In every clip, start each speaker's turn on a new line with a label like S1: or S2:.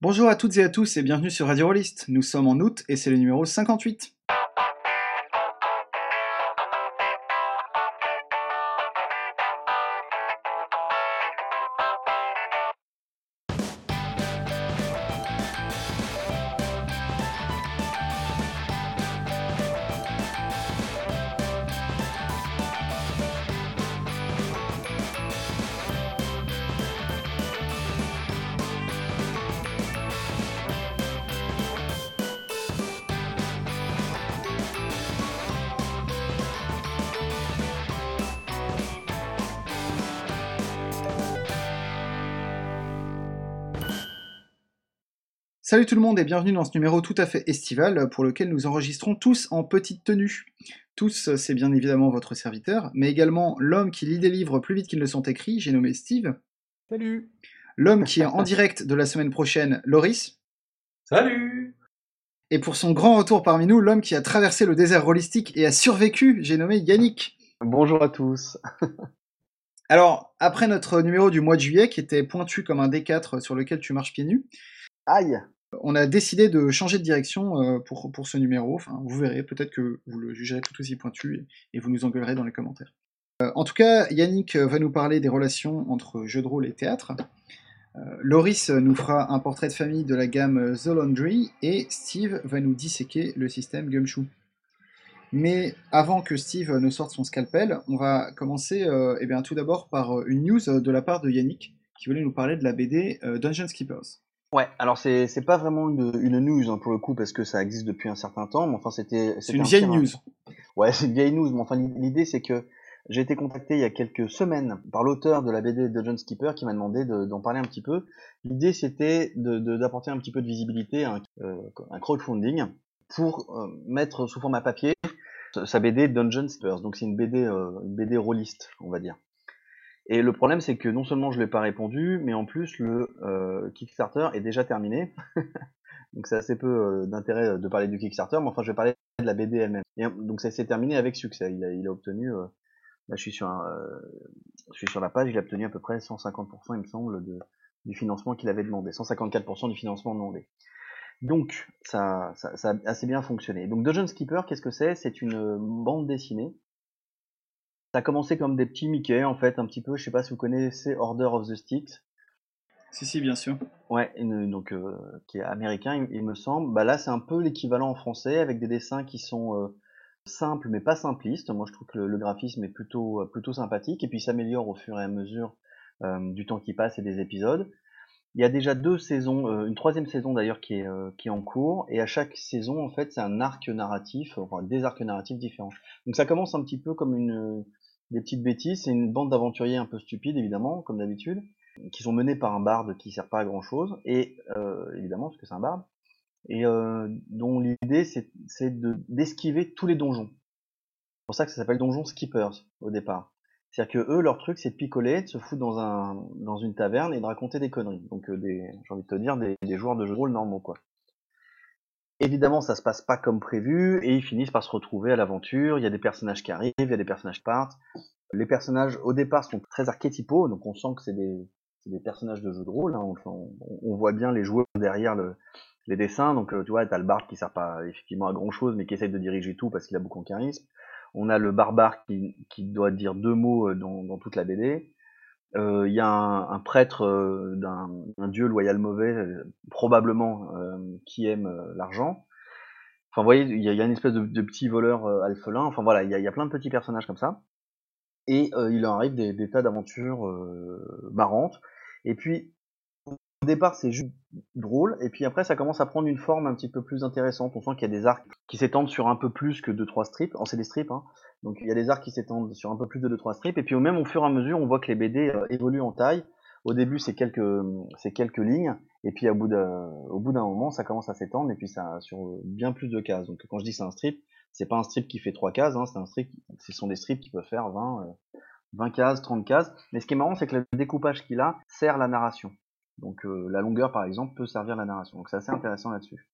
S1: Bonjour à toutes et à tous et bienvenue sur Radio Rollist. Nous sommes en août et c'est le numéro 58. Salut tout le monde et bienvenue dans ce numéro tout à fait estival pour lequel nous enregistrons tous en petite tenue. Tous, c'est bien évidemment votre serviteur, mais également l'homme qui lit des livres plus vite qu'ils ne sont écrits, j'ai nommé Steve.
S2: Salut
S1: L'homme qui est en direct de la semaine prochaine, Loris.
S3: Salut
S1: Et pour son grand retour parmi nous, l'homme qui a traversé le désert holistique et a survécu, j'ai nommé Yannick.
S2: Bonjour à tous
S1: Alors, après notre numéro du mois de juillet, qui était pointu comme un D4 sur lequel tu marches pieds nus,
S2: Aïe
S1: on a décidé de changer de direction euh, pour, ce numéro. Vous verrez, peut-être que vous le jugerez tout aussi pointu et, vous nous engueulerez dans les commentaires. Euh, en tout cas, Yannick va nous parler des relations entre jeux de rôle et théâtre. Euh, Loris nous fera un portrait de famille de la gamme The Laundry et Steve va nous disséquer le système Gumshoe. Mais avant que Steve ne sorte son scalpel, on va commencer eh bien, tout d'abord par une news de la part de Yannick qui voulait nous parler de la BD Dungeon Skippers.
S2: Ouais, alors c'est c'est pas vraiment une, une news hein, pour le coup parce que ça existe depuis un certain temps, mais enfin c'était
S1: C'est une vieille news.
S2: Ouais, c'est une vieille news, mais enfin l'idée c'est que j'ai été contacté il y a quelques semaines par l'auteur de la BD de John Skipper qui m'a demandé d'en parler un petit peu. L'idée c'était d'apporter de, un petit peu de visibilité à un, euh, un crowdfunding pour euh, mettre sous format papier sa BD Dungeon Skippers. Donc c'est une BD euh, une BD rôliste, on va dire. Et le problème, c'est que non seulement je ne l'ai pas répondu, mais en plus, le euh, Kickstarter est déjà terminé. donc c'est assez peu euh, d'intérêt de parler du Kickstarter, mais enfin, je vais parler de la BD elle-même. Et donc ça s'est terminé avec succès. Il a, obtenu, euh, là je suis, sur un, je suis sur la page, il a obtenu à peu près 150%, il me semble, du financement qu'il avait demandé. 154% du financement demandé. Donc, ça, ça, ça, a assez bien fonctionné. Donc, Dungeon Skipper, qu'est-ce que c'est? C'est une bande dessinée ça a commencé comme des petits Mickey, en fait, un petit peu. Je sais pas si vous connaissez Order of the Sticks.
S1: Si, si, bien sûr.
S2: Ouais, donc euh, qui est américain, il, me semble. Bah là, c'est un peu l'équivalent en français, avec des dessins qui sont euh, simples mais pas simplistes. Moi, je trouve que le, graphisme est plutôt euh, plutôt sympathique et puis s'améliore au fur et à mesure du temps qui passe et des épisodes. Il y a déjà deux saisons, une troisième saison d'ailleurs qui est qui est en cours et à chaque saison en fait c'est un arc narratif, enfin des arcs narratifs différents. Donc ça commence un petit peu comme une des petites bêtises. C'est une bande d'aventuriers un peu stupides, évidemment, comme d'habitude, qui sont menés par un barde qui sert pas à grand chose, et euh, évidemment, parce que c'est un barde, et euh, dont l'idée c'est d'esquiver tous les donjons. C'est pour ça que ça s'appelle Donjon Skippers au départ. C'est-à-dire que eux, leur truc, c'est de picoler, de se foutre dans un dans une taverne et de raconter des conneries. Donc euh, des, j'ai envie de te dire, des, des joueurs de jeux de rôle normaux, quoi. Évidemment, ça se passe pas comme prévu et ils finissent par se retrouver à l'aventure. Il y a des personnages qui arrivent, il y a des personnages qui partent. Les personnages au départ sont très archétypaux, donc on sent que c'est des, personnages de jeux de rôle. Hein. On, voit bien les joueurs derrière le, les dessins. Donc euh, tu vois, t'as le barbe qui sert pas effectivement à grand chose, mais qui essaye de diriger tout parce qu'il a beaucoup de charisme. On a le barbare qui, doit dire deux mots euh, dans toute la BD. Euh, il y a un, un prêtre euh, d'un dieu loyal mauvais, euh, probablement, qui aime l'argent. Enfin, vous voyez, il y, a, une espèce de, de petit voleur alphelin. Enfin voilà, il y a, y a, plein de petits personnages comme ça. Et il arrive des, des tas d'aventures marrantes. Et puis, au départ, c'est juste drôle, et puis après, ça commence à prendre une forme un petit peu plus intéressante. On sent qu'il y a des arcs qui s'étendent sur un peu plus que 2-3 strips. Oh, c'est des strips, hein. Donc il y a des arcs qui s'étendent sur un peu plus de 2-3 strips, et puis au même au fur et à mesure, on voit que les BD euh, évoluent en taille. Au début, c'est quelques, c'est quelques lignes, et puis au bout d'un, moment, ça commence à s'étendre, et puis ça sur bien plus de cases. Donc quand je dis c'est un strip, c'est pas un strip qui fait 3 cases, hein, c'est un strip, ce sont des strips qui peuvent faire 20, 20 cases, 30 cases. Mais ce qui est marrant, c'est que le découpage qu'il a sert la narration. Donc euh, la longueur, par exemple, peut servir la narration. Donc c'est assez intéressant là-dessus.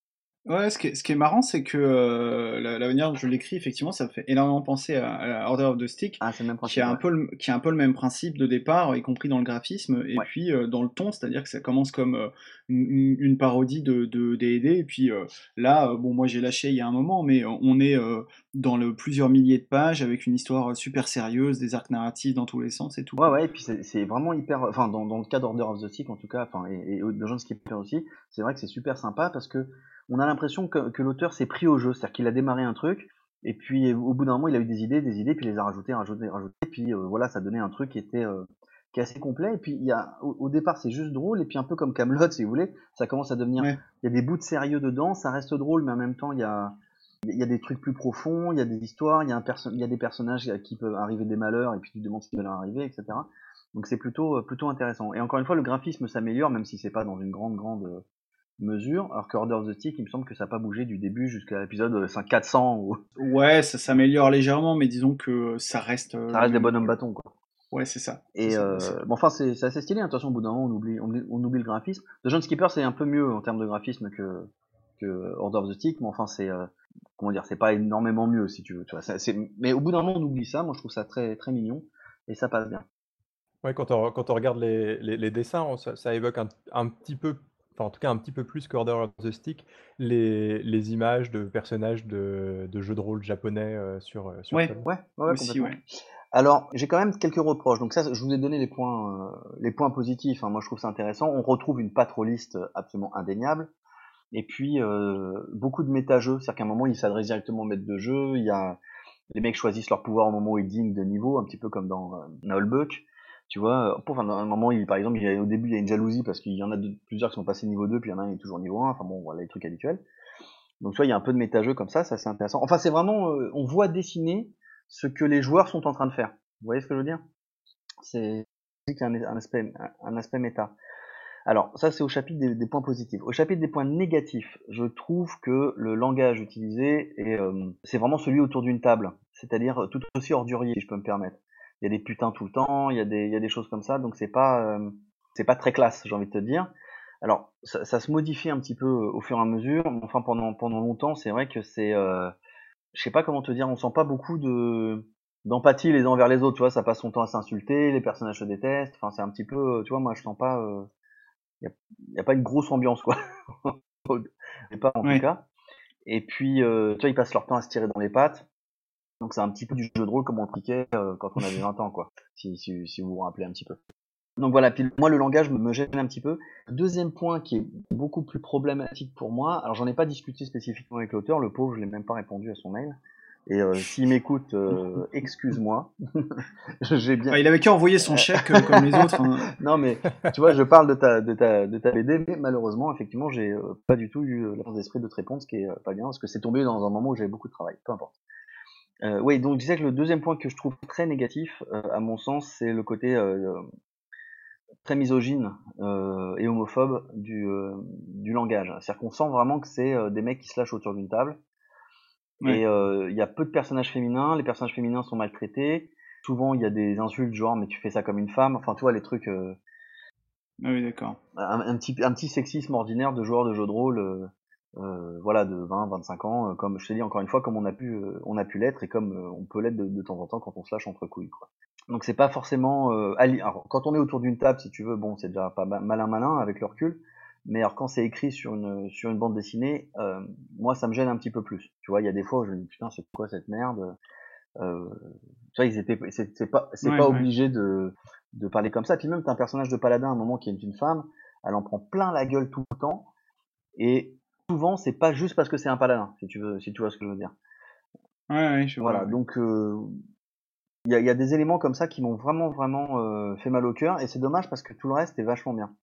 S1: Ouais, ce qui est, ce qui est marrant, c'est que euh, la, la manière dont je l'écris, effectivement, ça me fait énormément penser à, à Order of the Stick,
S2: Ah, c'est le même
S1: qui
S2: principe,
S1: a un
S2: ouais.
S1: peu le, qui a un peu le même principe de départ, y compris dans le graphisme, et
S2: Ouais.
S1: puis euh, dans le ton, c'est-à-dire que ça commence comme euh, une, une- une parodie de, de D&D, et puis euh, là, euh, bon, moi j'ai lâché il y a un moment, mais on est euh, dans le plusieurs milliers de pages, avec une histoire super sérieuse, des arcs narratifs dans tous les sens et tout,
S2: Ouais, ouais, et puis c'est c'est vraiment hyper. Enfin, dans, dans le cas d'Order of the Stick, en tout cas, enfin, et, et de John Skipper aussi, c'est vrai que c'est super sympa parce que on a l'impression que, que l'auteur s'est pris au jeu. C'est-à-dire qu'il a démarré un truc, et puis au bout d'un moment, il a eu des idées, des idées, puis il les a rajoutées, rajoutées, rajoutées, puis euh, voilà, ça donnait un truc qui était. euh, qui est assez complet, et puis il y a, au, au départ c'est juste drôle, et puis un peu comme Camelot si vous voulez, ça commence à devenir,
S1: Ouais.
S2: il y a des bouts de sérieux dedans, ça reste drôle, mais en même temps il y a, il y a des trucs plus profonds, il y a des histoires, il y a, un perso- il y a des personnages à qui peuvent arriver des malheurs, et puis tu te demandes ce qui va leur arriver, etc. Donc c'est plutôt, euh, plutôt intéressant. Et encore une fois, le graphisme s'améliore, même si c'est pas dans une grande, grande euh, mesure, alors que Order of the Stick, il me semble que ça n'a pas bougé du début jusqu'à l'épisode euh, 5 400, où
S1: Ouais, ça s'améliore légèrement, mais disons que ça reste... euh,
S2: ça reste des bonhommes bâtons, quoi.
S1: Ouais, c'est ça.
S2: Et euh, bon, enfin, c'est assez stylé. hein. De toute façon, au bout d'un moment, on oublie, on, oublie, on oublie le graphisme. The John Skipper, c'est un peu mieux en termes de graphisme que, que Order of the Stick, mais enfin, c'est euh, comment dire, c'est pas énormément mieux si tu veux. Tu vois, mais au bout d'un moment, on oublie ça. Moi, je trouve ça très très mignon et ça passe bien.
S3: Ouais, quand on, quand on regarde les, les- les dessins, on- ça, ça évoque un, un petit peu, enfin en tout cas un petit peu plus qu'Order of the Stick, les, les images de personnages de, de jeux de rôle japonais euh, sur, euh, sur
S1: Ouais.
S2: Ouais, ouais, ouais,
S1: Aussi,
S2: complètement.
S1: ouais.
S2: Alors, j'ai quand même quelques reproches. Donc ça, je vous ai donné les points, euh, les points positifs. hein. Moi, je trouve ça intéressant. On retrouve une patroliste absolument indéniable. Et puis, euh, beaucoup de méta-jeux. C'est-à-dire qu'à un moment, ils s'adressent directement au maître de jeu. Il y a, les mecs choisissent leur pouvoir au moment où ils dignent de niveau, un petit peu comme dans euh, Nullbuck. Tu vois, pour, enfin, un moment, il, par exemple, il y a, au début, il y a une jalousie parce qu'il y en a de- plusieurs qui sont passés niveau 2, puis il y en a un qui est toujours niveau 1. Enfin bon, voilà les trucs habituels. Donc, vois, il y a un peu de méta-jeu comme ça, ça c'est intéressant. Enfin, c'est vraiment, euh, on voit dessiner ce que les joueurs sont en train de faire. Vous voyez ce que je veux dire? C'est un, un aspect, un aspect méta. Alors, ça, c'est au chapitre des, points positifs. Au chapitre des points négatifs, je trouve que le langage utilisé, est, euh, c'est vraiment celui autour d'une table. C'est-à-dire tout aussi ordurier, si je peux me permettre. Il y a des putains tout le temps, il y a des, il y a des choses comme ça, donc c'est pas, euh, c'est pas très classe, j'ai envie de te dire. Alors, ça, ça se modifie un petit peu au fur et à mesure, mais enfin, pendant, pendant longtemps, c'est vrai que c'est, euh, je sais pas comment te dire, on sent pas beaucoup de d'empathie les uns envers les autres, tu vois, ça passe son temps à s'insulter, les personnages se détestent, enfin c'est un petit peu, tu vois, moi je sens pas, il euh, y, a, y, a, pas une grosse ambiance quoi, pas en tout cas. Et puis, euh, tu vois, ils passent leur temps à se tirer dans les pattes, donc c'est un petit peu du jeu de rôle comme on cliquait euh, quand on avait 20 ans, quoi, si, si, si vous vous rappelez un petit peu. Donc voilà, puis moi le langage me, me gêne un petit peu. Deuxième point qui est beaucoup plus problématique pour moi, alors j'en ai pas discuté spécifiquement avec l'auteur, le pauvre, je l'ai même pas répondu à son mail. Et euh, s'il m'écoute, euh, excuse-moi. J'ai bien.
S1: Bah, il avait qu'à envoyer son chèque euh, comme les autres. hein.
S2: non mais tu vois, je parle de ta de ta de ta BD, mais malheureusement, effectivement, j'ai pas du tout eu euh, l'avance d'esprit de te répondre, ce qui est pas bien, parce que c'est tombé dans un moment où j'avais beaucoup de travail. Peu importe. Euh, oui, donc je disais que le deuxième point que je trouve très négatif, euh, à mon sens, c'est le côté euh, très misogyne et homophobe du, du langage. C'est-à-dire qu'on sent vraiment que c'est des mecs qui se lâchent autour d'une table.
S1: Ouais.
S2: Et il y a peu de personnages féminins, les personnages féminins sont maltraités. Souvent, il y a des insultes genre mais tu fais ça comme une femme. Enfin, tu vois les trucs.
S1: Ah oui, d'accord.
S2: un, un petit un petit sexisme ordinaire de joueurs de jeux de rôle. Euh, voilà de 20 25 ans euh, comme je te dis encore une fois comme on a pu euh, on a pu l'être et comme euh, on peut l'être de, de temps en temps quand on se lâche entre couilles quoi. Donc c'est pas forcément euh, ali- alors, quand on est autour d'une table si tu veux bon c'est déjà pas ma- malin malin avec le recul mais alors quand c'est écrit sur une sur une bande dessinée euh, moi ça me gêne un petit peu plus tu vois il y a des fois où je me dis putain c'est quoi cette merde euh, tu vois ils étaient c'est c'est pas c'est
S1: Ouais,
S2: pas
S1: ouais.
S2: obligé de de parler comme ça puis même t'as un personnage de paladin à un moment qui est une femme elle en prend plein la gueule tout le temps et souvent c'est pas juste parce que c'est un paladin si tu veux si tu vois ce que je veux dire.
S1: Ouais, ouais, je vois.
S2: voilà donc euh, il y, a, il y a des éléments comme ça qui m'ont vraiment vraiment euh, fait mal au cœur et c'est dommage parce que tout le reste est vachement bien.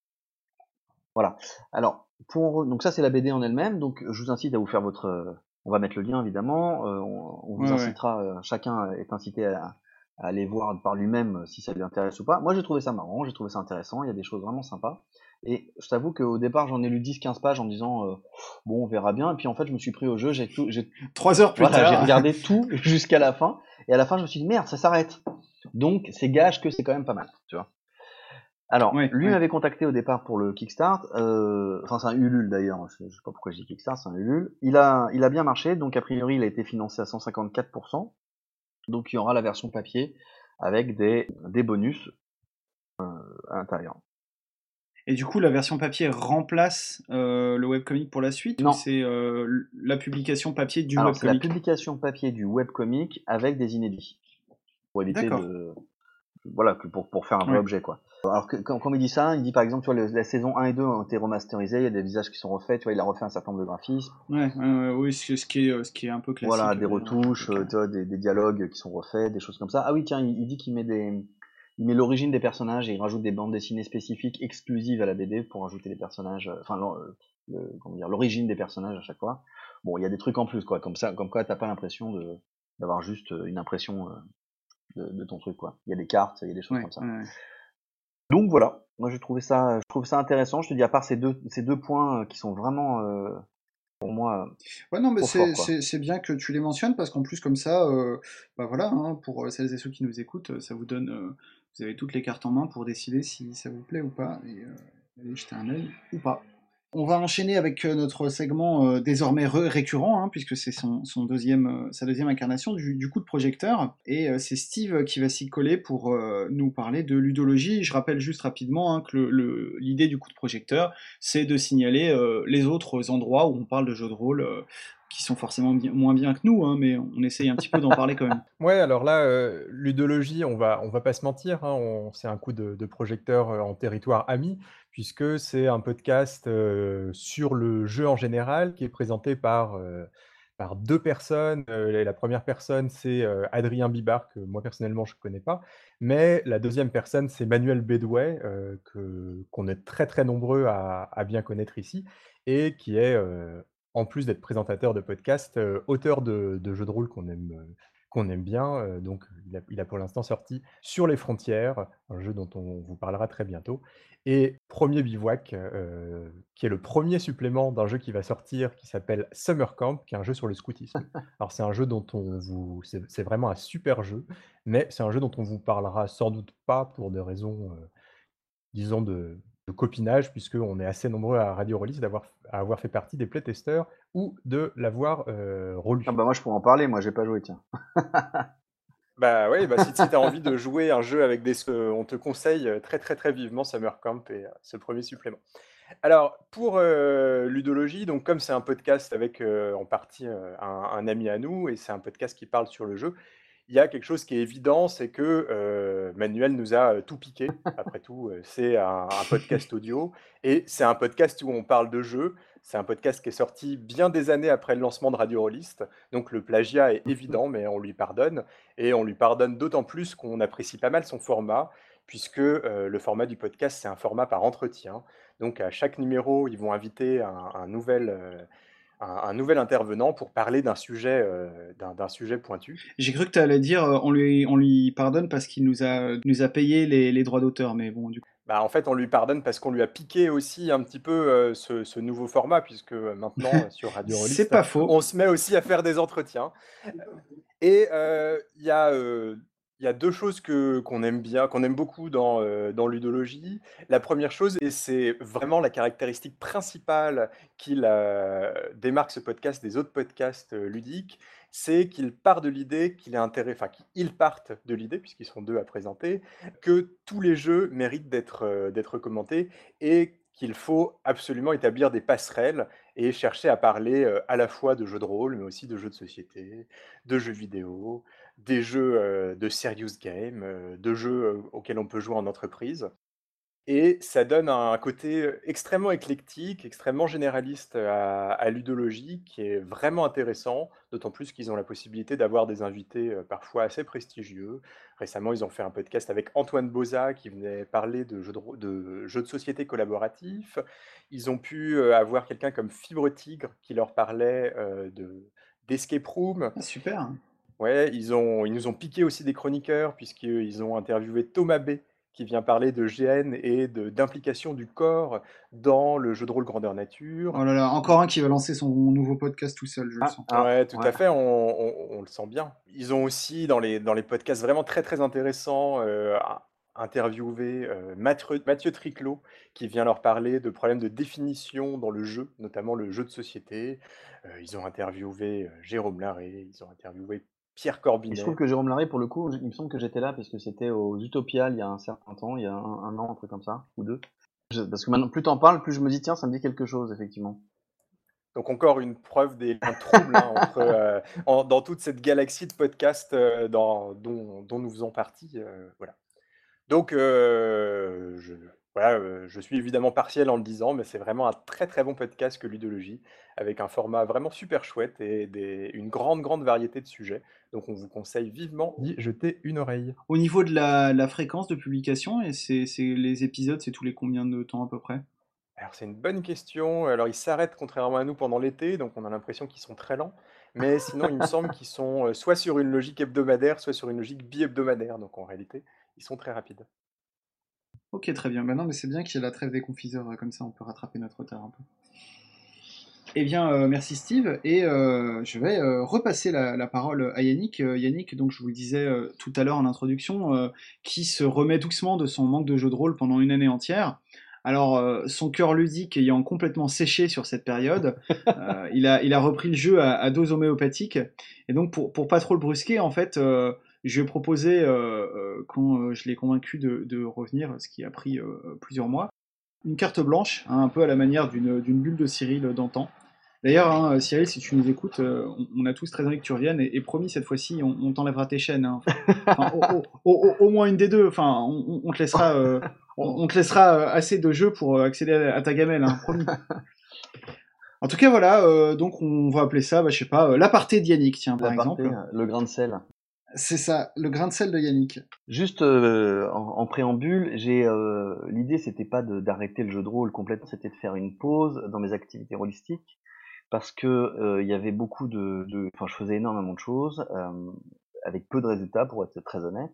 S2: Voilà. Alors pour donc ça c'est la BD en elle-même donc je vous incite à vous faire votre euh, on va mettre le lien évidemment on, on vous
S1: Ouais,
S2: incitera chacun est incité à, à aller voir par lui-même si ça lui intéresse ou pas. Moi j'ai trouvé ça marrant j'ai trouvé ça intéressant il y a des choses vraiment sympas et je t'avoue qu'au départ j'en ai lu 10-15 pages en me disant euh, bon on verra bien et puis en fait je me suis pris au jeu j'ai tout j'ai
S1: Trois heures plus
S2: voilà, j'ai
S1: tard.
S2: regardé tout jusqu'à la fin, et à la fin, je me suis dit merde, ça s'arrête. Donc, c'est gage que c'est quand même pas mal, tu vois. Alors, lui m'avait contacté au départ pour le Kickstart. euh, Enfin, c'est un Ulule d'ailleurs. Je, je sais pas pourquoi je dis Kickstart, c'est un Ulule. Il a, il a bien marché. Donc, a priori, il a été financé à 154%. Donc, il y aura la version papier avec des, des bonus euh, à l'intérieur.
S1: Et du coup, la version papier remplace euh, le webcomic pour la suite
S2: Non.
S1: c'est euh, la publication papier du
S2: Alors, c'est la
S1: webcomic?
S2: publication papier du webcomic avec des inédits. Pour éviter
S1: D'accord.
S2: de. Voilà, que pour, pour faire un vrai
S1: Ouais.
S2: objet, quoi. Alors, que, quand, quand il dit ça, il dit par exemple, tu vois, le- la saison 1 et 2 ont été remasterisés, il y a des visages qui sont refaits, tu vois, il a refait un certain nombre de graphismes.
S1: Ouais, ouais, ouais, oui, ce ce qui est, euh, ce qui est un peu classique.
S2: Voilà, des
S1: euh,
S2: retouches, euh, tu vois, des, des dialogues qui sont refaits, des choses comme ça. Ah oui, tiens, il, il dit qu'il met des, il met l'origine des personnages et il rajoute des bandes dessinées spécifiques exclusives à la BD pour ajouter les personnages, euh, enfin, euh, le- comment dire, l'origine des personnages à chaque fois. Bon, il y a des trucs en plus, quoi, comme ça, comme quoi t'as pas l'impression de d'avoir juste euh, une impression euh, de, de ton truc, quoi. Il y a des cartes, il y a des choses
S1: Ouais,
S2: comme ça.
S1: ouais, ouais.
S2: Donc voilà, moi j'ai trouvé ça, je trouve ça intéressant. Je te dis, à part ces deux, ces deux points qui sont vraiment, euh, pour moi,
S1: Ouais, non, mais c'est
S2: fort, quoi.
S1: c'est- c'est bien que tu les mentionnes parce qu'en plus, comme ça, euh, bah voilà, hein, pour celles et ceux qui nous écoutent, ça vous donne. euh, vous avez toutes les cartes en main pour décider si ça vous plaît ou pas et euh, jeter un œil ou pas. On va enchaîner avec euh, notre segment euh, désormais re- récurrent, hein, puisque c'est son, deuxième, euh, sa deuxième incarnation du, coup de projecteur. Et c'est Steve qui va s'y coller pour nous parler de ludologie. Je rappelle juste rapidement hein, que l'idée du coup de projecteur, c'est de signaler les autres endroits où on parle de jeux de rôle qui sont forcément moins bien que nous, hein, mais on essaye un petit peu d'en parler quand même.
S3: Ouais, alors là, ludologie, on va, on va pas se mentir, c'est un coup de, projecteur en territoire ami, puisque c'est un podcast sur le jeu en général qui est présenté par, par deux personnes. La première personne, c'est Adrien Bibard, que moi personnellement je ne connais pas, mais la deuxième personne, c'est Manuel Bédouet, que, qu'on est très très nombreux à, bien connaître ici, et qui est, en plus d'être présentateur de podcast, auteur de, de jeux de rôle qu'on aime. Qu'on aime bien. euh, donc, il a, il a pour l'instant sorti Sur les frontières, un jeu dont on vous parlera très bientôt. Et Premier Bivouac, euh, qui est le premier supplément d'un jeu qui va sortir, qui s'appelle Summer Camp, qui est un jeu sur le scoutisme. Alors, c'est un jeu dont on vous. C'est c'est vraiment un super jeu, mais c'est un jeu dont on vous parlera sans doute pas pour des raisons, euh, disons, de, de copinage, puisqu'on est assez nombreux à Radio Release d'avoir, à avoir fait partie des playtesters ou de l'avoir euh, relu.
S2: ah bah moi je pourrais en parler, moi j'ai pas joué, tiens.
S3: Bah oui, bah si, tu as envie de jouer un jeu avec des... euh, On te conseille euh, très très très vivement Summer Camp et euh, ce premier supplément. Alors, pour euh, Ludologie, donc comme c'est un podcast avec euh, en partie euh, un, un ami à nous, et c'est un podcast qui parle sur le jeu, il y a quelque chose qui est évident, c'est que euh, Manuel nous a euh, tout piqué. Après tout, euh, c'est un, un podcast audio, et c'est un podcast où on parle de jeux. C'est un podcast qui est sorti bien des années après le lancement de Radio Rollist, donc le plagiat est évident, mais on lui pardonne. Et on lui pardonne d'autant plus qu'on apprécie pas mal son format, puisque euh, le format du podcast, c'est un format par entretien. Donc à chaque numéro, ils vont inviter un, un nouvel, euh, un, un nouvel intervenant pour parler d'un sujet, euh, d'un d'un sujet pointu.
S1: J'ai cru que tu allais dire euh, on lui, on lui pardonne parce qu'il nous a, nous a payé les, les droits d'auteur, mais bon, du coup.
S3: Bah, en fait, on lui pardonne parce qu'on lui a piqué aussi un petit peu euh, ce, ce nouveau format, puisque euh, maintenant, euh, sur Radio
S1: C'est
S3: Rollist,
S1: pas faux.
S3: on se met aussi à faire des entretiens. Et il y a il y a deux choses que qu'on aime bien, qu'on aime beaucoup dans, euh, dans Ludologie. La première chose, et c'est vraiment la caractéristique principale qui la- démarque ce podcast des autres podcasts ludiques, c'est qu'il part de l'idée qu'il est intérêt, enfin qu'ils partent de l'idée, puisqu'ils sont deux à présenter, que tous les jeux méritent d'être euh, commentés et qu'il faut absolument établir des passerelles et chercher à parler euh, à la fois de jeux de rôle, mais aussi de jeux de société, de jeux vidéo, des jeux euh, de serious game, de jeux auxquels on peut jouer en entreprise. Et ça donne un côté extrêmement éclectique, extrêmement généraliste à, à Ludologie, qui est vraiment intéressant, d'autant plus qu'ils ont la possibilité d'avoir des invités euh, parfois assez prestigieux. Récemment, ils ont fait un podcast avec Antoine Boza, qui venait parler de jeux de, ro- de jeux de société collaboratifs. Ils ont pu euh, avoir quelqu'un comme Fibre Tigre, qui leur parlait euh, de d'escape room.
S1: Ah, super.
S3: Ouais, ils ont, ils nous ont piqué aussi des chroniqueurs, puisqu'ils ont interviewé Thomas B, qui vient parler de GN et de- d'implication du corps dans le jeu de rôle grandeur nature.
S1: Oh là là, encore un qui va lancer son nouveau podcast tout seul, je le
S2: Ah,
S1: sens.
S2: ah,
S3: ouais, tout
S2: ouais.
S3: à fait, on, on- on le sent bien. Ils ont aussi, dans les, dans les podcasts vraiment très très intéressants, euh, interviewé euh, Mathieu, Mathieu Triclot, qui vient leur parler de problèmes de définition dans le jeu, notamment le jeu de société. Euh, ils ont interviewé Jérôme Larré, ils ont interviewé Pierre Corbinet.
S2: Et je trouve que Jérôme Larré, pour le coup, il me semble que j'étais là parce que c'était aux Utopia il y a un certain temps, il y a un, an, un truc comme ça, ou deux. parce que maintenant, plus t'en parles, plus je me dis, tiens, ça me dit quelque chose, effectivement.
S3: Donc encore une preuve des liens troubles hein, entre, euh, dans toute cette galaxie de podcasts euh, dans, dont, dont, nous faisons partie. Euh, voilà. Donc je, voilà, je suis évidemment partiel en le disant, mais c'est vraiment un très très bon podcast que Ludologie, avec un format vraiment super chouette et des, une grande grande variété de sujets. Donc on vous conseille vivement d'y jeter une oreille.
S1: Au niveau de la, la fréquence de publication, et c'est les épisodes, c'est tous les combien de temps à peu près?
S3: Alors c'est une bonne question. Alors ils s'arrêtent contrairement à nous pendant l'été, donc on a l'impression qu'ils sont très lents. Mais sinon, il me semble qu'ils sont euh, soit sur une logique hebdomadaire, soit sur une logique bi-hebdomadaire. Donc en réalité, ils sont très rapides.
S1: Ok, très bien. Maintenant, mais c'est bien qu'il y ait la trêve des confiseurs, euh, comme ça on peut rattraper notre retard un peu. Eh bien, euh, merci Steve, et je vais repasser la, parole à Yannick. Yannick, donc je vous le disais tout à l'heure en introduction, qui se remet doucement de son manque de jeu de rôle pendant une année entière. Alors, euh, son cœur ludique ayant complètement séché sur cette période, euh, il, a, il a repris le jeu à, dose homéopathique. Et donc, pour, pour pas trop le brusquer, en fait, euh, je lui ai proposé, quand je l'ai convaincu de, revenir, ce qui a pris plusieurs mois, une carte blanche, hein, un peu à la manière d'une bulle de Cyril d'antan. D'ailleurs, hein, Cyril, si tu nous écoutes, on, a tous très envie que tu reviennes et, promis, cette fois-ci, on, t'enlèvera tes chaînes. Hein. au, moins une des deux. Enfin, on, te laissera, on, te laissera euh, assez de jeux pour euh, accéder à, ta gamelle, hein, promis. En tout cas, voilà, euh, donc on va appeler ça, bah, je sais pas, l'aparté de Yannick, tiens, par exemple.
S2: Le grain de sel.
S1: C'est ça, le grain de sel de Yannick.
S2: Juste en, préambule, j'ai l'idée c'était pas d'arrêter le jeu de rôle complètement, c'était de faire une pause dans mes activités rôlistiques parce que il y avait beaucoup de, enfin je faisais énormément de choses avec peu de résultats pour être très honnête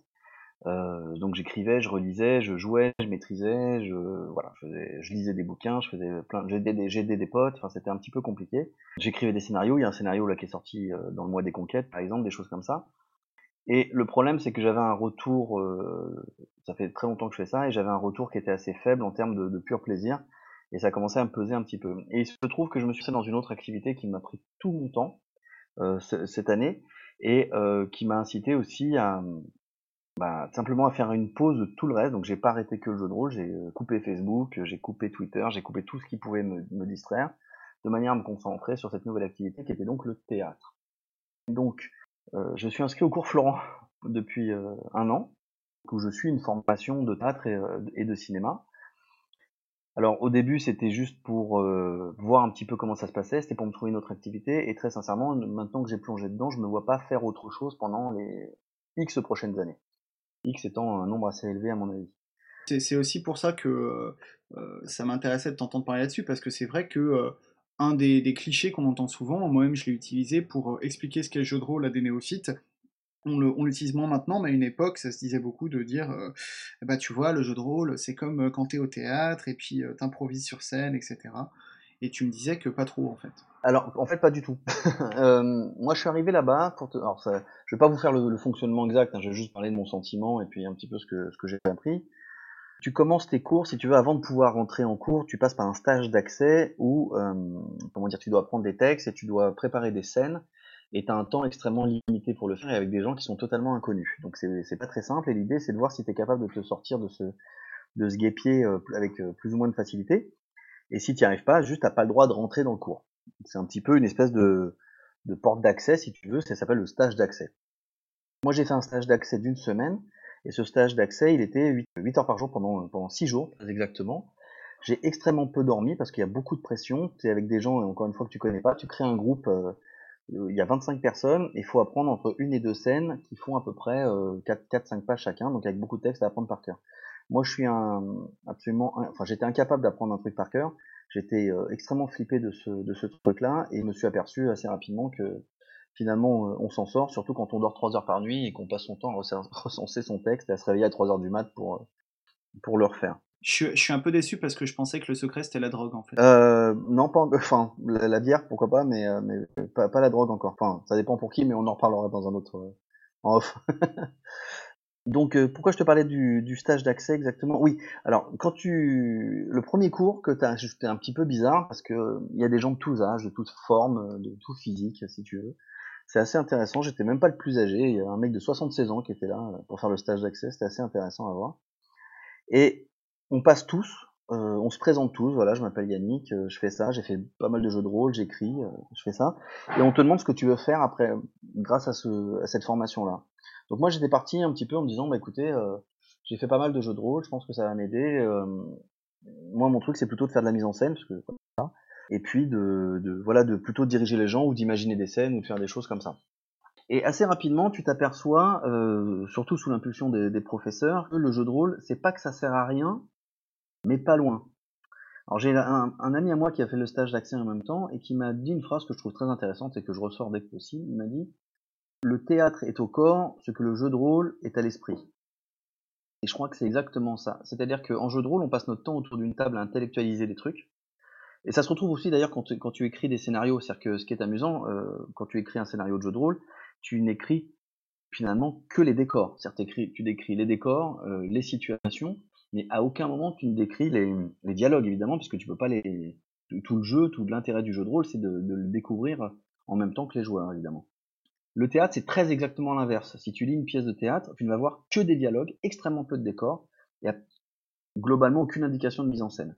S2: euh, donc j'écrivais, je relisais, je jouais, je maîtrisais, je voilà, je, faisais, je lisais des bouquins, je faisais plein, j'aidais des, j'aidais des potes, enfin c'était un petit peu compliqué. J'écrivais des scénarios, il y a un scénario là qui est sorti euh, dans le mois des conquêtes par exemple, des choses comme ça. Et le problème c'est que j'avais un retour, euh, ça fait très longtemps que je fais ça, et j'avais un retour qui était assez faible en termes de, de pur plaisir, et ça commençait à me peser un petit peu. Et il se trouve que je me suis fait dans une autre activité qui m'a pris tout mon temps euh, cette année et euh, qui m'a incité aussi à, bah, simplement à faire une pause de tout le reste. Donc j'ai pas arrêté que le jeu de rôle, j'ai euh, coupé Facebook, j'ai coupé Twitter, j'ai coupé tout ce qui pouvait me, distraire, de manière à me concentrer sur cette nouvelle activité qui était donc le théâtre. Donc euh, je suis inscrit au cours Florent depuis euh, un an, où je suis une formation de théâtre et, de cinéma. Alors au début c'était juste pour voir un petit peu comment ça se passait, c'était pour me trouver une autre activité, et très sincèrement, maintenant que j'ai plongé dedans, je me vois pas faire autre chose pendant les X prochaines années. X étant un nombre assez élevé à mon avis.
S1: C'est aussi pour ça que euh, ça m'intéressait de t'entendre parler là-dessus, parce que c'est vrai que euh, un des, clichés qu'on entend souvent, moi-même je l'ai utilisé pour euh, expliquer ce qu'est le jeu de rôle à des néophytes, on l'utilise moins maintenant, mais à une époque, ça se disait beaucoup de dire, bah tu vois, le jeu de rôle, c'est comme quand t'es au théâtre, et puis t'improvises sur scène, etc. Et tu me disais que pas trop, en fait.
S2: Alors, en fait, pas du tout. euh, moi, je suis arrivé là-bas pour te... Alors, ça... je vais pas vous faire le, fonctionnement exact, hein, je vais juste parler de mon sentiment et puis un petit peu ce que j'ai appris. Tu commences tes cours, si tu veux, avant de pouvoir rentrer en cours, tu passes par un stage d'accès où, euh, comment dire, tu dois apprendre des textes et tu dois préparer des scènes et tu as un temps extrêmement limité pour le faire et avec des gens qui sont totalement inconnus. Donc c'est pas très simple et l'idée c'est de voir si tu es capable de te sortir de ce, de ce guépier euh, avec euh, plus ou moins de facilité. Et si tu n'y arrives pas, juste t'as pas le droit de rentrer dans le cours. C'est un petit peu une espèce de, de porte d'accès, si tu veux, ça s'appelle le stage d'accès. Moi j'ai fait un stage d'accès d'une semaine, et ce stage d'accès, il était 8, heures par jour pendant, pendant 6 jours, exactement. J'ai extrêmement peu dormi parce qu'il y a beaucoup de pression, tu es avec des gens, encore une fois, que tu connais pas, tu crées un groupe, euh, il y a 25 personnes, il faut apprendre entre une et deux scènes qui font à peu près 4-5 euh, pages chacun, donc avec beaucoup de textes à apprendre par cœur. Moi, je suis un, absolument, enfin, j'étais incapable d'apprendre un truc par cœur. J'étais euh, extrêmement flippé de ce, de ce truc-là et je me suis aperçu assez rapidement que finalement, euh, on s'en sort, surtout quand on dort trois heures par nuit et qu'on passe son temps à recenser son texte et à se réveiller à 3 heures du mat pour, euh, pour le refaire.
S1: Je, je, suis un peu déçu parce que je pensais que le secret c'était la drogue en fait.
S2: Euh, non, pas, enfin, la, bière pourquoi pas, mais, mais pas, pas, la drogue encore. Enfin, ça dépend pour qui, mais on en reparlera dans un autre en off. Donc, pourquoi je te parlais du, stage d'accès exactement? Oui, alors, quand tu. Le premier cours que tu as c'était un petit peu bizarre parce que il y a des gens de tous âges, de toutes formes, de tout physique, si tu veux. C'est assez intéressant. J'étais même pas le plus âgé. Il y a un mec de 76 ans qui était là pour faire le stage d'accès. C'était assez intéressant à voir. Et on passe tous, euh, on se présente tous. Voilà, je m'appelle Yannick, euh, je fais ça, j'ai fait pas mal de jeux de rôle, j'écris, je fais ça. Et on te demande ce que tu veux faire après, grâce à, ce, à cette formation-là. Donc moi j'étais parti un petit peu en me disant bah écoutez, euh, j'ai fait pas mal de jeux de rôle, je pense que ça va m'aider. Euh, moi mon truc c'est plutôt de faire de la mise en scène parce que et puis de, de voilà de plutôt diriger les gens ou d'imaginer des scènes ou de faire des choses comme ça. Et assez rapidement, tu t'aperçois, euh, surtout sous l'impulsion des, des, professeurs, que le jeu de rôle, c'est pas que ça sert à rien, mais pas loin. Alors j'ai un, un, ami à moi qui a fait le stage d'accès en même temps et qui m'a dit une phrase que je trouve très intéressante et que je ressors dès que possible. Il m'a dit le théâtre est au corps, ce que le jeu de rôle est à l'esprit. Et je crois que c'est exactement ça. C'est-à-dire qu'en jeu de rôle, on passe notre temps autour d'une table à intellectualiser des trucs. Et ça se retrouve aussi d'ailleurs quand, tu écris des scénarios. C'est-à-dire que ce qui est amusant, euh, quand tu écris un scénario de jeu de rôle, tu n'écris finalement que les décors. C'est-à-dire tu décris les décors, euh, les situations, mais à aucun moment tu ne décris les, dialogues, évidemment, puisque tu peux pas les... Tout le jeu, tout l'intérêt du jeu de rôle, c'est de le découvrir en même temps que les joueurs, évidemment. Le théâtre, c'est très exactement l'inverse. Si tu lis une pièce de théâtre, tu ne vas voir que des dialogues, extrêmement peu de décors. A globalement aucune indication de mise en scène.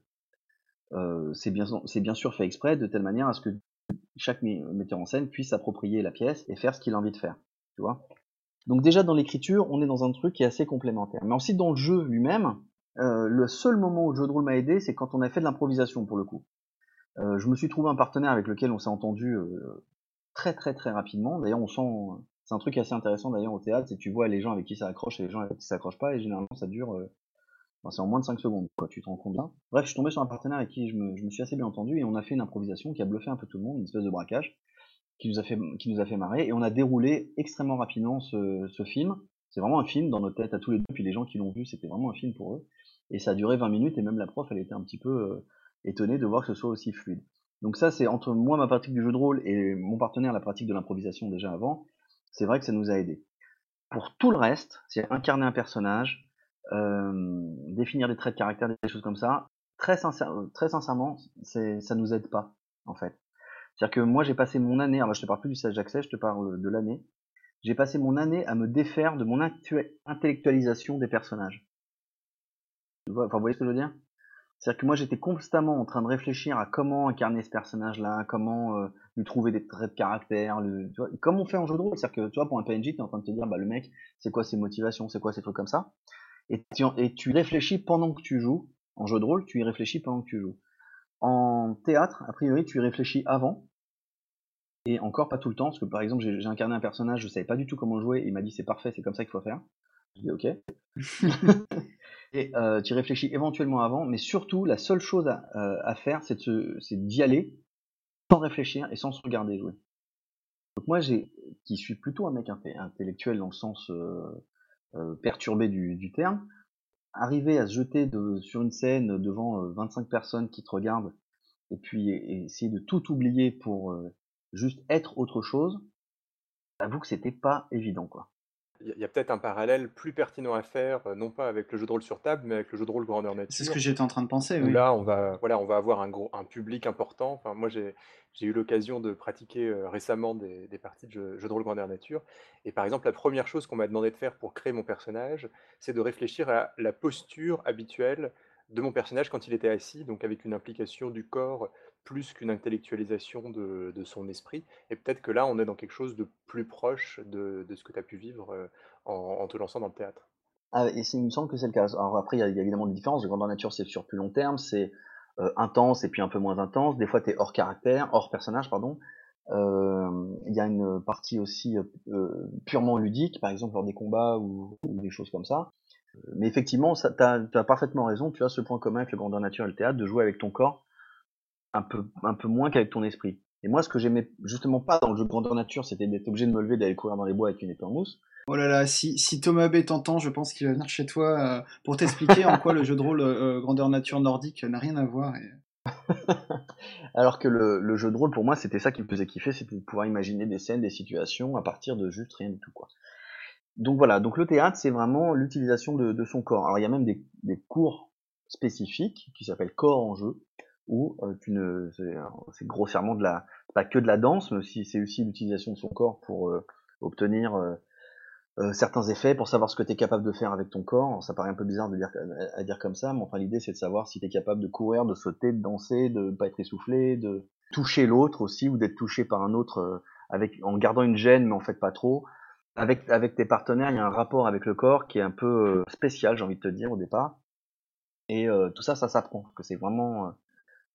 S2: Euh, c'est bien, bien, sûr fait exprès de telle manière à ce que chaque metteur en scène puisse s'approprier la pièce et faire ce qu'il a envie de faire. Tu vois Donc déjà dans l'écriture, on est dans un truc qui est assez complémentaire. Mais ensuite dans le jeu lui-même, euh, le seul moment où le jeu de rôle m'a aidé, c'est quand on a fait de l'improvisation pour le coup. Euh, je me suis trouvé un partenaire avec lequel on s'est entendu très très très rapidement. D'ailleurs, on sent, c'est un truc assez intéressant d'ailleurs au théâtre, c'est tu vois les gens avec qui ça accroche et les gens avec qui ça accroche pas, et généralement ça dure, euh, c'est en moins de 5 secondes, quoi, tu te rends compte bien. Bref, je suis tombé sur un partenaire avec qui je me, je me, suis assez bien entendu et on a fait une improvisation qui a bluffé un peu tout le monde, une espèce de braquage, qui nous a fait, qui nous a fait marrer, et on a déroulé extrêmement rapidement ce, ce film. C'est vraiment un film dans notre tête à tous les deux, puis les gens qui l'ont vu, c'était vraiment un film pour eux. Et ça a duré 20 minutes, et même la prof, elle était un petit peu euh, étonnée de voir que ce soit aussi fluide. Donc ça, c'est entre moi, ma pratique du jeu de rôle, et mon partenaire, la pratique de l'improvisation déjà avant, c'est vrai que ça nous a aidé. Pour tout le reste, c'est incarner un personnage, définir des traits de caractère, des choses comme ça, très, très sincèrement, ça nous aide pas, en fait. C'est-à-dire que moi, j'ai passé mon année, alors je te parle plus du stage d'accès, je te parle de l'année, j'ai passé mon année à me défaire de mon intellectualisation des personnages. Enfin, vous voyez ce que je veux dire? C'est-à-dire que moi j'étais constamment en train de réfléchir à comment incarner ce personnage-là, comment euh, lui trouver des traits de caractère, comme on fait en jeu de rôle. C'est-à-dire que tu vois, pour un PNJ, tu es en train de te dire, bah le mec, c'est quoi ses motivations, c'est quoi ses trucs comme ça? Et tu, et tu réfléchis pendant que tu joues. En jeu de rôle, tu y réfléchis pendant que tu joues. En théâtre, a priori, tu y réfléchis avant. Et encore pas tout le temps, parce que par exemple, j'ai incarné un personnage, je savais pas du tout comment jouer, il m'a dit c'est parfait, c'est comme ça qu'il faut faire. Je dis ok. Et euh, tu réfléchis éventuellement avant, mais surtout, la seule chose à, euh, faire, c'est d'y aller sans réfléchir et sans se regarder jouer. Donc moi, j'ai, qui suis plutôt un mec intellectuel dans le sens euh, perturbé du, terme, arriver à se jeter sur une scène devant 25 personnes qui te regardent et puis essayer de tout oublier pour juste être autre chose, j'avoue que c'était pas évident quoi.
S3: Il y a, peut-être un parallèle plus pertinent à faire, euh, non pas avec le jeu de rôle sur table, mais avec le jeu de rôle grandeur nature.
S1: C'est ce que j'étais en train de penser, oui.
S3: Là, on va, voilà, on va avoir un, gros, un public important. Enfin, moi, j'ai eu l'occasion de pratiquer euh, récemment des, des, parties de jeu, de rôle grandeur nature. Et par exemple, la première chose qu'on m'a demandé de faire pour créer mon personnage, c'est de réfléchir à la posture habituelle de mon personnage quand il était assis, donc avec une implication du corps plus qu'une intellectualisation de, son esprit. Et peut-être que là, on est dans quelque chose de plus proche de, ce que tu as pu vivre euh, en, te lançant dans le théâtre.
S2: Ah, et il me semble que c'est le cas. Alors après, il y, a, évidemment des différences. Le grandeur nature, c'est sur plus long terme, c'est euh, intense et puis un peu moins intense. Des fois, tu es hors caractère, hors personnage, pardon. Euh, il y a une partie aussi purement ludique, par exemple lors des combats ou, des choses comme ça. Mais effectivement, tu as, parfaitement raison, tu as ce point commun avec le grandeur nature et le théâtre, de jouer avec ton corps un peu, un peu moins qu'avec ton esprit. Et moi, ce que j'aimais justement pas dans le jeu de grandeur nature, c'était d'être obligé de me lever, d'aller courir dans les bois avec une épée en mousse.
S1: Oh là là, si, si Thomas B t'entend, je pense qu'il va venir chez toi euh, pour t'expliquer en quoi le jeu de rôle euh, grandeur nature nordique n'a rien à voir.
S2: Alors que le, le, jeu de rôle, pour moi, c'était ça qui me faisait kiffer, c'était de pouvoir imaginer des scènes, des situations à partir de juste rien du tout, quoi. donc voilà, donc le théâtre, c'est vraiment l'utilisation de, de son corps. Alors il y a même des, des cours spécifiques qui s'appellent corps en jeu, où euh, tu ne, c'est grossièrement de la, pas que de la danse, mais aussi c'est aussi l'utilisation de son corps pour euh, obtenir euh, euh, certains effets, pour savoir ce que tu es capable de faire avec ton corps. ça paraît un peu bizarre de dire à dire comme ça, mais enfin l'idée c'est de savoir si tu es capable de courir, de sauter, de danser, de pas être essoufflé, de toucher l'autre aussi, ou d'être touché par un autre avec en gardant une gêne, mais en fait pas trop avec, avec tes partenaires, il y a un rapport avec le corps qui est un peu euh, spécial, j'ai envie de te dire, au départ. Et euh, tout ça, ça s'apprend, que c'est vraiment, euh,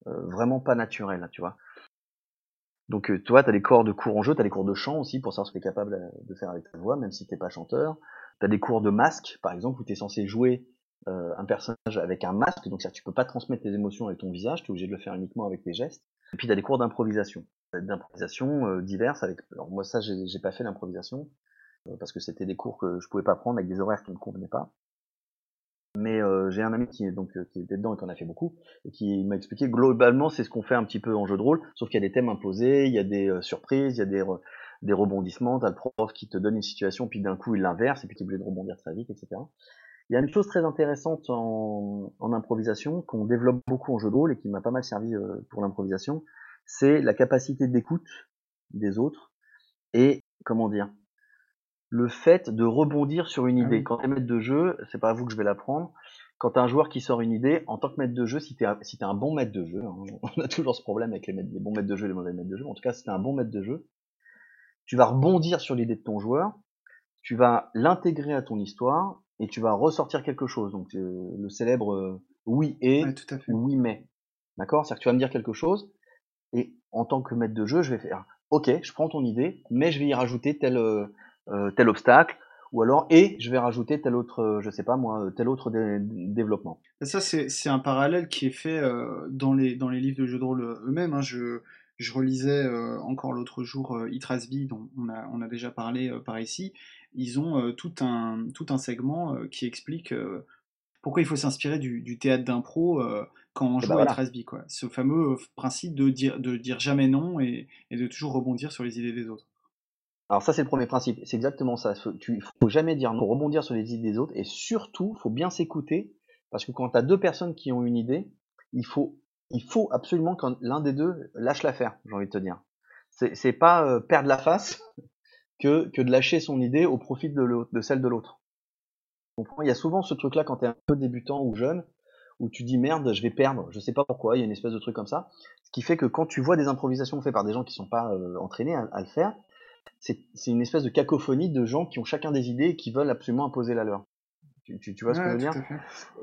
S2: vraiment pas naturel, tu vois. Donc, tu vois, tu as des cours de cours en jeu, tu as des cours de chant aussi, pour savoir ce que tu es capable de faire avec ta voix, même si t'es pas chanteur. Tu as des cours de masque, par exemple, où tu es censé jouer un personnage avec un masque, donc ça, tu peux pas transmettre tes émotions avec ton visage, tu es obligé de le faire uniquement avec tes gestes. Et puis, tu as des cours d'improvisation, d'improvisation diverses. Avec... Alors, moi, ça, j'ai pas fait d'improvisation, euh, parce que c'était des cours que je pouvais pas prendre avec des horaires qui me convenaient pas. Mais euh, j'ai un ami qui, donc, euh, qui était dedans et qui en a fait beaucoup, et qui m'a expliqué globalement c'est ce qu'on fait un petit peu en jeu de rôle, sauf qu'il y a des thèmes imposés, il y a des surprises, il y a des, des rebondissements, t'as le prof qui te donne une situation, puis d'un coup il l'inverse, et puis tu es obligé de rebondir très vite, etc. Il y a une chose très intéressante en, en improvisation, qu'on développe beaucoup en jeu de rôle et qui m'a pas mal servi pour l'improvisation, c'est la capacité d'écoute des autres et, comment dire, le fait de rebondir sur une ah idée. Quand tu es maître de jeu, c'est pas à vous que je vais l'apprendre. Quand tu as un joueur qui sort une idée, en tant que maître de jeu, si tu es, si un bon maître de jeu, hein, on a toujours ce problème avec les, bons maîtres de jeu et les mauvais maîtres de jeu, en tout cas, si tu un bon maître de jeu, tu vas rebondir sur l'idée de ton joueur, tu vas l'intégrer à ton histoire et tu vas ressortir quelque chose. Donc euh, le célèbre euh, oui et oui mais. D'accord? C'est-à-dire que tu vas me dire quelque chose et en tant que maître de jeu, je vais faire OK, je prends ton idée, mais je vais y rajouter tel, euh, tel obstacle, ou alors et je vais rajouter tel autre, euh, je sais pas moi, tel autre développement.
S1: Ça c'est un parallèle qui est fait euh, dans les dans les livres de jeux de rôle eux-mêmes. Hein. Je je relisais encore l'autre jour euh, Itrasby, dont on a, on a déjà parlé par ici. Ils ont tout, un, tout un segment qui explique pourquoi il faut s'inspirer du, du, théâtre d'impro quand on joue ben à Itrasby. Quoi. Ce fameux principe de dire, de dire jamais non et, et de toujours rebondir sur les idées des autres.
S2: Alors ça, c'est le premier principe. C'est exactement ça. Il faut jamais dire non, rebondir sur les idées des autres. Et surtout, faut bien s'écouter. Parce que quand tu deux personnes qui ont une idée, il faut, il faut absolument que l'un des deux lâche l'affaire, j'ai envie de te dire. C'est pas euh, perdre la face que, que de lâcher son idée au profit de, de celle de l'autre. Il y a souvent ce truc-là quand tu es un peu débutant ou jeune, où tu dis merde, je vais perdre, je sais pas pourquoi, il y a une espèce de truc comme ça. Ce qui fait que quand tu vois des improvisations faites par des gens qui sont pas euh, entraînés à, le faire, c'est une espèce de cacophonie de gens qui ont chacun des idées et qui veulent absolument imposer la leur. Tu, tu, vois ce que je veux dire?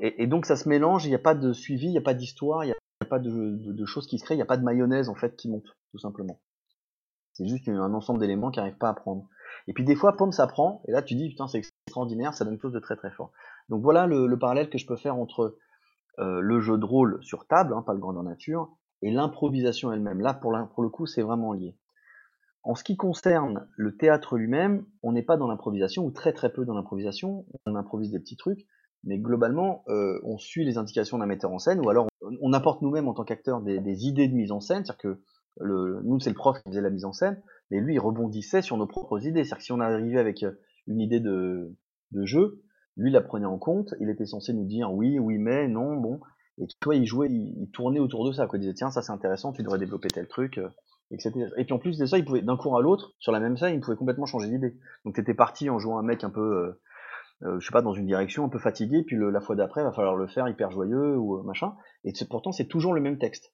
S2: et, et, donc ça se mélange, il n'y a pas de suivi, il n'y a pas d'histoire, il n'y a, pas de, de, choses qui se créent, il n'y a pas de mayonnaise en fait qui monte, tout simplement. C'est juste un ensemble d'éléments qui n'arrivent pas à prendre. Et puis des fois, pomme, ça prend, et là tu dis, putain, c'est extraordinaire, ça donne quelque chose de très très fort. Donc voilà le, le parallèle que je peux faire entre euh, le jeu de rôle sur table, hein, pas le grandeur nature, et l'improvisation elle-même. Là, pour, pour le coup, c'est vraiment lié. En ce qui concerne le théâtre lui-même, on n'est pas dans l'improvisation, ou très très peu dans l'improvisation, on improvise des petits trucs, mais globalement, euh, on suit les indications d'un metteur en scène, ou alors on, apporte nous-mêmes en tant qu'acteur des, idées de mise en scène, c'est-à-dire que nous c'est le prof qui faisait la mise en scène, mais lui il rebondissait sur nos propres idées, c'est-à-dire que si on arrivait avec une idée de, jeu, lui la prenait en compte, il était censé nous dire oui, oui mais, non, bon, et toi il jouait, il, tournait autour de ça, quoi. il disait tiens ça c'est intéressant, tu devrais développer tel truc, et puis en plus de ça, il pouvait d'un cours à l'autre, sur la même scène, il pouvait complètement changer d'idée. Donc t'étais parti en jouant un mec un peu, euh, euh, je sais pas, dans une direction, un peu fatigué, puis la fois d'après, va falloir le faire hyper joyeux ou euh, machin. Et pourtant, c'est toujours le même texte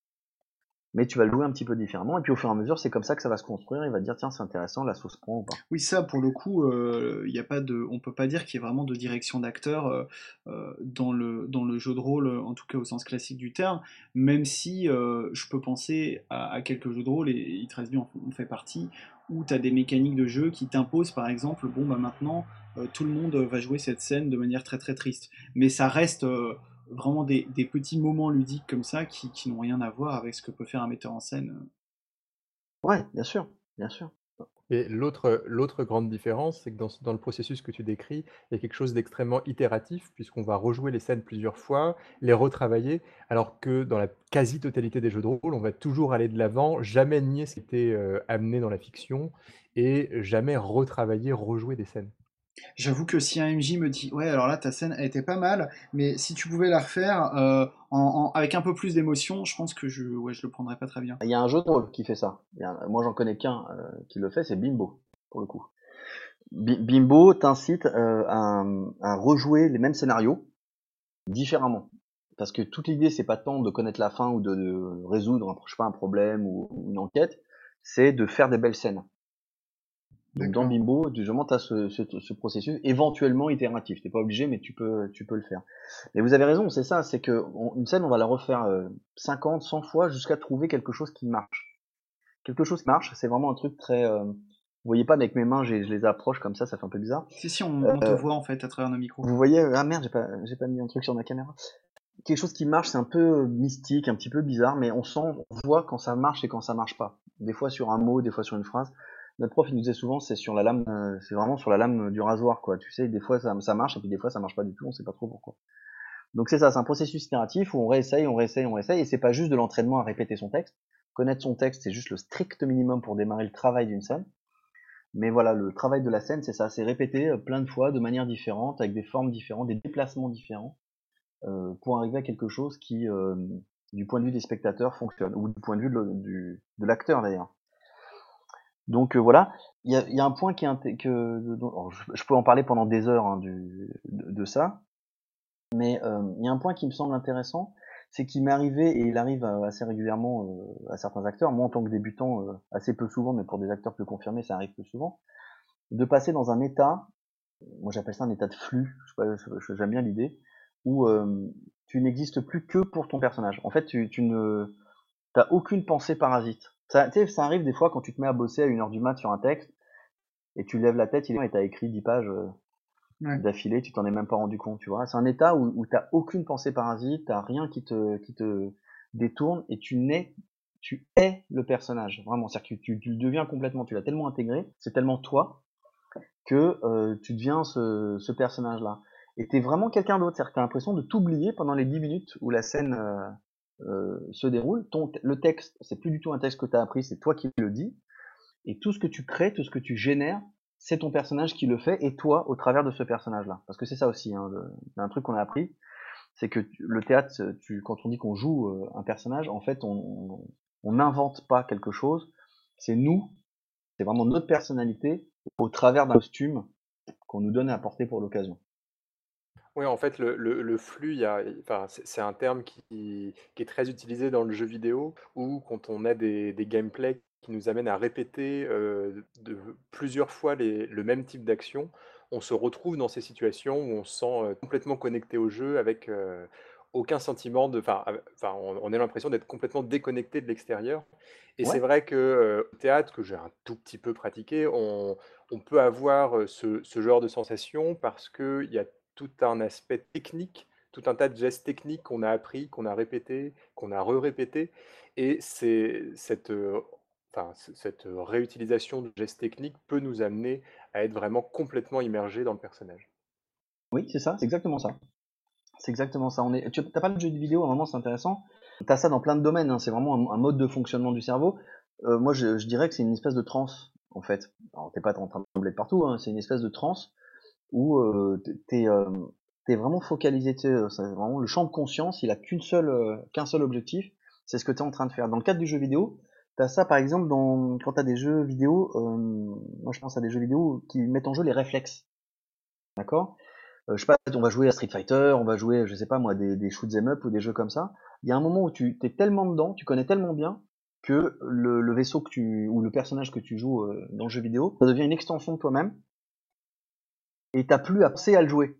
S2: mais tu vas le jouer un petit peu différemment, et puis au fur et à mesure, c'est comme ça que ça va se construire, il va dire, tiens, c'est intéressant, la sauce prend ou pas.
S1: Oui, ça, pour le coup, euh, il y a pas de, on peut pas dire qu'il y ait vraiment de direction d'acteur euh, euh, dans, le, dans le jeu de rôle, en tout cas au sens classique du terme, même si je peux penser à, quelques jeux de rôle, et en, en fait partie, où tu as des mécaniques de jeu qui t'imposent, par exemple, bon, bah maintenant, tout le monde va jouer cette scène de manière très très triste. Mais ça reste vraiment des, petits moments ludiques comme ça qui, n'ont rien à voir avec ce que peut faire un metteur en scène.
S2: Ouais, bien sûr, bien sûr.
S3: Et l'autre, l'autre grande différence, c'est que dans, dans, le processus que tu décris, il y a quelque chose d'extrêmement itératif, puisqu'on va rejouer les scènes plusieurs fois, les retravailler, alors que dans la quasi-totalité des jeux de rôle, on va toujours aller de l'avant, jamais nier ce qui était euh, amené dans la fiction, et jamais retravailler, rejouer des scènes.
S1: J'avoue que si un MJ me dit ouais alors là ta scène elle était pas mal, mais si tu pouvais la refaire euh, avec un peu plus d'émotion, je pense que je ouais je le prendrais pas très bien.
S2: Il y a un jeu de rôle qui fait ça. Moi, j'en connais qu'un euh, qui le fait, c'est Bimbo, pour le coup. Bi- Bimbo t'incite euh, à, rejouer les mêmes scénarios différemment. Parce que toute l'idée, c'est pas tant de connaître la fin ou de, de résoudre un, je sais pas, un problème ou une enquête, c'est de faire des belles scènes. Donc dans. Bimbo, tu as ce, ce, ce processus éventuellement itératif. T'es pas obligé, mais tu peux, tu peux le faire. Mais vous avez raison, c'est ça, c'est que on- une scène, on va la refaire euh, 50, 100 fois jusqu'à trouver quelque chose qui marche. Quelque chose qui marche, c'est vraiment un truc très. euh, vous voyez pas, mais avec mes mains, je les approche comme ça, ça fait un peu bizarre.
S1: Si si on, on te
S2: Euh,
S1: voit en fait à travers nos micros.
S2: Vous voyez, ah merde, j'ai pas, j'ai pas mis un truc sur ma caméra. Quelque chose qui marche, c'est un peu mystique, un petit peu bizarre, mais on sent, on voit quand ça marche et quand ça marche pas. Des fois sur un mot, des fois sur une phrase. Notre prof, il nous disait souvent, c'est sur la lame, euh, c'est vraiment sur la lame du rasoir, quoi. Tu sais, des fois ça, ça marche et puis des fois ça marche pas du tout, on sait pas trop pourquoi. Donc c'est ça, c'est un processus itératif où on réessaye, on réessaye, on réessaye, et c'est pas juste de l'entraînement à répéter son texte. Connaître son texte, c'est juste le strict minimum pour démarrer le travail d'une scène. Mais voilà, le travail de la scène, c'est ça, c'est répéter euh, plein de fois, de manière différente, avec des formes différentes, des déplacements différents, euh, pour arriver à quelque chose qui, euh, du point de vue des spectateurs, fonctionne, ou du point de vue de, l'acteur d'ailleurs. Donc euh, voilà, il y a, un point qui est que alors, je, peux en parler pendant des heures hein, de, ça, mais euh, il y a un point qui me semble intéressant, c'est qu'il m'est arrivé et il arrive euh, assez régulièrement à certains acteurs, moi en tant que débutant assez peu souvent, mais pour des acteurs plus confirmés ça arrive plus souvent, de passer dans un état, moi j'appelle ça un état de flux, je j'aime bien l'idée, où tu n'existes plus que pour ton personnage. En fait, tu, tu ne t'as aucune pensée parasite. Ça, ça arrive des fois quand tu te mets à bosser à une heure du mat sur un texte et tu lèves la tête, il est et t'as écrit 10 pages euh,
S1: Ouais.
S2: d'affilée, tu t'en es même pas rendu compte, tu vois. C'est un état où, où t'as aucune pensée parasite, t'as rien qui te, qui te détourne et tu nais, tu es le personnage, vraiment. C'est-à-dire que tu, tu le deviens complètement, tu l'as tellement intégré, c'est tellement toi que euh, tu deviens ce, ce personnage-là. Et t'es vraiment quelqu'un d'autre, c'est-à-dire que t'as l'impression de t'oublier pendant les 10 minutes où la scène euh, se déroule. Ton, le texte, c'est plus du tout un texte que t'as appris, c'est toi qui le dis. Et tout ce que tu crées, tout ce que tu génères, c'est ton personnage qui le fait et toi au travers de ce personnage-là. Parce que c'est ça aussi, hein, un truc qu'on a appris, c'est que tu- le théâtre, tu, quand on dit qu'on joue euh, un personnage, en fait, on n'invente pas quelque chose, c'est nous, c'est vraiment notre personnalité au travers d'un costume qu'on nous donne à porter pour l'occasion.
S3: Oui, en fait, le, le- le flux, il y a, enfin, c'est c'est un terme qui, qui est très utilisé dans le jeu vidéo, où quand on a des, des gameplays qui nous amènent à répéter euh, de, plusieurs fois les- le même type d'action, on se retrouve dans ces situations où on se sent euh, complètement connecté au jeu avec euh, aucun sentiment de... Enfin, on, on a l'impression d'être complètement déconnecté de l'extérieur. Et c'est
S2: Ouais,
S3: vrai que euh, au théâtre, que j'ai un tout petit peu pratiqué, on, on peut avoir euh, ce, ce genre de sensation parce qu'il y a tout un aspect technique, tout un tas de gestes techniques qu'on a appris, qu'on a répété, qu'on a re-répété. Et c'est cette, euh, réutilisation de gestes techniques peut nous amener à être vraiment complètement immergé dans le personnage.
S2: oui, c'est ça, c'est exactement ça. C'est exactement ça. On est, tu as pas de jeu de vidéo, à un moment, c'est intéressant. T'as ça dans plein de domaines, hein, c'est vraiment un, mode de fonctionnement du cerveau. Euh, moi, je, dirais que c'est une espèce de transe, en fait. Alors, t'es pas en train de trembler partout, hein, c'est une espèce de transe où euh, t'es euh, t'es vraiment focalisé. tu euh, c'est vraiment le champ de conscience, il a qu'une seule, qu'un seul objectif, c'est ce que tu es en train de faire. Dans le cadre du jeu vidéo, t'as ça par exemple dans quand t'as des jeux vidéo. moi, je pense à des jeux vidéo qui mettent en jeu les réflexes. D'accord? Je sais pas, on va jouer à Street Fighter, on va jouer, je sais pas moi, des, des shoot 'em up ou des jeux comme ça. Il y a un moment où tu t'es tellement dedans, tu connais tellement bien que le, le vaisseau que tu ou le personnage que tu joues dans le jeu vidéo, ça devient une extension de toi-même et t'as plus penser à le jouer.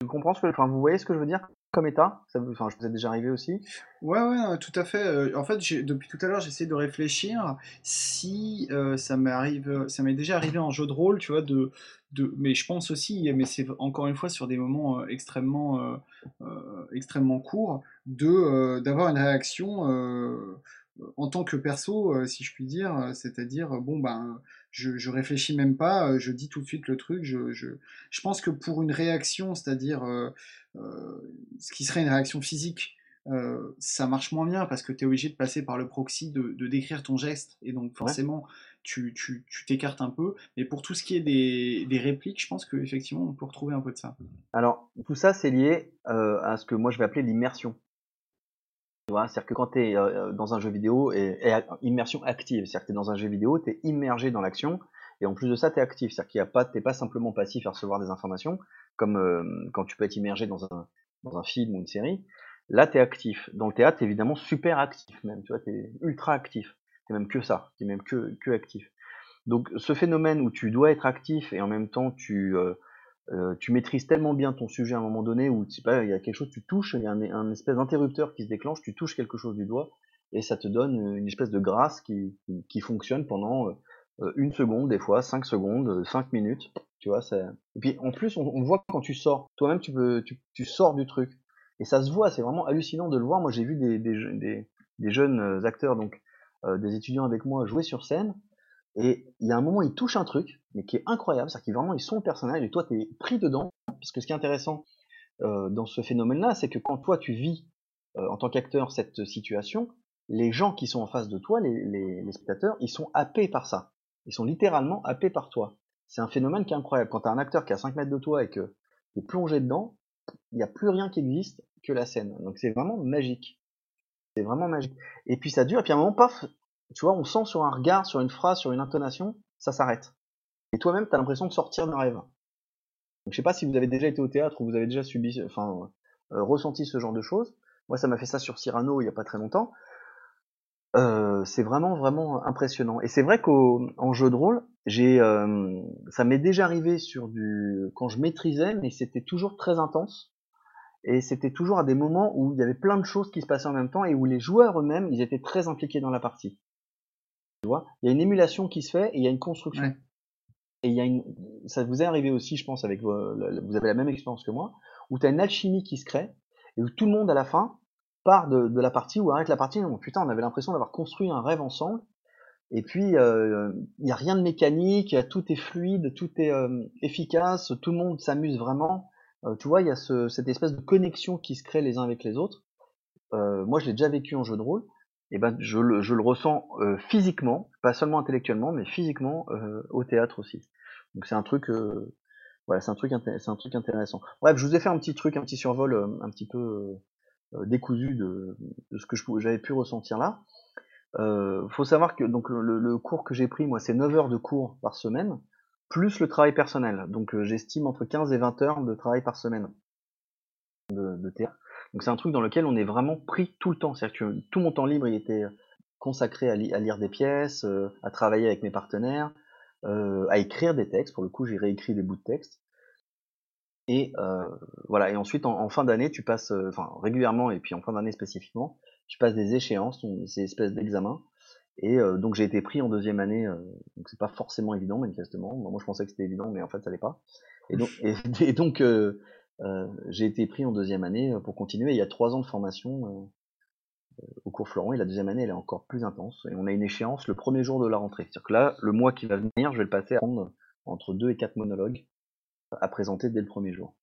S2: Tu comprends ce que, enfin, vous voyez ce que je veux dire comme état? Ça vous, enfin, je vous ai déjà arrivé aussi.
S1: Ouais, ouais, tout à fait. Euh, En fait, depuis tout à l'heure, j'essaie de réfléchir si euh, ça m'arrive, ça m'est déjà arrivé en jeu de rôle, tu vois, de, de, mais je pense aussi, mais c'est encore une fois sur des moments euh, extrêmement, extrêmement courts, de d'avoir une réaction en tant que perso, si je puis dire, c'est-à-dire, bon ben, je, je réfléchis même pas, euh, je dis tout de suite le truc. Je, je, je pense que pour une réaction, c'est-à-dire euh, euh, ce qui serait une réaction physique euh, ça marche moins bien parce que tu es obligé de passer par le proxy, de, de décrire ton geste, et donc forcément, tu tu- tu t'écartes un peu. Mais pour tout ce qui est des, des répliques, je pense qu'effectivement, on peut retrouver un peu de ça.
S2: Alors, tout ça, c'est lié à ce que moi je vais appeler l'immersion. Tu vois, c'est-à-dire que quand tu es dans un jeu vidéo, et, immersion active, c'est-à-dire que tu es dans un jeu vidéo, tu es immergé dans l'action, et en plus de ça, tu es actif, c'est-à-dire qu'il y a pas, t'es simplement passif à recevoir des informations, comme euh, quand tu peux être immergé dans un, dans un film ou une série. Là, tu es actif. Dans le théâtre, tu évidemment super actif même, tu vois, tu es ultra actif. Tu même que ça, tu même que, que actif. Donc ce phénomène où tu dois être actif et en même temps tu, euh, euh, tu maîtrises tellement bien ton sujet à un moment donné où tu pas, il y a quelque chose, tu touches, il y a un, espèce d'interrupteur qui se déclenche, tu touches quelque chose du doigt et ça te donne une espèce de grâce qui, fonctionne pendant euh, une seconde, des fois cinq secondes, cinq minutes, tu vois. Et puis en plus, on, voit quand tu sors, toi-même tu peux, tu, sors du truc et ça se voit, c'est vraiment hallucinant de le voir. Moi, j'ai vu des, jeunes acteurs, donc euh, des étudiants avec moi, jouer sur scène et il y a un moment, ils touchent un truc, mais qui est incroyable, c'est-à-dire qu'ils vraiment ils sont le personnage et toi tu es pris dedans. Parce que ce qui est intéressant euh, dans ce phénomène-là, c'est que quand toi tu vis euh, en tant qu'acteur cette situation, les gens qui sont en face de toi, les, les, les, spectateurs, ils sont happés par ça. Ils sont littéralement happés par toi. C'est un phénomène qui est incroyable. Quand tu as un acteur qui est à 5 mètres de toi et que tu es plongé dedans, il n'y a plus rien qui existe que la scène. Donc c'est vraiment magique. C'est vraiment magique. Et puis ça dure, et puis à un moment, paf, tu vois, on sent sur un regard, sur une phrase, sur une intonation, ça s'arrête. Et toi-même, tu as l'impression de sortir d'un rêve. Donc, je sais pas si vous avez déjà été au théâtre ou vous avez déjà subi, enfin, euh, ressenti ce genre de choses. Moi, ça m'a fait ça sur Cyrano il y a pas très longtemps. Euh, c'est vraiment, vraiment impressionnant. Et c'est vrai qu'en jeu de rôle, j'ai, euh, ça m'est déjà arrivé sur du, quand je maîtrisais, mais c'était toujours très intense. Et c'était toujours à des moments où il y avait plein de choses qui se passaient en même temps et où les joueurs eux-mêmes, ils étaient très impliqués dans la partie. Tu vois, il y a une émulation qui se fait et il y a une construction.
S1: Ouais.
S2: Et il y a une, ça vous est arrivé aussi, je pense, avec vous avez la même expérience que moi, où tu as une alchimie qui se crée et où tout le monde à la fin part de, de la partie ou arrête la partie. Non, putain, on avait l'impression d'avoir construit un rêve ensemble. Et puis euh, il n'y a rien de mécanique, tout est fluide, tout est euh, efficace, tout le monde s'amuse vraiment. Euh, tu vois, il y a ce, cette espèce de connexion qui se crée les uns avec les autres. Euh, moi, je l'ai déjà vécu en jeu de rôle et ben je le, je le ressens euh, physiquement, pas seulement intellectuellement, mais physiquement euh, au théâtre aussi. Donc c'est un truc, euh, voilà, c'est un truc, c'est un truc intéressant. Bref, je vous ai fait un petit truc, un petit survol, euh, un petit peu euh, décousu de, de, ce que j'avais pu ressentir là. Euh, faut savoir que donc le, le cours que j'ai pris, moi, c'est 9 heures de cours par semaine, plus le travail personnel. Donc euh, j'estime entre 15 et 20 heures de travail par semaine de, de théâtre. Donc c'est un truc dans lequel on est vraiment pris tout le temps. C'est-à-dire que tout mon temps libre, il était consacré à, li à lire des pièces, euh, à travailler avec mes partenaires, euh, à écrire des textes. Pour le coup, j'ai réécrit des bouts de texte. Et euh, voilà. Et ensuite, en, fin d'année, tu passes, euh, enfin régulièrement, et puis en fin d'année spécifiquement, tu passes des échéances, ces espèces d'examens. Et euh, donc j'ai été pris en deuxième année. euh, donc c'est pas forcément évident, manifestement. Moi, je pensais que c'était évident, mais en fait, ça l'est pas. Et donc, euh, j'ai été pris en deuxième année pour continuer. Il y a trois ans de formation au cours Florent et la deuxième année elle est encore plus intense et on a une échéance le premier jour de la rentrée. C'est-à-dire que là, le mois qui va venir, je vais le passer à prendre entre deux et quatre monologues à présenter dès le premier jour.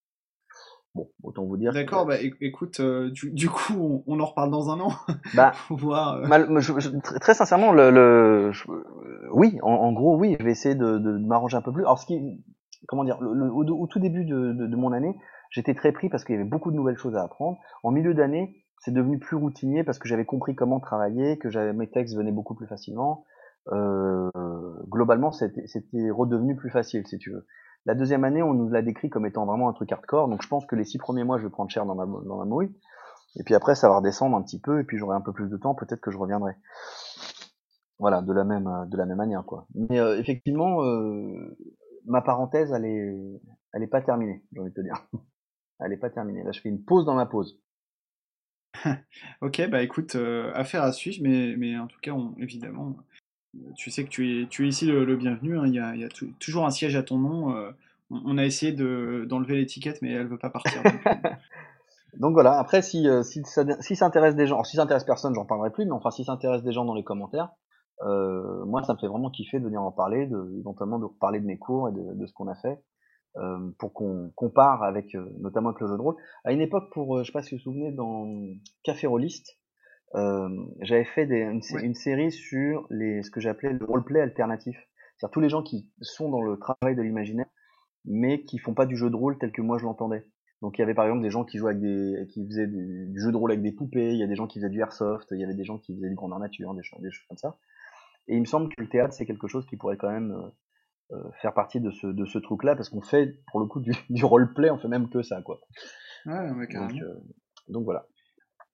S2: Bon, autant vous dire.
S1: D'accord, que... bah écoute, euh, du, du, coup, on, on, en reparle dans un an.
S2: Bah,
S1: pour voir. Euh...
S2: Mal, je, je, très sincèrement, le, le je, oui, en, en, gros, oui, je vais essayer de, de, de m'arranger un peu plus. Alors, ce qui, comment dire, le, au, au, tout début de, de mon année, j'étais très pris parce qu'il y avait beaucoup de nouvelles choses à apprendre. En milieu d'année, c'est devenu plus routinier parce que j'avais compris comment travailler, que j'avais mes textes venaient beaucoup plus facilement. Euh, globalement, c'était redevenu plus facile, si tu veux. La deuxième année, on nous l'a décrit comme étant vraiment un truc hardcore, donc je pense que les six premiers mois, je vais prendre cher dans ma, dans ma mouille. Et puis après, ça va redescendre un petit peu, et puis j'aurai un peu plus de temps, peut-être que je reviendrai. Voilà, de la même, de la même manière, quoi. Mais euh, effectivement, euh, ma parenthèse, elle est, elle est pas terminée, j'ai envie de te dire. Elle est pas terminée. Là, je fais une pause dans ma pause.
S1: ok, bah écoute, euh, affaire à suivre, mais, mais en tout cas, on, évidemment, tu sais que tu es, tu es ici le, le bienvenu. Hein, il y a, y a toujours un siège à ton nom. Euh, on, on, a essayé d'enlever l'étiquette, mais elle veut pas partir. Donc, euh.
S2: donc voilà, après, si, si, ça, si ça intéresse des gens, alors, si ça intéresse personne, j'en parlerai plus, mais enfin, si ça intéresse des gens dans les commentaires, euh, moi, ça me fait vraiment kiffer de venir en parler, de, éventuellement de reparler de mes cours et de, de ce qu'on a fait. Pour qu'on compare avec, notamment avec le jeu de rôle. À une époque, pour, je sais pas si vous vous souvenez, dans Café Rolliste, j'avais fait des, une, série sur les, ce que j'appelais le roleplay alternatif. C'est-à-dire tous les gens qui sont dans le travail de l'imaginaire, mais qui font pas du jeu de rôle tel que moi je l'entendais. Donc il y avait par exemple des gens qui jouaient avec des, qui faisaient du, jeu de rôle avec des poupées, il y a des gens qui faisaient du airsoft, il y avait des gens qui faisaient du grandeur nature, des choses, des choses comme ça. Et il me semble que le théâtre c'est quelque chose qui pourrait quand même euh, euh, faire partie de ce, de ce truc-là, parce qu'on fait pour le coup du, du roleplay, on fait même que ça, quoi.
S1: Ouais, ouais donc,
S2: euh, donc voilà.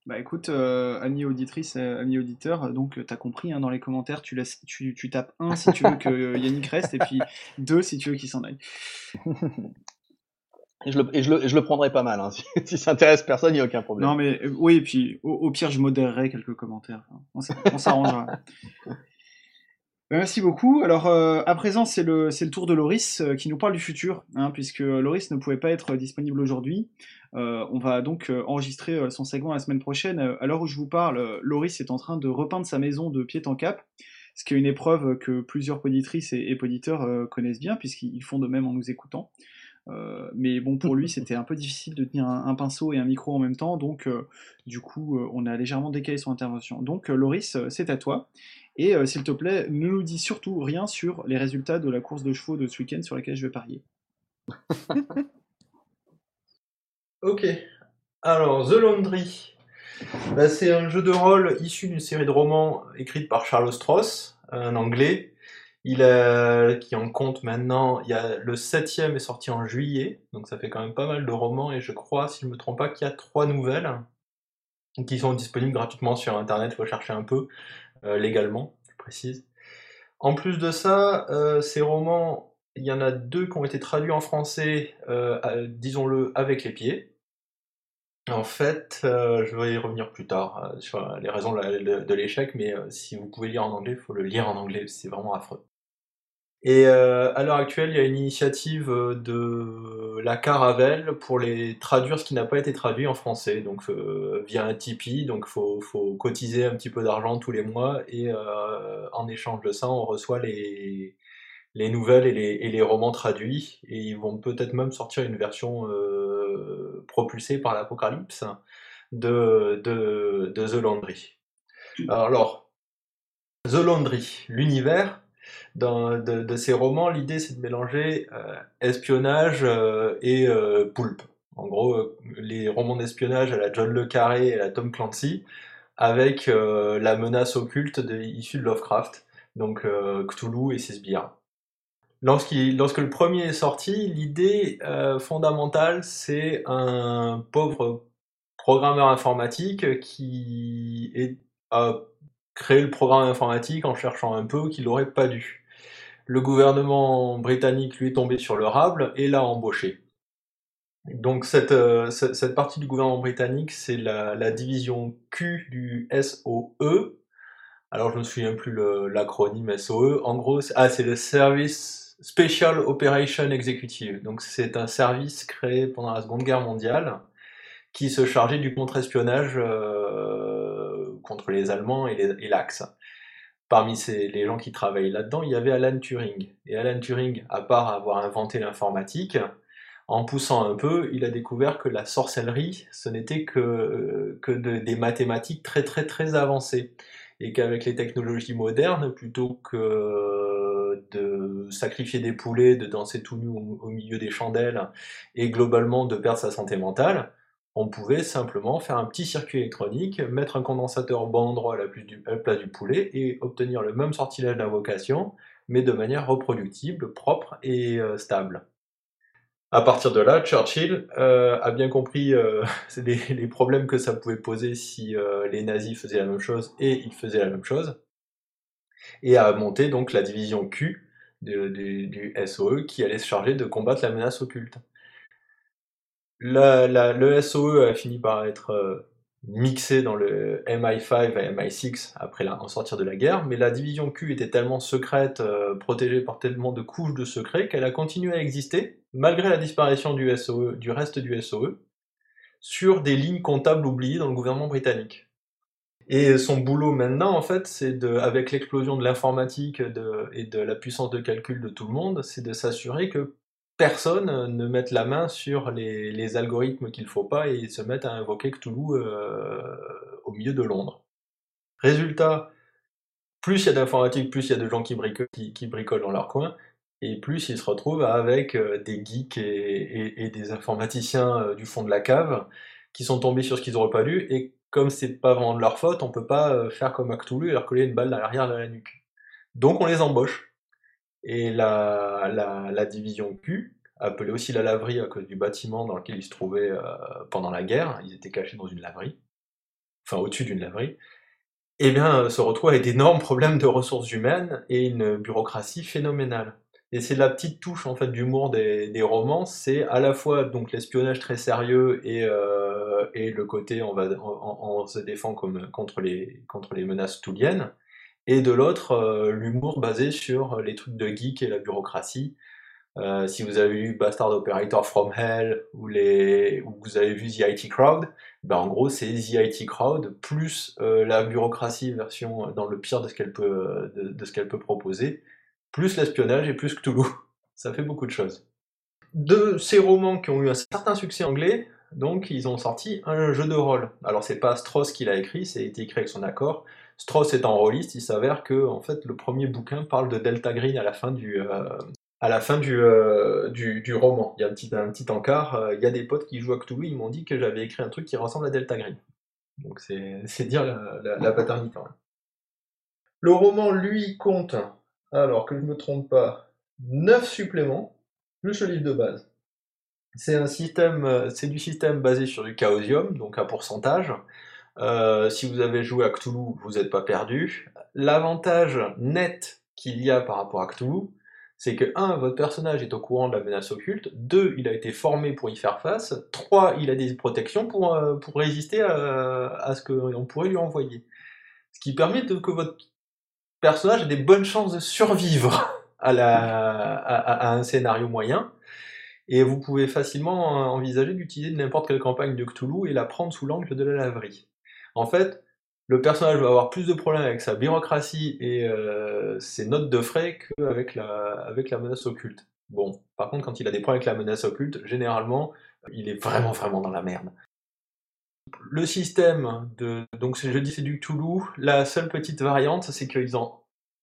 S1: Bah écoute, euh, amis auditrices, amis auditeurs, donc t'as compris hein, dans les commentaires, tu, laisses, tu, tu tapes 1 si tu veux que Yannick reste, et puis 2 si tu veux qu'il s'en aille.
S2: Et je, le, et, je le, je le prendrai pas mal, hein. si, ça intéresse personne, il n'y a aucun problème.
S1: Non mais oui, et puis au, pire je modérerai quelques commentaires, on s'arrangera. Bah, merci beaucoup. Alors, euh, à présent, c'est le, le, tour de Loris euh, qui nous parle du futur, hein, puisque Loris ne pouvait pas être disponible aujourd'hui. Euh, on va donc enregistrer son segment la semaine prochaine. À l'heure où je vous parle, Loris est en train de repeindre sa maison de pied en cap, ce qui est une épreuve que plusieurs poditrices et, poditeurs connaissent bien, puisqu'ils font de même en nous écoutant. mais bon, pour lui, c'était un peu difficile de tenir un, pinceau et un micro en même temps, donc du coup, on a légèrement décalé son intervention. Donc, Loris, c'est à toi. Et euh, s'il te plaît, ne nous dis surtout rien sur les résultats de la course de chevaux de ce week-end sur laquelle je vais parier.
S4: ok. Alors, The Laundry. Bah, c'est un jeu de rôle issu d'une série de romans écrite par Charles Stross, un anglais. Il a, qui en compte maintenant, il y a, le septième est sorti en juillet, donc ça fait quand même pas mal de romans, et je crois, si je ne me trompe pas, qu'il y a trois nouvelles qui sont disponibles gratuitement sur internet, il faut chercher un peu. Euh, légalement, je précise. En plus de ça, euh, ces romans, il y en a deux qui ont été traduits en français, euh, disons-le, avec les pieds. En fait, je vais y revenir plus tard sur les raisons de l'échec, mais si vous pouvez lire en anglais, il faut le lire en anglais, c'est vraiment affreux. Et euh, à l'heure actuelle, il y a une initiative euh, de la Caravelle pour les traduire ce qui n'a pas été traduit en français, donc euh, via un Tipeee. Donc faut, faut cotiser un petit peu d'argent tous les mois et en échange de ça, on reçoit les, les nouvelles et les, et les romans traduits. Et ils vont peut-être même sortir une version propulsée par l'Apocalypse de, de, de The Laundry. Alors, The Laundry, l'univers dans, de, ces romans, l'idée c'est de mélanger euh, espionnage euh, et euh, poulpe. En gros, les romans d'espionnage à la John Le Carré et à la Tom Clancy, avec la menace occulte de, issue de Lovecraft, donc Cthulhu et ses sbires. Lorsque le premier est sorti, l'idée fondamentale, c'est un pauvre programmeur informatique qui a créé le programme informatique en cherchant un peu qu'il n'aurait pas dû le gouvernement britannique lui est tombé sur le rable et l'a embauché. Donc cette, euh, cette, partie du gouvernement britannique, c'est la, division Q du SOE. Alors je ne me souviens plus l'acronyme SOE. En gros, ah, c'est le Service Special Operation Executive. Donc c'est un service créé pendant la Seconde Guerre mondiale qui se chargeait du contre-espionnage euh, contre les Allemands et l'Axe parmi les gens qui travaillent là-dedans, il y avait Alan Turing. Et Alan Turing, à part avoir inventé l'informatique, en poussant un peu, il a découvert que la sorcellerie, ce n'était que, euh, des mathématiques très très très avancées. Et qu'avec les technologies modernes, plutôt que de sacrifier des poulets, de danser tout nu au milieu des chandelles, et globalement de perdre sa santé mentale, on pouvait simplement faire un petit circuit électronique, mettre un condensateur au bon endroit à la, place du poulet et obtenir le même sortilège d'invocation, mais de manière reproductible, propre et euh, stable. À partir de là, Churchill euh, a bien compris euh, les, problèmes que ça pouvait poser si les nazis faisaient la même chose et ils faisaient la même chose, et a monté donc la division Q du SOE qui allait se charger de combattre la menace occulte le SOE a fini par être euh, mixé dans le MI5 et MI6 après en sortir de la guerre, mais la division Q était tellement secrète, euh, protégée par tellement de couches de secrets qu'elle a continué à exister, malgré la disparition du, SOE, du reste du SOE, sur des lignes comptables oubliées dans le gouvernement britannique. Et son boulot maintenant, en fait, c'est de, avec l'explosion de l'informatique et de la puissance de calcul de tout le monde, c'est de s'assurer que personne ne mette la main sur les, algorithmes qu'il faut pas et se mette à invoquer Cthulhu euh, au milieu de Londres. Résultat, plus il y a d'informatique, plus il y a de gens qui bricolent, dans leur coin, et plus ils se retrouvent avec euh, des geeks et, des informaticiens euh, du fond de la cave qui sont tombés sur ce qu'ils n'auraient pas lu, et comme c'est pas vraiment de leur faute, on peut pas faire comme Cthulhu et leur coller une balle à l'arrière de la nuque. Donc on les embauche. Et la, division Q, appelée aussi la laverie à cause du bâtiment dans lequel ils se trouvaient euh, pendant la guerre, ils étaient cachés dans une laverie, enfin au-dessus d'une laverie, eh bien, se retrouve avec d'énormes problèmes de ressources humaines et une bureaucratie phénoménale. Et c'est la petite touche en fait d'humour des, romans, c'est à la fois donc l'espionnage très sérieux et, euh, et le côté on va on, se défend contre les contre les menaces touliennes, et de l'autre, euh, l'humour basé sur les trucs de geek et la bureaucratie. Euh, si vous avez lu Bastard Operator from Hell ou, vous avez vu The IT Crowd, ben en gros c'est The IT Crowd plus euh, la bureaucratie version dans le pire de ce qu'elle peut, de, de, ce qu'elle peut proposer, plus l'espionnage et plus Cthulhu. Ça fait beaucoup de choses. De ces romans qui ont eu un certain succès anglais, donc ils ont sorti un jeu de rôle. Alors c'est pas Strauss qui l'a écrit, c'est été écrit avec son accord. Strauss étant rôliste, il s'avère que en fait le premier bouquin parle de Delta Green à la fin du euh, euh, roman. Il y a un petit, encart. Euh, il y a des potes qui jouent à Cthulhu, ils m'ont dit que j'avais écrit un truc qui ressemble à Delta Green. Donc c'est dire la, paternité. Le roman, lui, compte, alors que je ne me trompe pas, 9 suppléments, plus le livre de base. C'est un système, du système basé sur du chaosium, donc un pourcentage. Euh, si vous avez joué à Cthulhu, vous n'êtes pas perdu. L'avantage net qu'il y a par rapport à Cthulhu, c'est que 1. Votre personnage est au courant de la menace occulte, 2. Il a été formé pour y faire face, 3. Il a des protections pour, euh, pour résister à, à ce qu'on pourrait lui envoyer. Ce qui permet que votre personnage ait des bonnes chances de survivre à, la, à un scénario moyen. Et vous pouvez facilement envisager d'utiliser n'importe quelle campagne de Cthulhu et la prendre sous l'angle de la laverie. En fait, le personnage va avoir plus de problèmes avec sa bureaucratie et euh, ses notes de frais qu'avec la, avec la menace occulte. Bon, par contre, quand il a des problèmes avec la menace occulte, généralement, il est vraiment, vraiment dans la merde. Le système de. Donc, je dis c'est du Toulouse. La seule petite variante, c'est qu'ils ont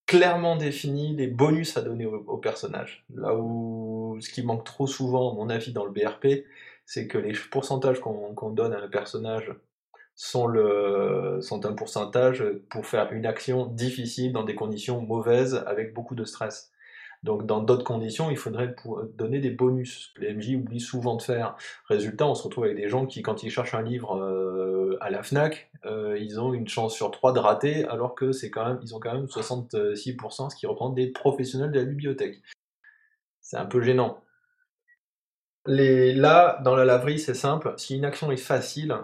S4: clairement défini les bonus à donner au, personnage. Là où ce qui manque trop souvent, à mon avis, dans le BRP, c'est que les pourcentages qu'on donne à un personnage sont, un pourcentage pour faire une action difficile dans des conditions mauvaises avec beaucoup de stress. Donc dans d'autres conditions, il faudrait donner des bonus, que les MJ oublient souvent de faire. Résultat, on se retrouve avec des gens qui, quand ils cherchent un livre euh, à la FNAC, euh, ils ont une chance sur trois de rater, alors que c'est quand même, ils ont quand même 66%, ce qui représente des professionnels de la bibliothèque. C'est un peu gênant. Là, dans la laverie, c'est simple. Si une action est facile,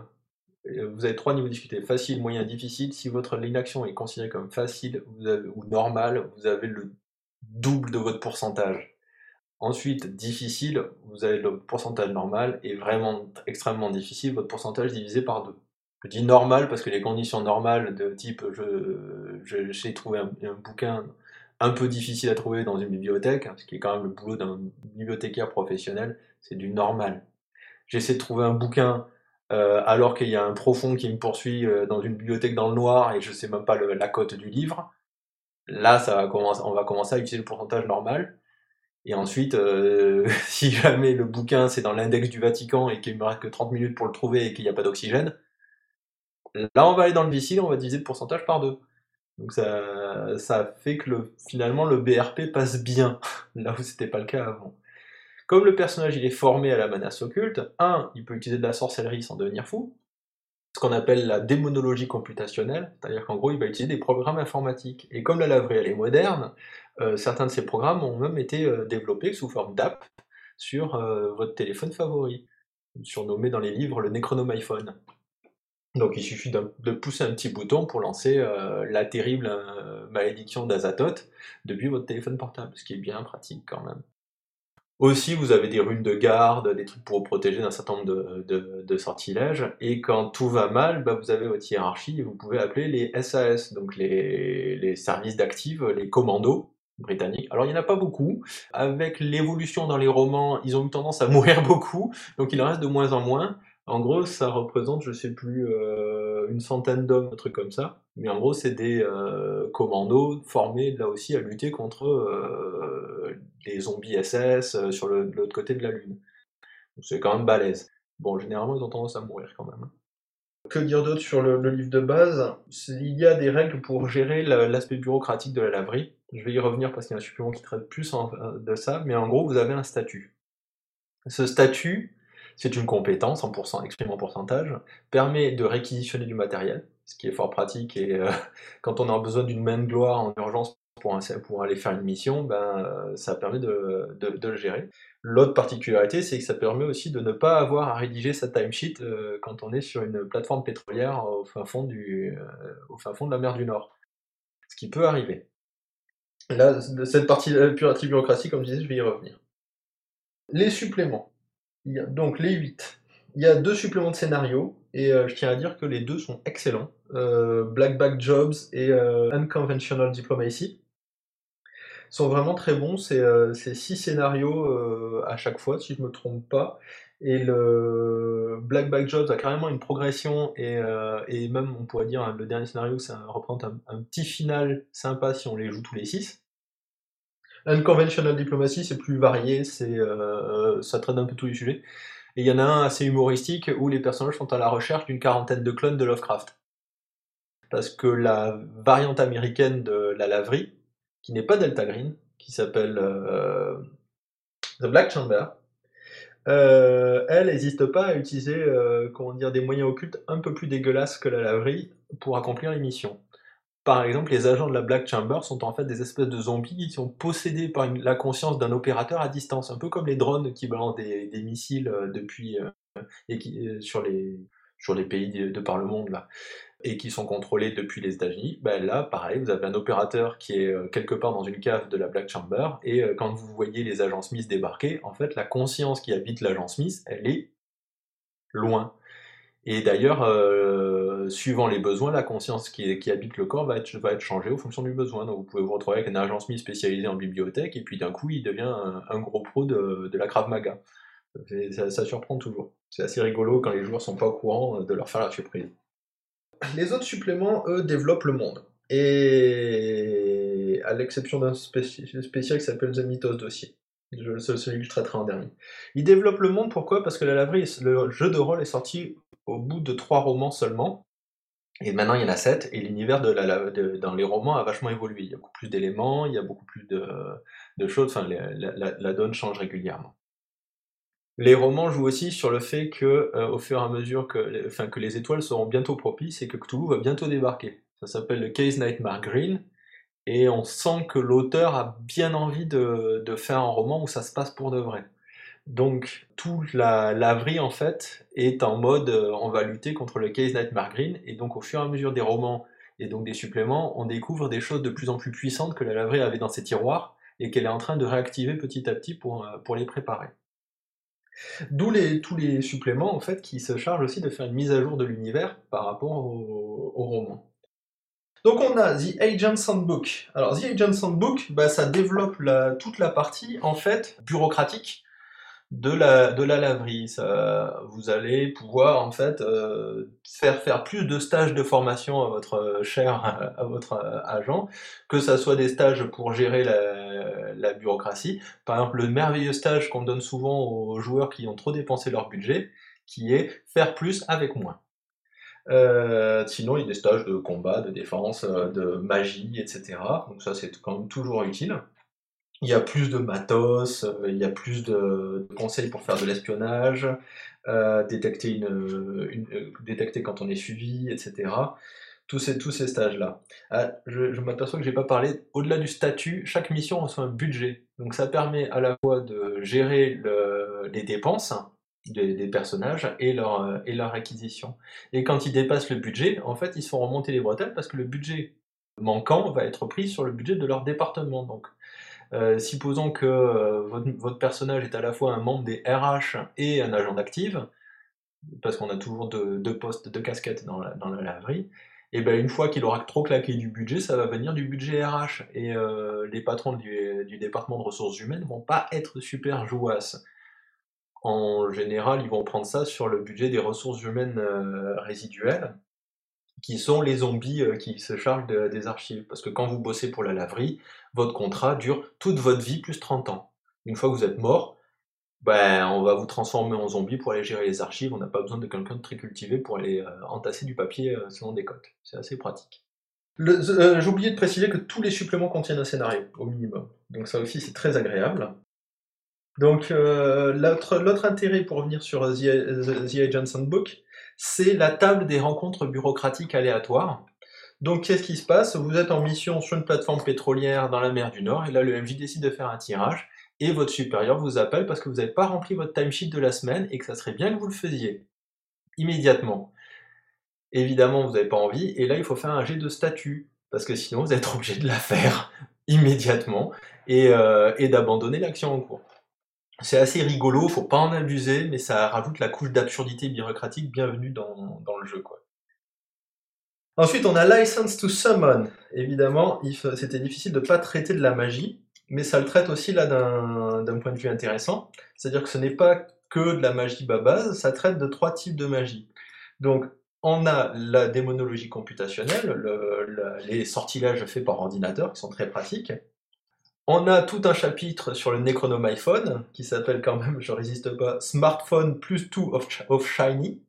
S4: vous avez trois niveaux discutés, facile, moyen, difficile. Si votre inaction est considérée comme facile ou normale, vous avez le double de votre pourcentage. Ensuite, difficile, vous avez le pourcentage normal, et vraiment extrêmement difficile, votre pourcentage divisé par deux. Je dis normal parce que les conditions normales de type je, j'ai trouvé un, un, bouquin un peu difficile à trouver dans une bibliothèque, ce qui est quand même le boulot d'un bibliothécaire professionnel, c'est du normal. J'essaie de trouver un bouquin euh, alors qu'il y a un profond qui me poursuit euh, dans une bibliothèque dans le noir et je sais même pas la cote du livre, là on va commencer à utiliser le pourcentage normal. Et ensuite, euh, si jamais le bouquin c'est dans l'index du Vatican et qu'il me reste que 30 minutes pour le trouver et qu'il n'y a pas d'oxygène, là on va aller dans le difficile, on va diviser le pourcentage par deux. Donc ça, fait que le, finalement le BRP passe bien, là où c'était pas le cas avant. Comme le personnage il est formé à la menace occulte, un, il peut utiliser de la sorcellerie sans devenir fou, ce qu'on appelle la démonologie computationnelle, c'est-à-dire qu'en gros il va utiliser des programmes informatiques. Et comme la laverie elle est moderne, euh, certains de ces programmes ont même été euh, développés sous forme d'app sur euh, votre téléphone favori, surnommé dans les livres le Necronomyphone. Donc il suffit de pousser un petit bouton pour lancer la terrible malédiction d'Azathoth depuis votre téléphone portable, ce qui est bien pratique quand même. Aussi, vous avez des runes de garde, des trucs pour vous protéger d'un certain nombre de, sortilèges. Et quand tout va mal, bah, vous avez votre hiérarchie et vous pouvez appeler les SAS, donc les, services d'active, les commandos, britanniques. Alors il n'y en a pas beaucoup. Avec l'évolution dans les romans, ils ont eu tendance à mourir beaucoup, donc il en reste de moins en moins. En gros, ça représente, je sais plus, euh, une centaine d'hommes, un truc comme ça. Mais en gros, c'est des euh, commandos formés là aussi à lutter contre euh, les zombies SS sur l'autre côté de la Lune. C'est quand même balèze. Bon, généralement, ils ont tendance à mourir quand même. Que dire d'autre sur le, livre de base? Il y a des règles pour gérer l'aspect bureaucratique de la laverie. Je vais y revenir parce qu'il y a un supplément qui traite plus de ça, mais en gros, vous avez un statut. Ce statut, c'est une compétence, 100% exprimé en pourcentage, permet de réquisitionner du matériel, ce qui est fort pratique, et euh, quand on a besoin d'une main de gloire en urgence pour, aller faire une mission, ben, euh, ça permet de, le gérer. L'autre particularité, c'est que ça permet aussi de ne pas avoir à rédiger sa timesheet euh, quand on est sur une plateforme pétrolière au fin, fond fond de la mer du Nord. Ce qui peut arriver. Là, cette partie pure bureaucratie, comme je disais, je vais y revenir. Les suppléments donc les 8. Il y a deux suppléments de scénario, et euh, je tiens à dire que les deux sont excellents. Euh, Black Back Jobs et euh, Unconventional Diplomacy sont vraiment très bons. C'est six scénarios à chaque fois, si je ne me trompe pas. Et le Black Back Jobs a carrément une progression, et, même, on pourrait dire, le dernier scénario, ça représente un, un, petit final sympa si on les joue tous les six. Unconventional Diplomacy, c'est plus varié, c'est, euh, ça traite un peu tous les sujets. Et il y en a un assez humoristique où les personnages sont à la recherche d'une quarantaine de clones de Lovecraft. Parce que la variante américaine de la laverie, qui n'est pas Delta Green, qui s'appelle euh, The Black Chamber, euh, elle n'hésite pas à utiliser comment dire, des moyens occultes un peu plus dégueulasses que la laverie pour accomplir les missions. Par exemple, les agents de la Black Chamber sont en fait des espèces de zombies qui sont possédés par la conscience d'un opérateur à distance, un peu comme les drones qui balancent des, missiles euh, depuis euh, et qui, euh, sur les sur les pays de, par le monde là et qui sont contrôlés depuis les États-Unis. Ben là, pareil, vous avez un opérateur qui est quelque part dans une cave de la Black Chamber et quand vous voyez les agents Smith débarquer, en fait, la conscience qui habite l'agent Smith, elle est loin. Et d'ailleurs, euh, suivant les besoins, la conscience qui, habite le corps va être, changée en fonction du besoin. Donc vous pouvez vous retrouver avec un agent SMI spécialisé en bibliothèque, et puis d'un coup, il devient un, gros pro de, la Krav Maga. Ça, surprend toujours. C'est assez rigolo quand les joueurs sont pas au courant de leur faire la surprise. Les autres suppléments, eux, développent le monde. Et à l'exception d'un spécial qui s'appelle The Mythos Dossier. Seul celui que je traiterai en dernier. Il développe le monde, pourquoi? Parce que la laverie, le jeu de rôle est sorti au bout de trois romans seulement. Et maintenant, il y en a sept, et l'univers dans les romans a vachement évolué. Il y a beaucoup plus d'éléments, il y a beaucoup plus de, choses, la, donne change régulièrement. Les romans jouent aussi sur le fait que, euh, au fur et à mesure que, que les étoiles seront bientôt propices et que Cthulhu va bientôt débarquer. Ça s'appelle le Case Nightmare Green, et on sent que l'auteur a bien envie de, de faire un roman où ça se passe pour de vrai. Donc, toute la laverie, en fait, est en mode euh, on va lutter contre le Case Nightmare et donc au fur et à mesure des romans et donc des suppléments, on découvre des choses de plus en plus puissantes que la laverie avait dans ses tiroirs, et qu'elle est en train de réactiver petit à petit pour, euh, pour les préparer. D'où les, tous les suppléments, en fait, qui se chargent aussi de faire une mise à jour de l'univers par rapport au, roman. Donc on a The Agent Handbook. Alors The Agent Handbook, bah, ça développe toute la partie en fait bureaucratique de la, de la laverie. Ça, vous allez pouvoir en fait euh, faire faire plus de stages de formation à votre cher à votre agent, que ça soit des stages pour gérer la, la bureaucratie. Par exemple, le merveilleux stage qu'on donne souvent aux joueurs qui ont trop dépensé leur budget, qui est faire plus avec moins. Euh, sinon, il y a des stages de combat, de défense, de magie, etc. Donc ça, c'est quand même toujours utile il y a plus de matos, euh, il y a plus de, conseils pour faire de l'espionnage, euh, détecter, euh, quand on est suivi, etc. Tous ces, tous ces stages-là. Ah, je, m'aperçois que je n'ai pas parlé, au-delà du statut, chaque mission reçoit un budget. Donc ça permet à la fois de gérer les dépenses des, personnages et leur, et leur acquisition. Et quand ils dépassent le budget, en fait, ils se font remonter les bretelles parce que le budget manquant va être pris sur le budget de leur département. Donc euh, supposons que euh, votre, personnage est à la fois un membre des RH et un agent d'active, parce qu'on a toujours deux, postes, deux casquettes dans la, dans la laverie, et ben une fois qu'il aura trop claqué du budget, ça va venir du budget RH. Et euh, les patrons du, du, département de ressources humaines vont pas être super jouasses. En général, ils vont prendre ça sur le budget des ressources humaines euh, résiduelles, qui sont les zombies euh, qui se chargent des archives. Parce que quand vous bossez pour la laverie, votre contrat dure toute votre vie plus 30 ans. Une fois que vous êtes mort, ben, on va vous transformer en zombie pour aller gérer les archives. On n'a pas besoin de quelqu'un de très cultivé pour aller euh, entasser du papier selon des codes. C'est assez pratique. Euh, j'ai oublié de préciser que tous les suppléments contiennent un scénario, au minimum. Donc ça aussi, c'est très agréable. Donc l'autre intérêt pour revenir sur The, The Agents Book, c'est la table des rencontres bureaucratiques aléatoires. Donc qu'est-ce qui se passe? Vous êtes en mission sur une plateforme pétrolière dans la mer du Nord, et là le MJ décide de faire un tirage, et votre supérieur vous appelle parce que vous n'avez pas rempli votre timesheet de la semaine et que ça serait bien que vous le faisiez immédiatement. Évidemment, vous n'avez pas envie, et là, il faut faire un jet de statut, parce que sinon, vous êtes obligé de la faire immédiatement euh, et d'abandonner l'action en cours. C'est assez rigolo, faut pas en abuser, mais ça rajoute la couche d'absurdité bureaucratique bienvenue dans, le jeu. Ensuite, on a License to Summon. Évidemment, c'était difficile de ne pas traiter de la magie, mais ça le traite aussi là d'un point de vue intéressant. C'est-à-dire que ce n'est pas que de la magie base, ça traite de trois types de magie. Donc, on a la démonologie computationnelle, les sortilèges faits par ordinateur, qui sont très pratiques. On a tout un chapitre sur le Necronomyphone, qui s'appelle quand même, je résiste pas, Smartphone plus 2 of Shiny,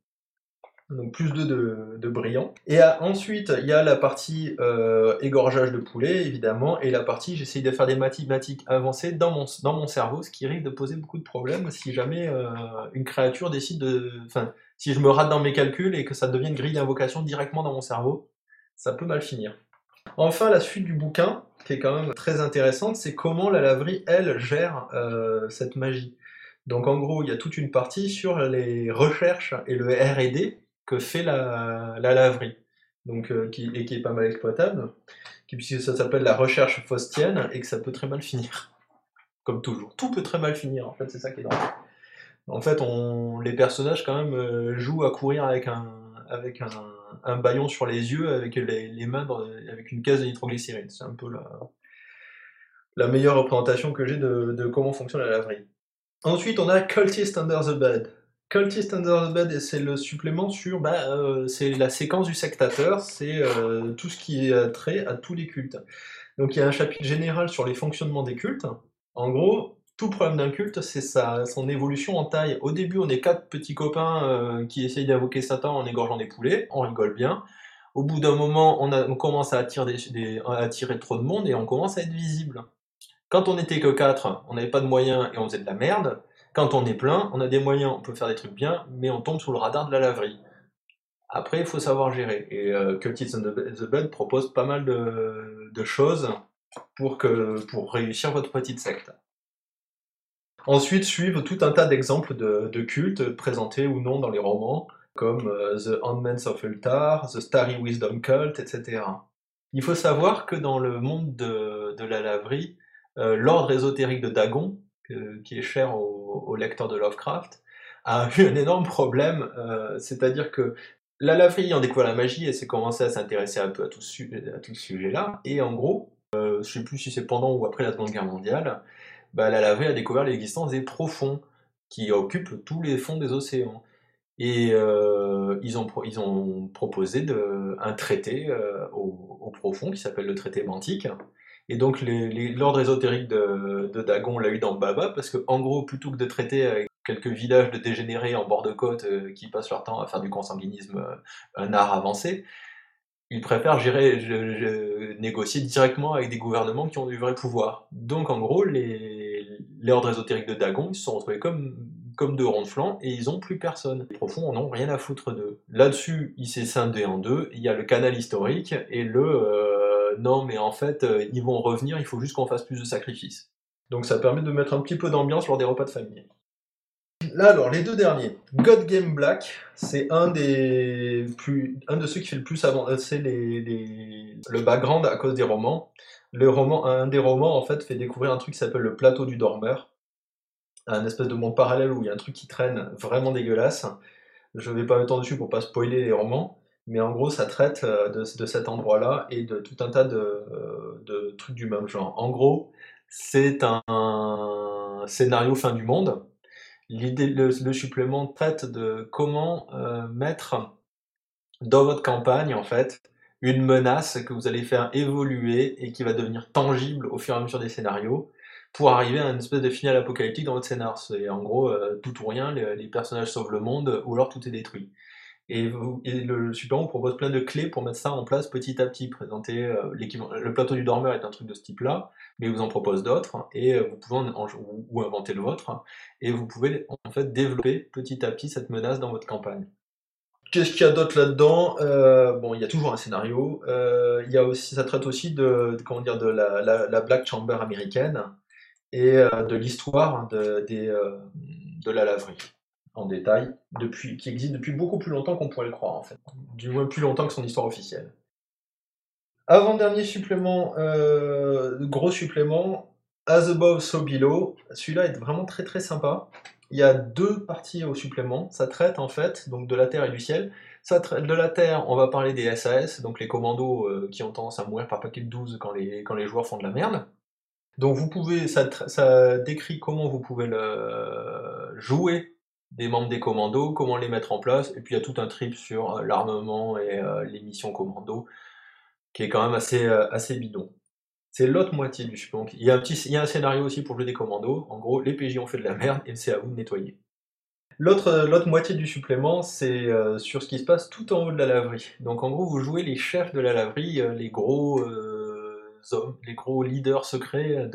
S4: donc plus 2 de, brillant. Et ensuite, il y a la partie euh, égorgeage de poulet, évidemment, et la partie j'essaye de faire des mathématiques avancées dans mon, cerveau, ce qui risque de poser beaucoup de problèmes si jamais euh, une créature décide de... Enfin, si je me rate dans mes calculs et que ça devient grille d'invocation directement dans mon cerveau, ça peut mal finir. Enfin, la suite du bouquin, qui est quand même très intéressante, c'est comment la laverie, elle, gère euh, cette magie. Donc en gros, il y a toute une partie sur les recherches et le R&D, que fait la, laverie, donc, euh, qui, et qui est pas mal exploitable, qui, puisque ça s'appelle la recherche faustienne, et que ça peut très mal finir. Comme toujours. Tout peut très mal finir, en fait, c'est ça qui est drôle. En fait, on, les personnages, quand même, euh, jouent à courir avec un, avec un, un baillon sur les yeux, avec les, mains, avec une caisse de nitroglycérine. C'est un peu la, meilleure représentation que j'ai de, de comment fonctionne la laverie. Ensuite, on a Cultist Under the Bed. Cultist Under the Bed, c'est le supplément sur, bah, euh, c'est la séquence du sectateur, c'est euh, tout ce qui est trait à tous les cultes. Donc il y a un chapitre général sur les fonctionnements des cultes. En gros, tout problème d'un culte, c'est son évolution en taille. Au début, on est quatre petits copains euh, qui essayent d'invoquer Satan en égorgeant des poulets, on rigole bien. Au bout d'un moment, on, commence à attirer, trop de monde et on commence à être visible. Quand on n'était que quatre, on n'avait pas de moyens et on faisait de la merde. Quand on est plein, on a des moyens, on peut faire des trucs bien, mais on tombe sous le radar de la laverie. Après, il faut savoir gérer. Et euh, and the Bed propose pas mal de, choses pour réussir votre petite secte. Ensuite suivent tout un tas d'exemples de, cultes présentés ou non dans les romans, comme euh, The Handmaids of Ultar, The Starry Wisdom Cult, etc. Il faut savoir que dans le monde de, la laverie, euh, l'ordre ésotérique de Dagon qui est cher au, lecteur de Lovecraft, a eu un énorme problème, euh, c'est-à-dire que la laverie en découvert la magie et s'est commencé à s'intéresser un peu à tout à tout ce sujet-là, et en gros, euh, je sais plus si c'est pendant ou après la Seconde Guerre mondiale, bah, la a découvert l'existence des profonds, qui occupent tous les fonds des océans. Et euh, ils, ont, proposé un traité euh, au, au, profond qui s'appelle le traité Mantique, et donc l'ordre ésotérique de, Dagon l'a eu dans Baba, parce que en gros, plutôt que de traiter avec quelques villages de dégénérés en bord de côte euh, qui passent leur temps à faire du consanguinisme, euh, un art avancé, ils préfèrent gérer, négocier directement avec des gouvernements qui ont du vrai pouvoir. Donc en gros, les, ordres ésotériques de Dagon, ils se sont retrouvés comme, deux ronds de flanc et ils ont plus personne. Les profonds en ont rien à foutre d'eux. Là-dessus, il s'est scindé en deux. Il y a le canal historique et le... Euh, non, mais en fait, euh, ils vont revenir, il faut juste qu'on fasse plus de sacrifices. Donc ça permet de mettre un petit peu d'ambiance lors des repas de famille. Là alors, les deux derniers. God Game Black, c'est un de ceux qui fait le plus avancer les, le background à cause des romans. Un des romans en fait fait découvrir un truc qui s'appelle le plateau du dormeur, un espèce de monde parallèle où il y a un truc qui traîne vraiment dégueulasse. Je vais pas m'étendre dessus pour pas spoiler les romans, Mais en gros, ça traite euh, de, cet endroit-là et de tout un tas de, euh, de trucs du même genre. En gros, c'est un scénario fin du monde. Le supplément traite de comment euh, mettre dans votre campagne, en fait, une menace que vous allez faire évoluer et qui va devenir tangible au fur et à mesure des scénarios pour arriver à une espèce de finale apocalyptique dans votre scénar. C'est en gros euh, tout ou rien, les, personnages sauvent le monde ou alors tout est détruit. Et, le Super vous propose plein de clés pour mettre ça en place petit à petit. Présenter euh. Le plateau du dormeur est un truc de ce type-là, mais il vous en propose d'autres et euh, vous pouvez en, en- ou, ou inventer le vôtre et vous pouvez en fait développer petit à petit cette menace dans votre campagne. Qu'est-ce qu'il y a d'autre là-dedans? Euh, Bon, il y a toujours un scénario. Euh, il y a aussi, ça traite aussi de, comment dire, de la, la- la Black Chamber américaine et euh, de l'histoire de, de la laverie en détail, depuis, qui existe depuis beaucoup plus longtemps qu'on pourrait le croire en fait. Du moins plus longtemps que son histoire officielle. Avant-dernier supplément, gros supplément, As Above, So Below. Celui-là est vraiment très très sympa. Il y a deux parties au supplément. Ça traite en fait donc de la Terre et du ciel. Ça traite de la Terre, on va parler des SAS, donc les commandos euh, qui ont tendance à mourir par paquet de 12 quand les, quand les joueurs font de la merde. Donc vous pouvez, ça, ça décrit comment vous pouvez jouer des membres des commandos, comment les mettre en place, et puis il y a tout un trip sur euh, l'armement et euh, les missions commando, qui est quand même assez, assez bidon. C'est l'autre moitié du supplément. Il y, a un scénario aussi pour jouer des commandos. En gros, les PJ ont fait de la merde et c'est à vous de nettoyer. L'autre, euh, moitié du supplément, c'est euh, sur ce qui se passe tout en haut de la laverie. Donc en gros, vous jouez les chefs de la laverie, euh, les gros hommes, les gros leaders secrets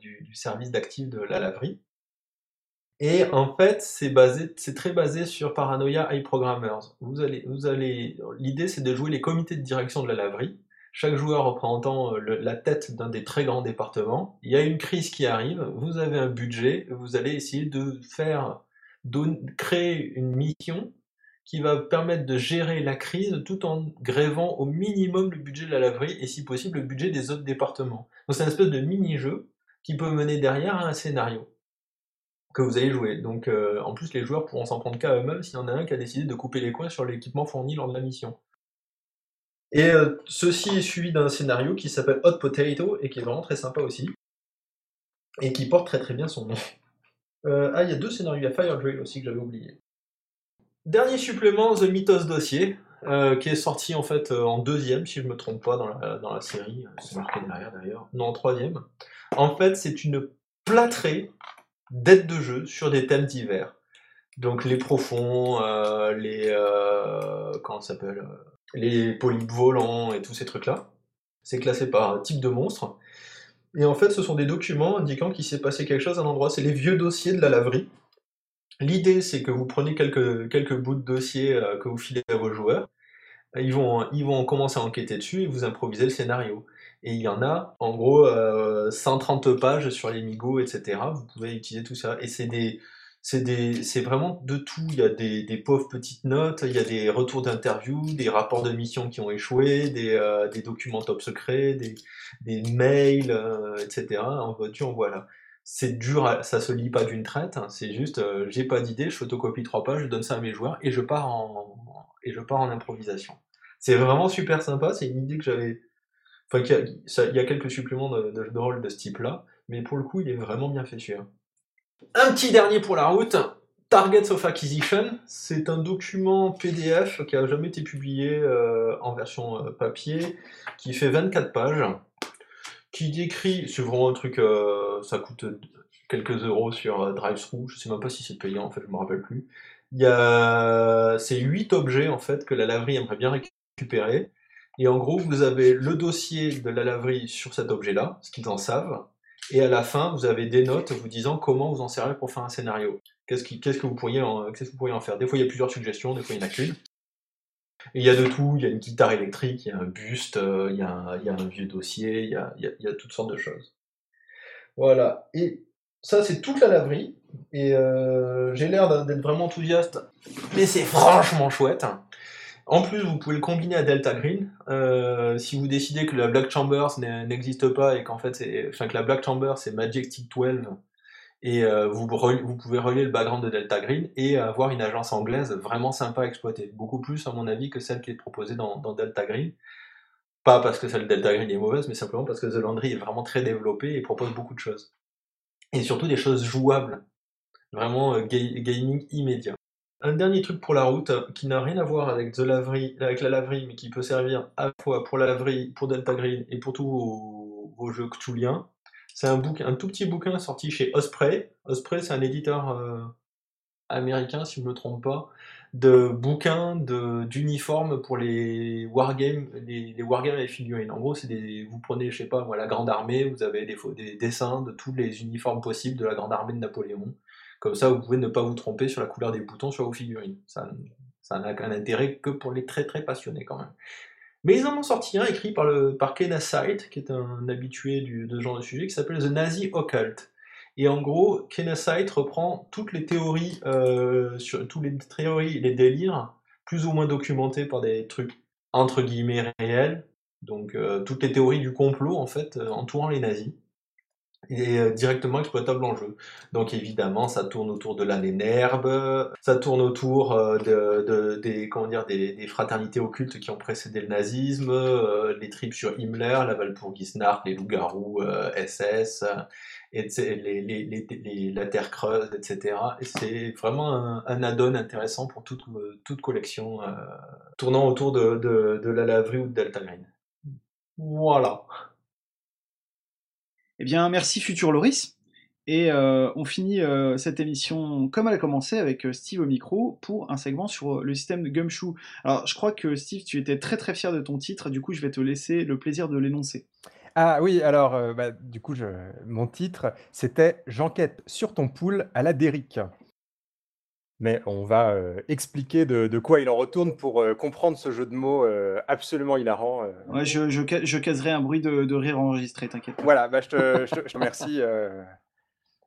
S4: du, service d'actifs de la laverie. Et en fait, c'est basé, c'est très basé sur Paranoia High Programmers. Vous allez, vous l'idée c'est de jouer les comités de direction de la laverie. Chaque joueur représentant euh, la tête d'un des très grands départements. Il y a une crise qui arrive. Vous avez un budget. Vous allez essayer de faire, créer une mission qui va permettre de gérer la crise tout en grévant au minimum le budget de la laverie et si possible le budget des autres départements. Donc c'est un espèce de mini-jeu qui peut mener derrière un scénario que vous allez jouer. Donc euh, en plus les joueurs pourront s'en prendre qu'à eux-mêmes s'il y en a un qui a décidé de couper les coins sur l'équipement fourni lors de la mission. Et euh, ceci est suivi d'un scénario qui s'appelle Hot Potato et qui est vraiment très sympa aussi. Et qui porte très très bien son nom. Euh, ah, il y a deux scénarios, il y a Fire Drill aussi que j'avais oublié. Dernier supplément, The Mythos Dossier, euh, qui est sorti en fait en deuxième, si je me trompe pas, dans la, dans la série. C'est marqué derrière d'ailleurs. Non, en troisième. En fait, c'est une plâtrée d'aides de jeu sur des thèmes divers. Donc les profonds, les comment ça s'appelle, les polypes volants et tous ces trucs-là. C'est classé par type de monstre. Et en fait, ce sont des documents indiquant qu'il s'est passé quelque chose à un endroit. C'est les vieux dossiers de la laverie. L'idée, c'est que vous prenez quelques, quelques bouts de dossiers euh, que vous filez à vos joueurs. Ils vont, ils vont commencer à enquêter dessus et vous improvisez le scénario. Et il y en a, en gros, euh, 130 pages sur les migos, etc. Vous pouvez utiliser tout ça. Et c'est des, c'est vraiment de tout. Il y a des, pauvres petites notes, il y a des retours d'interviews, des rapports de mission qui ont échoué, des, euh, documents top secrets, des, mails, euh, etc. En veux-tu, en voilà. C'est dur, ça se lit pas d'une traite. hein. C'est juste, euh, j'ai pas d'idée, je photocopie trois pages, je donne ça à mes joueurs et je pars en, improvisation. C'est vraiment super sympa. C'est une idée que j'avais. Enfin, il y a quelques suppléments de, de rôle de ce type-là, mais pour le coup, il est vraiment bien fait celui-là. Un petit dernier pour la route. Targets of Acquisition, c'est un document PDF qui a jamais été publié euh, en version euh, papier, qui fait 24 pages, qui décrit, c'est vraiment un truc, euh, ça coûte quelques euros sur DriveThru, je sais même pas si c'est payant en fait, je me rappelle plus. Il y a, c'est 8 objets en fait que la laverie aimerait bien récupérer, et en gros vous avez le dossier de la laverie sur cet objet-là, ce qu'ils en savent, et à la fin, vous avez des notes vous disant comment vous en servez pour faire un scénario. Qu'est-ce, que vous pourriez en, faire? Des fois, il y a plusieurs suggestions, des fois, il n'y en a qu'une. Il y a de tout, il y a une guitare électrique, il y a un buste, euh, il y a un, vieux dossier, il y a, toutes sortes de choses. Voilà. Et ça, c'est toute la laverie. Et euh, j'ai l'air d'être vraiment enthousiaste, mais c'est franchement chouette. En plus, vous pouvez le combiner à Delta Green. Euh, si vous décidez que la Black Chamber n'existe pas et qu'en fait, enfin, que la Black Chamber c'est Majestic 12 Et vous, vous pouvez relier le background de Delta Green et avoir une agence anglaise vraiment sympa à exploiter. Beaucoup plus, à mon avis, que celle qui est proposée dans, Delta Green. Pas parce que celle de Delta Green est mauvaise, mais simplement parce que The Landry est vraiment très développé et propose beaucoup de choses. Et surtout des choses jouables. Vraiment gaming immédiat. Un dernier truc pour la route euh, qui n'a rien à voir avec, la laverie, mais qui peut servir à la fois pour la laverie, pour Delta Green et pour tous vos, jeux Cthulhiens. C'est un, un tout petit bouquin sorti chez Osprey. Osprey, c'est un éditeur euh, américain, si je ne me trompe pas, de bouquins d'uniformes pour les wargames, les, les wargames et figurines. En gros, c'est des, vous prenez, je sais pas, la Grande Armée, vous avez des, des dessins de tous les uniformes possibles de la Grande Armée de Napoléon. Comme ça, vous pouvez ne pas vous tromper sur la couleur des boutons sur vos figurines. Ça, n'a qu'un intérêt que pour les très très passionnés quand même. Mais ils en ont sorti un écrit par, le, par Ken qui est un habitué de ce genre de sujet, qui s'appelle The Nazi Occult. Et en gros, Ken reprend toutes les théories, euh, les théories, les délires, plus ou moins documentés par des trucs entre guillemets réels, donc euh, toutes les théories du complot en fait euh, entourant les nazis est euh, directement exploitable en jeu. Donc évidemment, ça tourne autour de l'année Nerbe, ça tourne autour euh, de, des, comment dire, des, fraternités occultes qui ont précédé le nazisme, euh, les tripes sur Himmler, la Walpurgisnacht, les loups-garous SS, et les, la Terre creuse, etc. Et c'est vraiment un, add-on intéressant pour toute, toute collection tournant autour de, la laverie ou de Delta. Voilà.
S1: Eh bien, merci Futur Loris. Et euh, on finit euh, cette émission comme elle a commencé avec euh, Steve au micro pour un segment sur le système de Gumshoe. Alors je crois que Steve, tu étais très très fier de ton titre, du coup je vais te laisser le plaisir de l'énoncer.
S3: Ah oui, alors bah, du coup mon titre c'était J'enquête sur ton poule à la Derrick. Mais on va euh, expliquer de, quoi il en retourne pour euh, comprendre ce jeu de mots euh, absolument hilarant.
S1: Ouais, je, je, caserai un bruit de, rire enregistré, t'inquiète.
S3: Voilà, bah, je, te, je, te, remercie.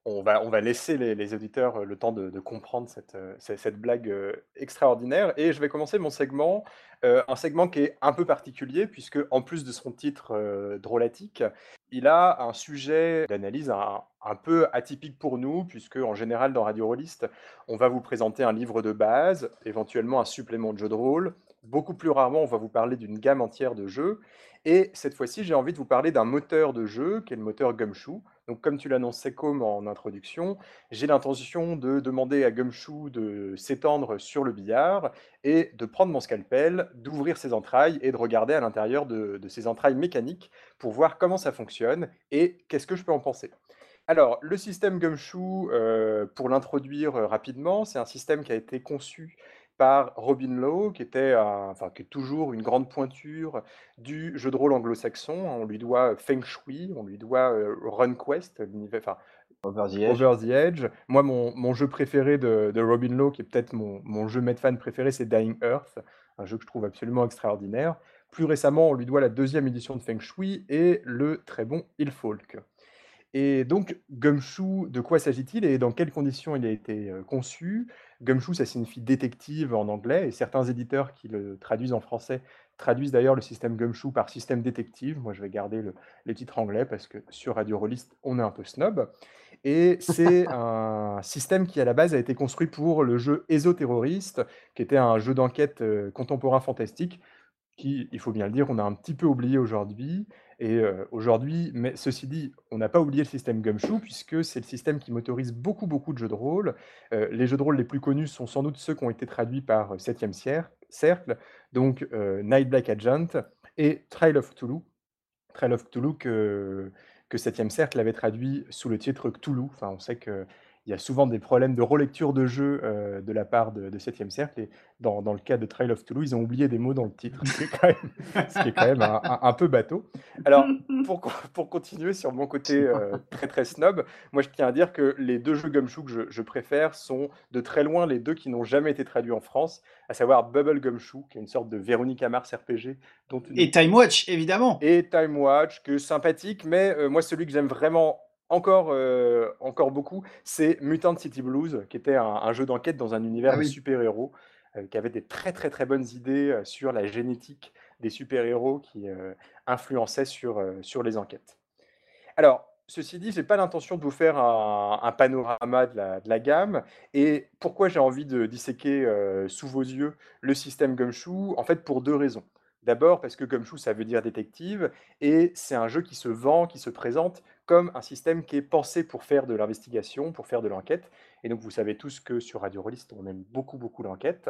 S3: on, va, on va laisser les, auditeurs le temps de, comprendre cette, cette, blague extraordinaire. Et je vais commencer mon segment, un segment qui est un peu particulier, puisque en plus de son titre drôlatique, il a un sujet d'analyse un, peu atypique pour nous, puisque en général dans Radio Rollist, on va vous présenter un livre de base, éventuellement un supplément de jeu de rôle. Beaucoup plus rarement, on va vous parler d'une gamme entière de jeux. Et cette fois-ci, j'ai envie de vous parler d'un moteur de jeu, qui est le moteur Gumshoe. Donc, comme tu l'annonçais comme en introduction, j'ai l'intention de demander à Gumshoe de s'étendre sur le billard et de prendre mon scalpel, d'ouvrir ses entrailles et de regarder à l'intérieur de, ses entrailles mécaniques pour voir comment ça fonctionne et qu'est-ce que je peux en penser. Alors, le système Gumshoe, euh, pour l'introduire euh, rapidement, c'est un système qui a été conçu par Robin Lowe, qui était enfin, qui est toujours une grande pointure du jeu de rôle anglo-saxon. On lui doit Feng Shui, on lui doit euh, RunQuest, enfin,
S2: Over the,
S3: Edge. Moi, mon, mon jeu préféré de, de, Robin Lowe, qui est peut-être mon, mon jeu Medfan préféré, c'est Dying Earth, un jeu que je trouve absolument extraordinaire. Plus récemment, on lui doit la deuxième édition de Feng Shui et le très bon Ilfolk. Et donc, Gumshoe, de quoi s'agit-il et dans quelles conditions il a été euh, conçu? Gumshoe, ça signifie détective en anglais, et certains éditeurs qui le traduisent en français traduisent d'ailleurs le système Gumshoe par système détective. Moi, je vais garder le, les titres anglais parce que sur Radio Rollist, on est un peu snob. Et c'est un système qui, à la base, a été construit pour le jeu Ésoterroriste, qui était un jeu d'enquête euh, contemporain fantastique, qui, il faut bien le dire, on a un petit peu oublié aujourd'hui. Et aujourd'hui, mais ceci dit, on n'a pas oublié le système Gumshoe, puisque c'est le système qui motorise beaucoup, beaucoup de jeux de rôle. les jeux de rôle les plus connus sont sans doute ceux qui ont été traduits par 7e Cercle, donc Night Black Agent et Trail of Cthulhu. Trail of Cthulhu que, que 7e Cercle avait traduit sous le titre Cthulhu. Enfin, on sait que il y a souvent des problèmes de relecture de jeu euh, de la part de, 7e Cercle. Et dans, dans, le cas de Trail of Toulouse, ils ont oublié des mots dans le titre, ce qui est quand même, qui est quand même un, peu bateau. Alors, pour, pour continuer sur mon côté euh, très très snob, moi je tiens à dire que les deux jeux Gumshoe que je, je préfère sont de très loin les deux qui n'ont jamais été traduits en France, à savoir Bubble Gumshoe, qui est une sorte de Véronica Mars RPG.
S1: Dont Et Time Watch, évidemment.
S3: Et Time Watch, que sympathique, mais euh, moi celui que j'aime vraiment encore, euh, encore beaucoup, c'est Mutant City Blues, qui était un, jeu d'enquête dans un univers ah de super-héros, euh, qui avait des très très très bonnes idées euh, sur la génétique des super-héros qui influençaient sur, sur les enquêtes. Alors, Ceci dit, j'ai pas l'intention de vous faire un un panorama de la de la gamme et pourquoi j'ai envie de disséquer, sous vos yeux le système Gumshoe? En fait, pour 2 raisons. D'abord parce que Gumshoe, ça veut dire détective et c'est un jeu qui se vend, qui se présente comme un système qui est pensé pour faire de l'investigation, pour faire de l'enquête et donc vous savez tous que sur Radio Rollist, on aime beaucoup, beaucoup l'enquête.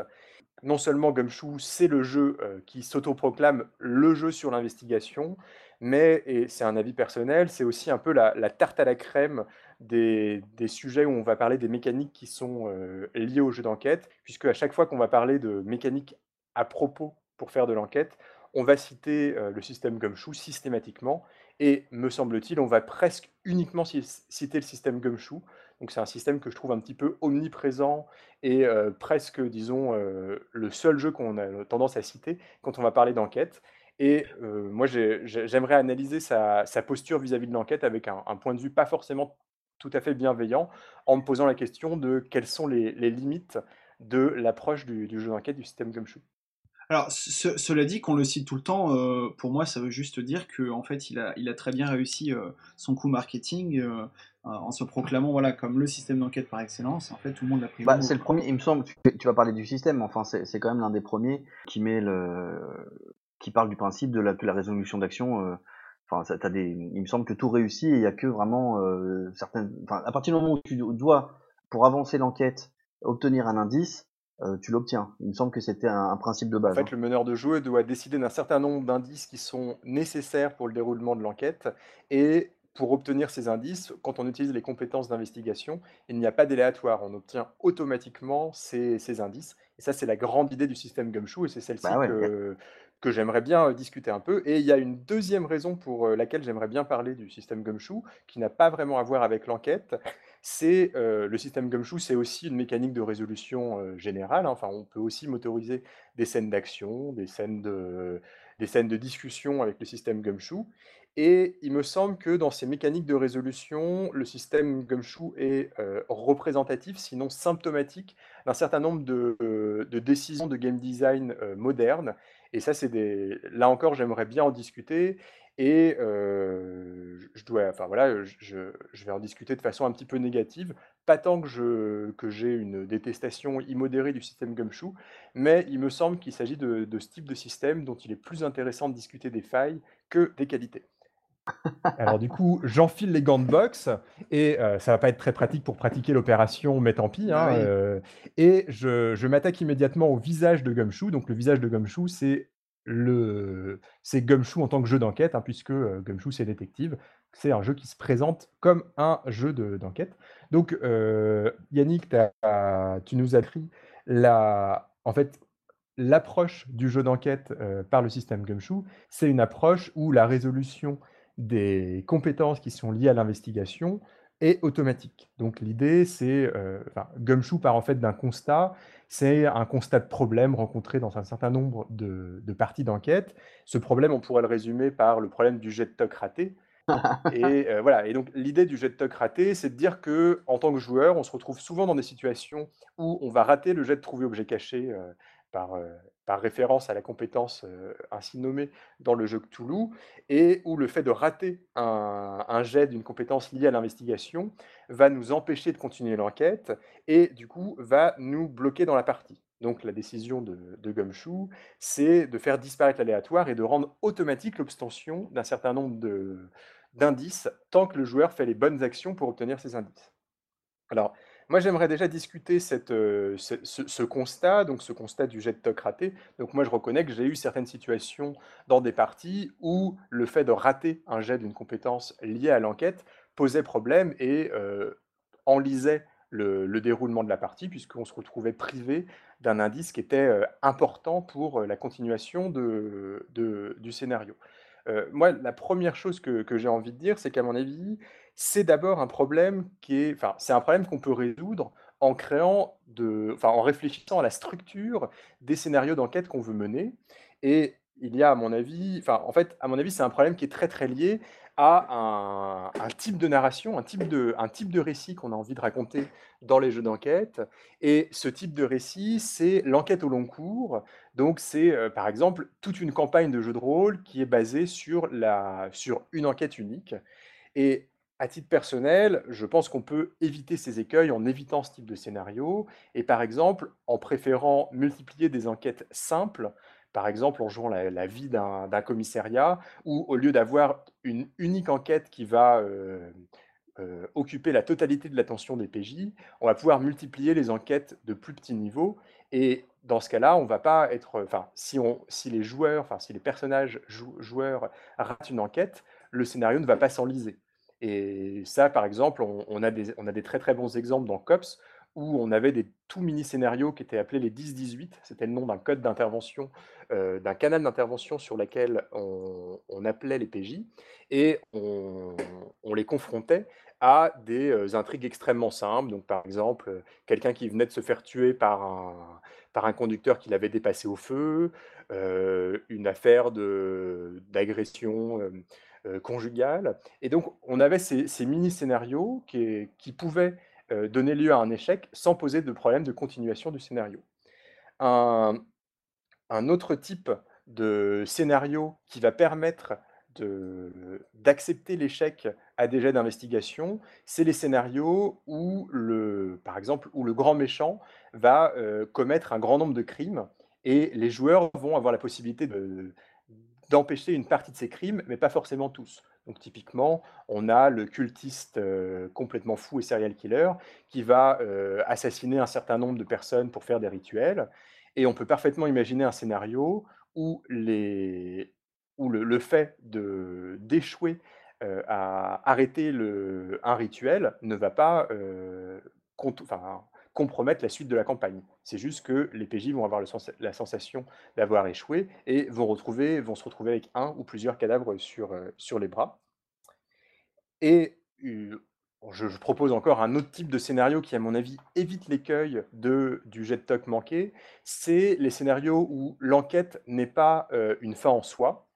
S3: Non seulement Gumshoe, c'est le jeu, heu, qui s'autoproclame le jeu sur l'investigation, mais et c'est un avis personnel, c'est aussi un peu la tarte à la crème des des sujets où on va parler des mécaniques qui sont, heu, liées au jeu d'enquête, puisque à chaque fois qu'on va parler de mécaniques à propos pour faire de l'enquête, on va citer, heu, le système Gumshoe systématiquement et me semble-t-il, on va presque uniquement citer le système Gumshoe. Donc c'est un système que je trouve un petit peu omniprésent et heu, presque disons, heu, le seul jeu qu'on a tendance à citer quand on va parler d'enquête et heu, moi j'ai j'ai j'aimerais analyser sa posture vis-à-vis de l'enquête avec un point de vue pas forcément tout à fait bienveillant, en me posant la question de quelles sont les les limites de l'approche du du jeu d'enquête du système Gumshoe.
S1: Alors, ce cela dit, qu'on le cite tout le temps, heu, pour moi, ça veut juste dire qu'en fait, il a il a très bien réussi, heu, son coup marketing, heu, en se proclamant, voilà, comme le système d'enquête par excellence. En fait, tout le monde l'a pris
S2: Bah, c'est le premier. il me semble, tu tu vas parler du système, enfin, c'est quand même l'un des premiers qui met le qui parle du principe de la résolution d'action, enfin, tu des il me semble que tout réussit et il y a que vraiment, certaines enfin, à partir du moment où tu dois, pour avancer l'enquête, obtenir un indice, heu, tu l'obtiens. Il me semble que c'était un un principe de
S3: En
S2: base,
S3: fait,
S2: hein.
S3: le meneur de jeu doit décider d'un certain nombre d'indices qui sont nécessaires pour le déroulement de l'enquête et pour obtenir ces indices, quand on utilise les compétences d'investigation, il n'y a pas d'aléatoire. On obtient automatiquement ces ces indices et ça, c'est la grande idée du système Gumshoe et c'est
S2: Bah,
S3: celle-ci
S2: ouais, a
S3: que que j'aimerais bien, heu, discuter un peu et il y a une deuxième raison pour, heu, laquelle j'aimerais bien parler du système Gumshoe, qui n'a pas vraiment à voir avec l'enquête. C'est, le système Gumshoe, c'est aussi une mécanique de résolution, générale, hein. Enfin, on peut aussi motoriser des scènes d'action, des scènes de des scènes de discussion avec le système Gumshoe. Et il me semble que dans ces mécaniques de résolution, le système Gumshoe est, représentatif, sinon symptomatique, d'un certain nombre de, de décisions de game design, modernes. Et ça, c'est des là encore, j'aimerais bien en discuter et je dois enfin voilà, je vais en discuter de façon un petit peu négative. Pas tant que je que j'ai une détestation immodérée du système Gumshoe, mais il me semble qu'il s'agit de de ce type de système dont il est plus intéressant de discuter des failles que des qualités. Alors du coup, j'enfile les gants de boxe et heu, ça va pas être très pratique pour pratiquer l'opération, mais tant pis, hein,
S1: oui.
S3: heu et je je m'attaque immédiatement au visage de Gumshoe. Donc le visage de Gumshoe, c'est le c'est Gumshoe en tant que jeu d'enquête, hein, puisque, Gumshoe, c'est détective. C'est un jeu qui se présente comme un jeu de d'enquête. Donc, Yannick, tu nous as décrit la en fait, l'approche du jeu d'enquête, par le système Gumshoe. C'est une approche où la résolution des compétences qui sont liées à l'investigation est automatique. Donc l'idée, c'est, heu, enfin, Gumshoe part en fait d'un constat, c'est un constat de problème rencontré dans un certain nombre de de parties d'enquête. Ce problème, on pourrait le résumer par le problème du jet de toc raté et heu, voilà et donc l'idée du jet de toc raté, c'est de dire que en tant que joueur, on se retrouve souvent dans des situations où on va rater le jet de trouver objet caché, heu, par, heu, par référence à la compétence, heu, ainsi nommée dans le jeu Cthulhu et où le fait de rater un jet d'une compétence liée à l'investigation va nous empêcher de continuer l'enquête et du coup va nous bloquer dans la partie. Donc la décision de de Gumshoe, c'est de faire disparaître l'aléatoire et de rendre automatique l'obtention d'un certain nombre d'indices, tant que le joueur fait les bonnes actions pour obtenir ces indices. Alors, moi, j'aimerais déjà discuter cette, heu, ce constat, donc ce constat du jet de toc raté. Donc moi, je reconnais que j'ai eu certaines situations dans des parties où le fait de rater un jet d'une compétence liée à l'enquête posait problème et heu, enlisait le le déroulement de la partie puisqu'on se retrouvait privé d'un indice qui était, heu, important pour, la continuation du scénario. Moi, la première chose que j'ai envie de dire, c'est qu'à mon avis, c'est d'abord un problème qui est enfin, c'est un problème qu'on peut résoudre en créant de enfin, en réfléchissant à la structure des scénarios d'enquête qu'on veut mener. Et il y a à mon avis enfin, en fait, à mon avis, c'est un problème qui est très, très lié à un type de narration, un type de un type de récit qu'on a envie de raconter dans les jeux d'enquête. Et ce type de récit, c'est l'enquête au long cours. Donc c'est, heu, par exemple, toute une campagne de jeu de rôle qui est basée sur la sur une enquête unique. Et à titre personnel, je pense qu'on peut éviter ces écueils en évitant ce type de scénario et par exemple, en préférant multiplier des enquêtes simples, par exemple en jouant la la vie d'un commissariat où au lieu d'avoir une unique enquête qui va, heu heu, occuper la totalité de l'attention des PJ, on va pouvoir multiplier les enquêtes de plus petits niveaux et dans ce cas-là, on va pas être enfin, si les joueurs, enfin si les personnages jou joueurs ratent une enquête, le scénario ne va pas s'enliser. Et ça, par exemple, on a des très, très bons exemples dans Cops où on avait des tout mini scénarios qui étaient appelés les 10-18. C'était le nom d'un code d'intervention, heu, d'un canal d'intervention sur laquelle on appelait les PJ et on les confrontait à des, heu, intrigues extrêmement simples. Donc par exemple, heu, quelqu'un qui venait de se faire tuer par un par un conducteur qui l'avait dépassé au feu, une affaire d'agression, conjugale et donc on avait ces ces mini scénarios qui pouvaient, heu, donner lieu à un échec sans poser de problème de continuation du scénario. Un un autre type de scénario qui va permettre d'accepter l'échec à des jets d'investigation, c'est les scénarios où le par exemple, où le grand méchant va, heu, commettre un grand nombre de crimes et les joueurs vont avoir la possibilité de d'empêcher une partie de ces crimes, mais pas forcément tous. Donc typiquement, on a le cultiste, heu, complètement fou et serial killer qui va, heu, assassiner un certain nombre de personnes pour faire des rituels et on peut parfaitement imaginer un scénario où les où le fait d'échouer, heu, à arrêter le un rituel ne va pas, compromettre la suite de la campagne. C'est juste que les PJ vont avoir la sensation d'avoir échoué et vont retrouver vont se retrouver avec un ou plusieurs cadavres sur, heu, sur les bras. Et u je propose encore un autre type de scénario qui, à mon avis, évite l'écueil du jet de manqué. C'est les scénarios où l'enquête n'est pas, heu, une fin en soi,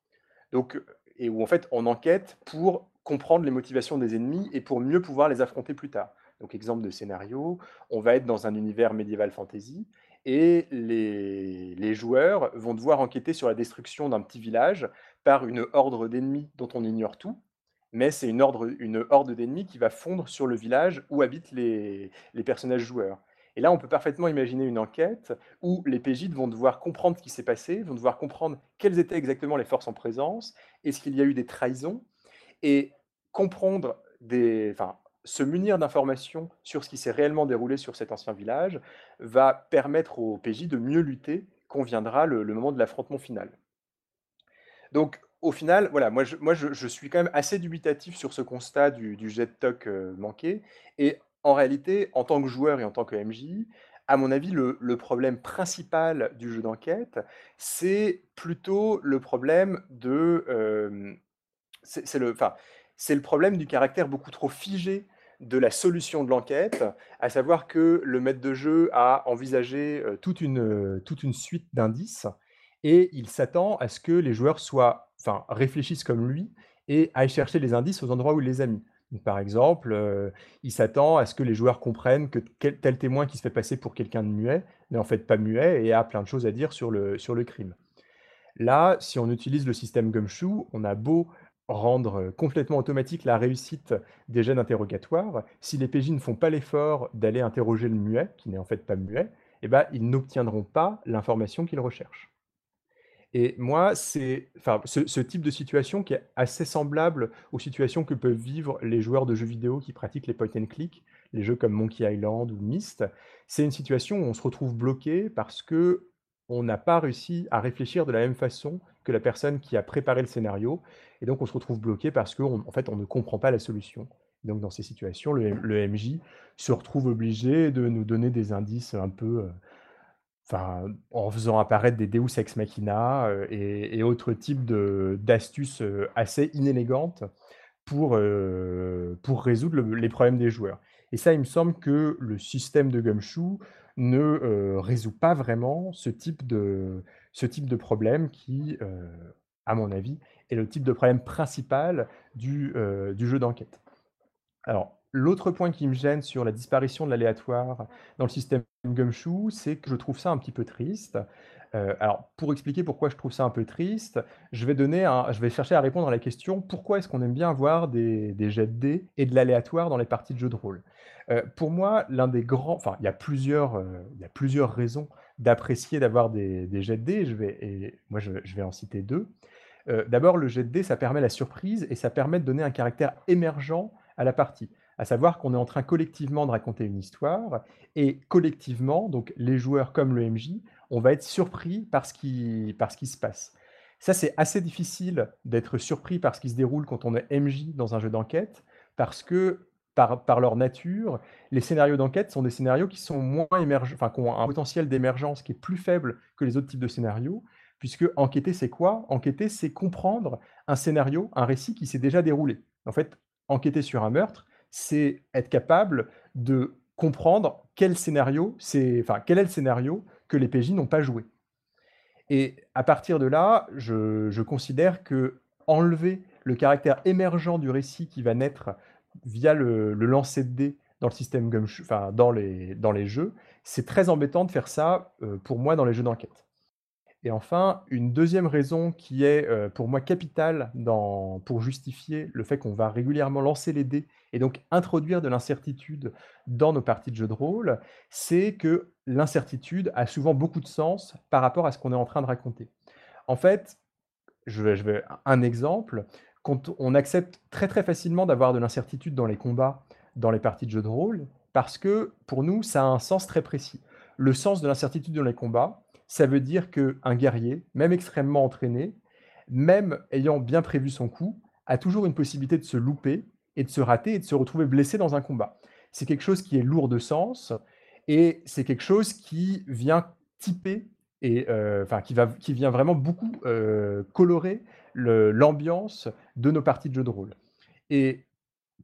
S3: donc et où en fait on enquête pour comprendre les motivations des ennemis et pour mieux pouvoir les affronter plus tard. Donc exemple de scénario, on va être dans un univers médiéval fantasy et les joueurs vont devoir enquêter sur la destruction d'un petit village par une horde d'ennemis dont on ignore tout, mais c'est une une horde d'ennemis qui va fondre sur le village où habitent les les personnages joueurs. Et là, on peut parfaitement imaginer une enquête où les PJ vont devoir comprendre ce qui s'est passé, vont devoir comprendre quelles étaient exactement les forces en présence, est-ce qu'il y a eu des trahisons et comprendre des enfin, se munir d'informations sur ce qui s'est réellement déroulé sur cet ancien village va permettre aux PJ de mieux lutter quand viendra le moment de l'affrontement final. Donc au final, voilà, moi je moi je suis quand même assez dubitatif sur ce constat du du jet toc, heu, manqué et en réalité, en tant que joueur et en tant que MJ, à mon avis, le problème principal du jeu d'enquête, c'est plutôt le problème de, hem, c'est le enfin, le problème du caractère beaucoup trop figé de la solution de l'enquête, à savoir que le maître de jeu a envisagé, heu, toute une, heu, toute une suite d'indices et il s'attend à ce que les joueurs soient enfin, réfléchissent comme lui et aillent chercher les indices aux endroits où il les a mis. Par exemple, heu, il s'attend à ce que les joueurs comprennent que tel témoin qui se fait passer pour quelqu'un de muet n'est en fait pas muet et a plein de choses à dire sur le sur le crime. Là, si on utilise le système Gumshoe, on a beau rendre, complètement automatique la réussite des jets d'interrogatoire, si les PJ ne font pas l'effort d'aller interroger le muet, qui n'est en fait pas muet, et bah, ils n'obtiendront pas l'information qu'ils recherchent. Et moi, c'est enfin, ce ce type de situation qui est assez semblable aux situations que peuvent vivre les joueurs de jeux vidéo qui pratiquent les point and click, les jeux comme Monkey Island ou Myst. C'est une situation où on se retrouve bloqué parce qu'on n'a pas réussi à réfléchir de la même façon que la personne qui a préparé le scénario et donc on se retrouve bloqué parce qu'en fait, on ne comprend pas la solution. Donc dans ces situations, le MJ se retrouve obligé de nous donner des indices un peu, Enfin, en faisant apparaître des Deus ex machina, heu, et autres types d'astuces, heu, assez inélégantes pour, pour résoudre le les problèmes des joueurs. Et ça, il me semble que le système de Gumshoe ne, résout pas vraiment ce type de ce type de problème qui, à mon avis, est le type de problème principal du, heu, du jeu d'enquête. Alors, l'autre point qui me gêne sur la disparition de l'aléatoire dans le système Gumshoe, c'est que je trouve ça un petit peu triste. Euh, alors, pour expliquer pourquoi je trouve ça un peu triste, je vais, chercher à répondre à la question pourquoi est-ce qu'on aime bien avoir des, jets de dés et de l'aléatoire dans les parties de jeux de rôle? Euh, Pour moi, l'un des grands. Enfin, il y a plusieurs, euh, y a plusieurs raisons d'apprécier d'avoir des, jets de dés. Je vais, et moi, je, vais en citer deux. D'abord, le jet de dés, ça permet la surprise et ça permet de donner un caractère émergent à la partie à savoir qu'on est en train collectivement de raconter une histoire, et collectivement, donc les joueurs comme le MJ, on va être surpris par ce qui, se passe. Ça, c'est assez difficile d'être surpris par ce qui se déroule quand on est MJ dans un jeu d'enquête, parce que par, par, leur nature, les scénarios d'enquête sont des scénarios qui sont moins émergents, enfin, qui ont un potentiel d'émergence qui est plus faible que les autres types de scénarios, puisque enquêter, c'est quoi? Enquêter, c'est comprendre un scénario, un récit qui s'est déjà déroulé. En fait, enquêter sur un meurtre, c'est être capable de comprendre quel scénario, enfin, quel est le scénario que les PJ n'ont pas joué. Et à partir de là, je, considère que enlever le caractère émergent du récit qui va naître via le, lancer de dés dans le système enfin dans les, dans les jeux, c'est très embêtant de faire ça euh, pour moi dans les jeux d'enquête. Et enfin, une deuxième raison qui est euh, pour moi capitale pour justifier le fait qu'on va régulièrement lancer les dés et donc introduire de l'incertitude dans nos parties de jeux de rôle, c'est que l'incertitude a souvent beaucoup de sens par rapport à ce qu'on est en train de raconter. En fait, je vais, je vais un exemple, quand on accepte très très facilement d'avoir de l'incertitude dans les combats, dans les parties de jeux de rôle, parce que pour nous, ça a un sens très précis. Le sens de l'incertitude dans les combats, ça veut dire qu'un guerrier, même extrêmement entraîné, même ayant bien prévu son coup, a toujours une possibilité de se louper et de se rater et de se retrouver blessé dans un combat. C'est quelque chose qui est lourd de sens et c'est quelque chose qui vient typer et euh, qui, qui vient vraiment beaucoup euh, colorer l'ambiance de nos parties de jeux de rôle. Et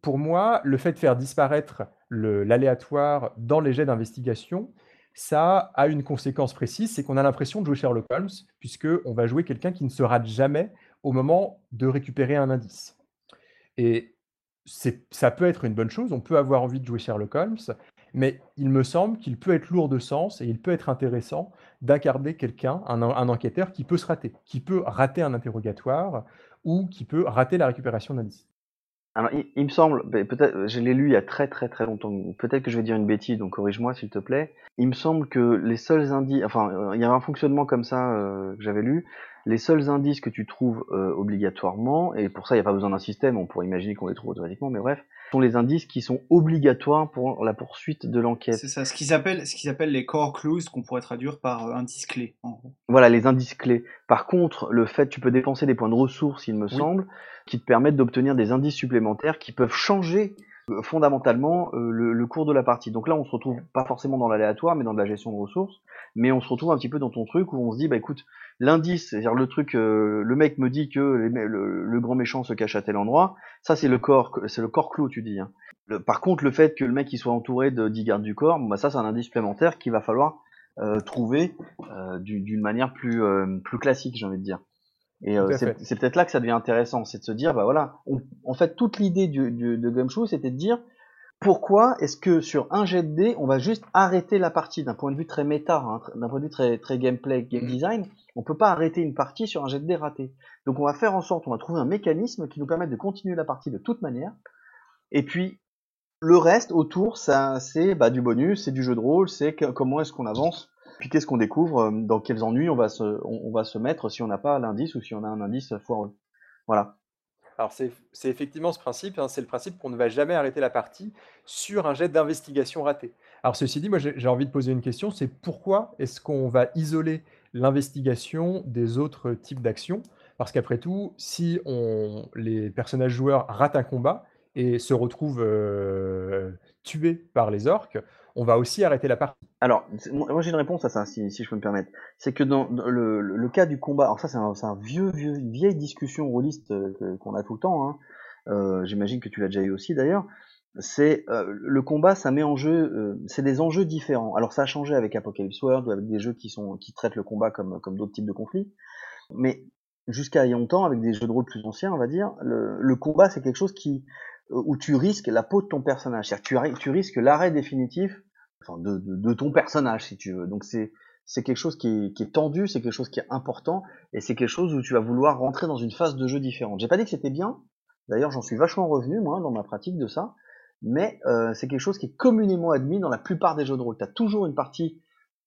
S3: pour moi, le fait de faire disparaître l'aléatoire dans les jets d'investigation, ça a une conséquence précise, c'est qu'on a l'impression de jouer Sherlock Holmes, puisqu'on va jouer quelqu'un qui ne se rate jamais au moment de récupérer un indice. Et ça peut être une bonne chose, on peut avoir envie de jouer Sherlock Holmes, mais il me semble qu'il peut être lourd de sens et il peut être intéressant d'incarner quelqu'un, un, enquêteur qui peut se rater, qui peut rater un interrogatoire ou qui peut rater la récupération d'indices.
S2: Alors, il, me semble, ben, peut-être, je l'ai lu il y a très très très longtemps, peut-être que je vais dire une bêtise, donc corrige-moi s'il te plaît. Il me semble que les seuls indices, enfin, euh, il y a un fonctionnement comme ça euh, que j'avais lu, les seuls indices que tu trouves euh, obligatoirement, et pour ça il n'y a pas besoin d'un système, on pourrait imaginer qu'on les trouve automatiquement, mais bref, sont les indices qui sont obligatoires pour la poursuite de l'enquête.
S1: C'est ça, ce qu'ils appellent, ce qu'ils appellent les core clues, qu'on pourrait traduire par euh, indices clés.
S2: Voilà, les indices clés. Par contre, le fait, tu peux dépenser des points de ressources, il me semble, qui te permettent d'obtenir des indices supplémentaires qui peuvent changer fondamentalement euh, le, cours de la partie. Donc là, on se retrouve pas forcément dans l'aléatoire, mais dans de la gestion de ressources. Mais on se retrouve un petit peu dans ton truc où on se dit, bah écoute, l'indice, c'est-à-dire le truc, euh, le mec me dit que le, grand méchant se cache à tel endroit. Ça, c'est le corps, c'est le corps clos, tu dis. Hein. par contre, le fait que le mec il soit entouré de 10 gardes du corps, bah ça, c'est un indice supplémentaire qu'il va falloir trouver d'une manière plus plus classique, j'ai envie de dire. Et euh, c'est peut-être là que ça devient intéressant, c'est de se dire, bah voilà, en fait, toute l'idée du, du, de Gumshoe, c'était de dire, pourquoi est-ce que sur un jet de dés, on va juste arrêter la partie? D'un point de vue très méta, hein, d'un point de vue très, très gameplay, game mm. design, on peut pas arrêter une partie sur un jet de dés raté. Donc on va faire en sorte, on va trouver un mécanisme qui nous permette de continuer la partie de toute manière, et puis le reste autour, ça c'est bah, du bonus, c'est du jeu de rôle, c'est comment est-ce qu'on avance puis qu'est-ce qu'on découvre, euh, dans quels ennuis on va se, on, va se mettre si on n'a pas l'indice ou si on a un indice foireux. Voilà.
S3: Alors c'est effectivement ce principe, hein, c'est le principe qu'on ne va jamais arrêter la partie sur un jet d'investigation raté. Alors ceci dit, moi j'ai envie de poser une question, c'est pourquoi est-ce qu'on va isoler l'investigation des autres types d'actions? Parce qu'après tout, si on, les personnages joueurs ratent un combat et se retrouvent euh, tués par les orques, on va aussi arrêter la partie.
S2: Alors, moi j'ai une réponse à ça, si, je peux me permettre. C'est que dans le, cas du combat, alors ça c'est un, vieux, vieux, vieille discussion rôliste euh, qu'on a tout le temps, hein. euh, j'imagine que tu l'as déjà eu aussi d'ailleurs, c'est euh, le combat, ça met en jeu, c'est des enjeux différents. Alors ça a changé avec Apocalypse World ou avec des jeux qui sont qui traitent le combat comme comme d'autres types de conflits, mais jusqu'à il y a longtemps avec des jeux de rôle plus anciens, on va dire, le, le combat c'est quelque chose qui où tu risques la peau de ton personnage. C'est-à-dire tu, tu risques l'arrêt définitif enfin, de, de, de, ton personnage, si tu veux. Donc c'est c'est quelque chose qui est, qui est tendu, c'est quelque chose qui est important, et c'est quelque chose où tu vas vouloir rentrer dans une phase de jeu différente. J'ai pas dit que c'était bien, d'ailleurs j'en suis vachement revenu, moi, dans ma pratique de ça, mais euh, c'est quelque chose qui est communément admis dans la plupart des jeux de rôle. Tu as toujours une partie,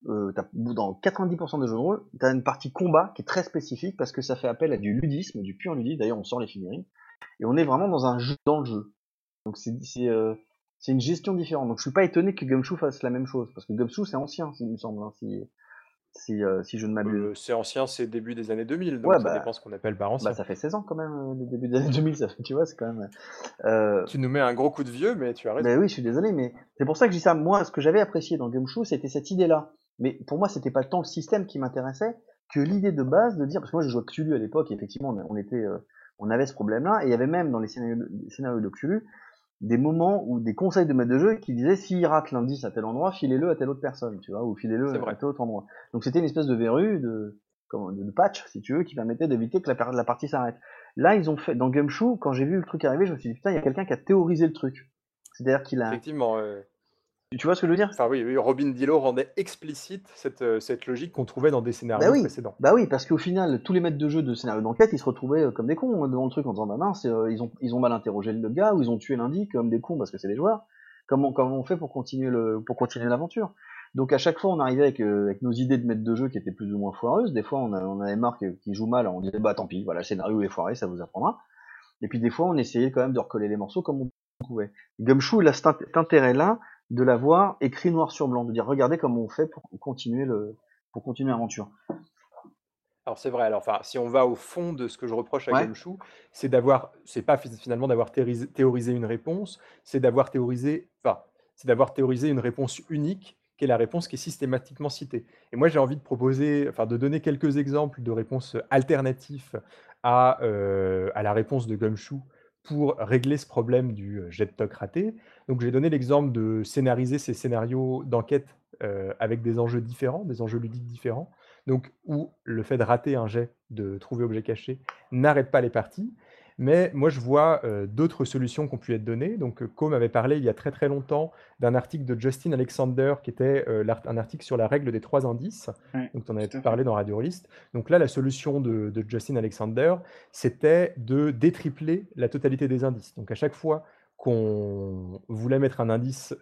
S2: euh, dans 90% des jeux de rôle, tu as une partie combat qui est très spécifique parce que ça fait appel à du ludisme, du pur ludisme, d'ailleurs on sort les figurines, et on est vraiment dans un jeu dans le jeu. Donc c'est euh, c'est une gestion différente. Donc je suis pas étonné que Gumshoe fasse la même chose, parce que Gumshoe c'est ancien, il me semble. Hein, si, si, euh, si je ne m'abuse. Euh,
S3: c'est ancien, c'est début des années 2000, donc ça
S2: bah,
S3: dépend ce qu'on appelle par ancien.
S2: Bah, ça fait 16 ans quand même, euh, le début des années 2000, ça tu vois, c'est quand même...
S3: Euh... Tu nous mets un gros coup de vieux, mais tu as raison.
S2: Mais oui, je suis désolé, mais c'est pour ça que je dis ça. Moi, ce que j'avais apprécié dans Gumshoe, c'était cette idée-là. Mais pour moi, c'était pas tant le système qui m'intéressait que l'idée de base de dire, parce que moi, je jouais Cthulhu à l'époque, effectivement, on était, on avait ce problème-là, et il y avait même dans les scénarios, scénarios de Cthulhu, des moments ou des conseils de maître de jeu qui disaient s'il rate l'indice à tel endroit, filez-le à telle autre personne, tu vois, ou filez-le à tel autre endroit. Donc c'était une espèce de verrue, de, comment, de patch, si tu veux, qui permettait d'éviter que la, la partie s'arrête. Là, ils ont fait, dans Gumshoe, quand j'ai vu le truc arriver, je me suis dit, putain, il y a quelqu'un qui a théorisé le truc. C'est-à-dire qu'il a.
S3: Effectivement,
S2: tu vois ce que je veux dire?
S3: Enfin oui, oui, Robin Dillo rendait explicite cette, euh, cette logique qu'on trouvait dans des scénarios bah
S2: oui.
S3: précédents.
S2: Bah oui, parce qu'au final, tous les maîtres de jeu de scénarios d'enquête, ils se retrouvaient euh, comme des cons hein, devant le truc en disant bah mince, euh, ils, ont, ils ont mal interrogé le gars, ou ils ont tué lundi comme des cons parce que c'est des joueurs. Comment, comment on fait pour continuer le pour continuer l'aventure? Donc à chaque fois, on arrivait avec, avec nos idées de maîtres de jeu qui étaient plus ou moins foireuses. Des fois, on, a, on avait marre qui joue mal, on disait bah tant pis, voilà, le scénario est foiré, ça vous apprendra. Et puis des fois, on essayait quand même de recoller les morceaux comme on pouvait. Gumshoe, il a cet intérêt-là de l'avoir écrit noir sur blanc, de dire regardez comment on fait pour continuer le pour continuer l'aventure.
S3: Alors c'est vrai. Alors enfin, si on va au fond de ce que je reproche à ouais. c'est d'avoir, c'est pas finalement d'avoir théorisé une réponse, c'est d'avoir théorisé, enfin, c'est d'avoir théorisé une réponse unique, qui est la réponse qui est systématiquement citée. Et moi, j'ai envie de proposer, enfin, de donner quelques exemples de réponses alternatives à, euh, à la réponse de Gumshoe pour régler ce problème du jet de toc raté. Donc j'ai donné l'exemple de scénariser ces scénarios d'enquête euh, avec des enjeux différents, des enjeux ludiques différents, donc où le fait de rater un jet, de trouver objet caché, n'arrête pas les parties. Mais moi, je vois euh, d'autres solutions qui ont pu être données. Donc, Com avait parlé il y a très très longtemps d'un article de Justin Alexander qui était euh, un article sur la règle des trois indices.
S1: Ouais,
S3: donc, tu en avais parlé dans Radio List. Donc là, la solution de, de Justin Alexander, c'était de détripler la totalité des indices. Donc, à chaque fois qu'on voulait mettre un indice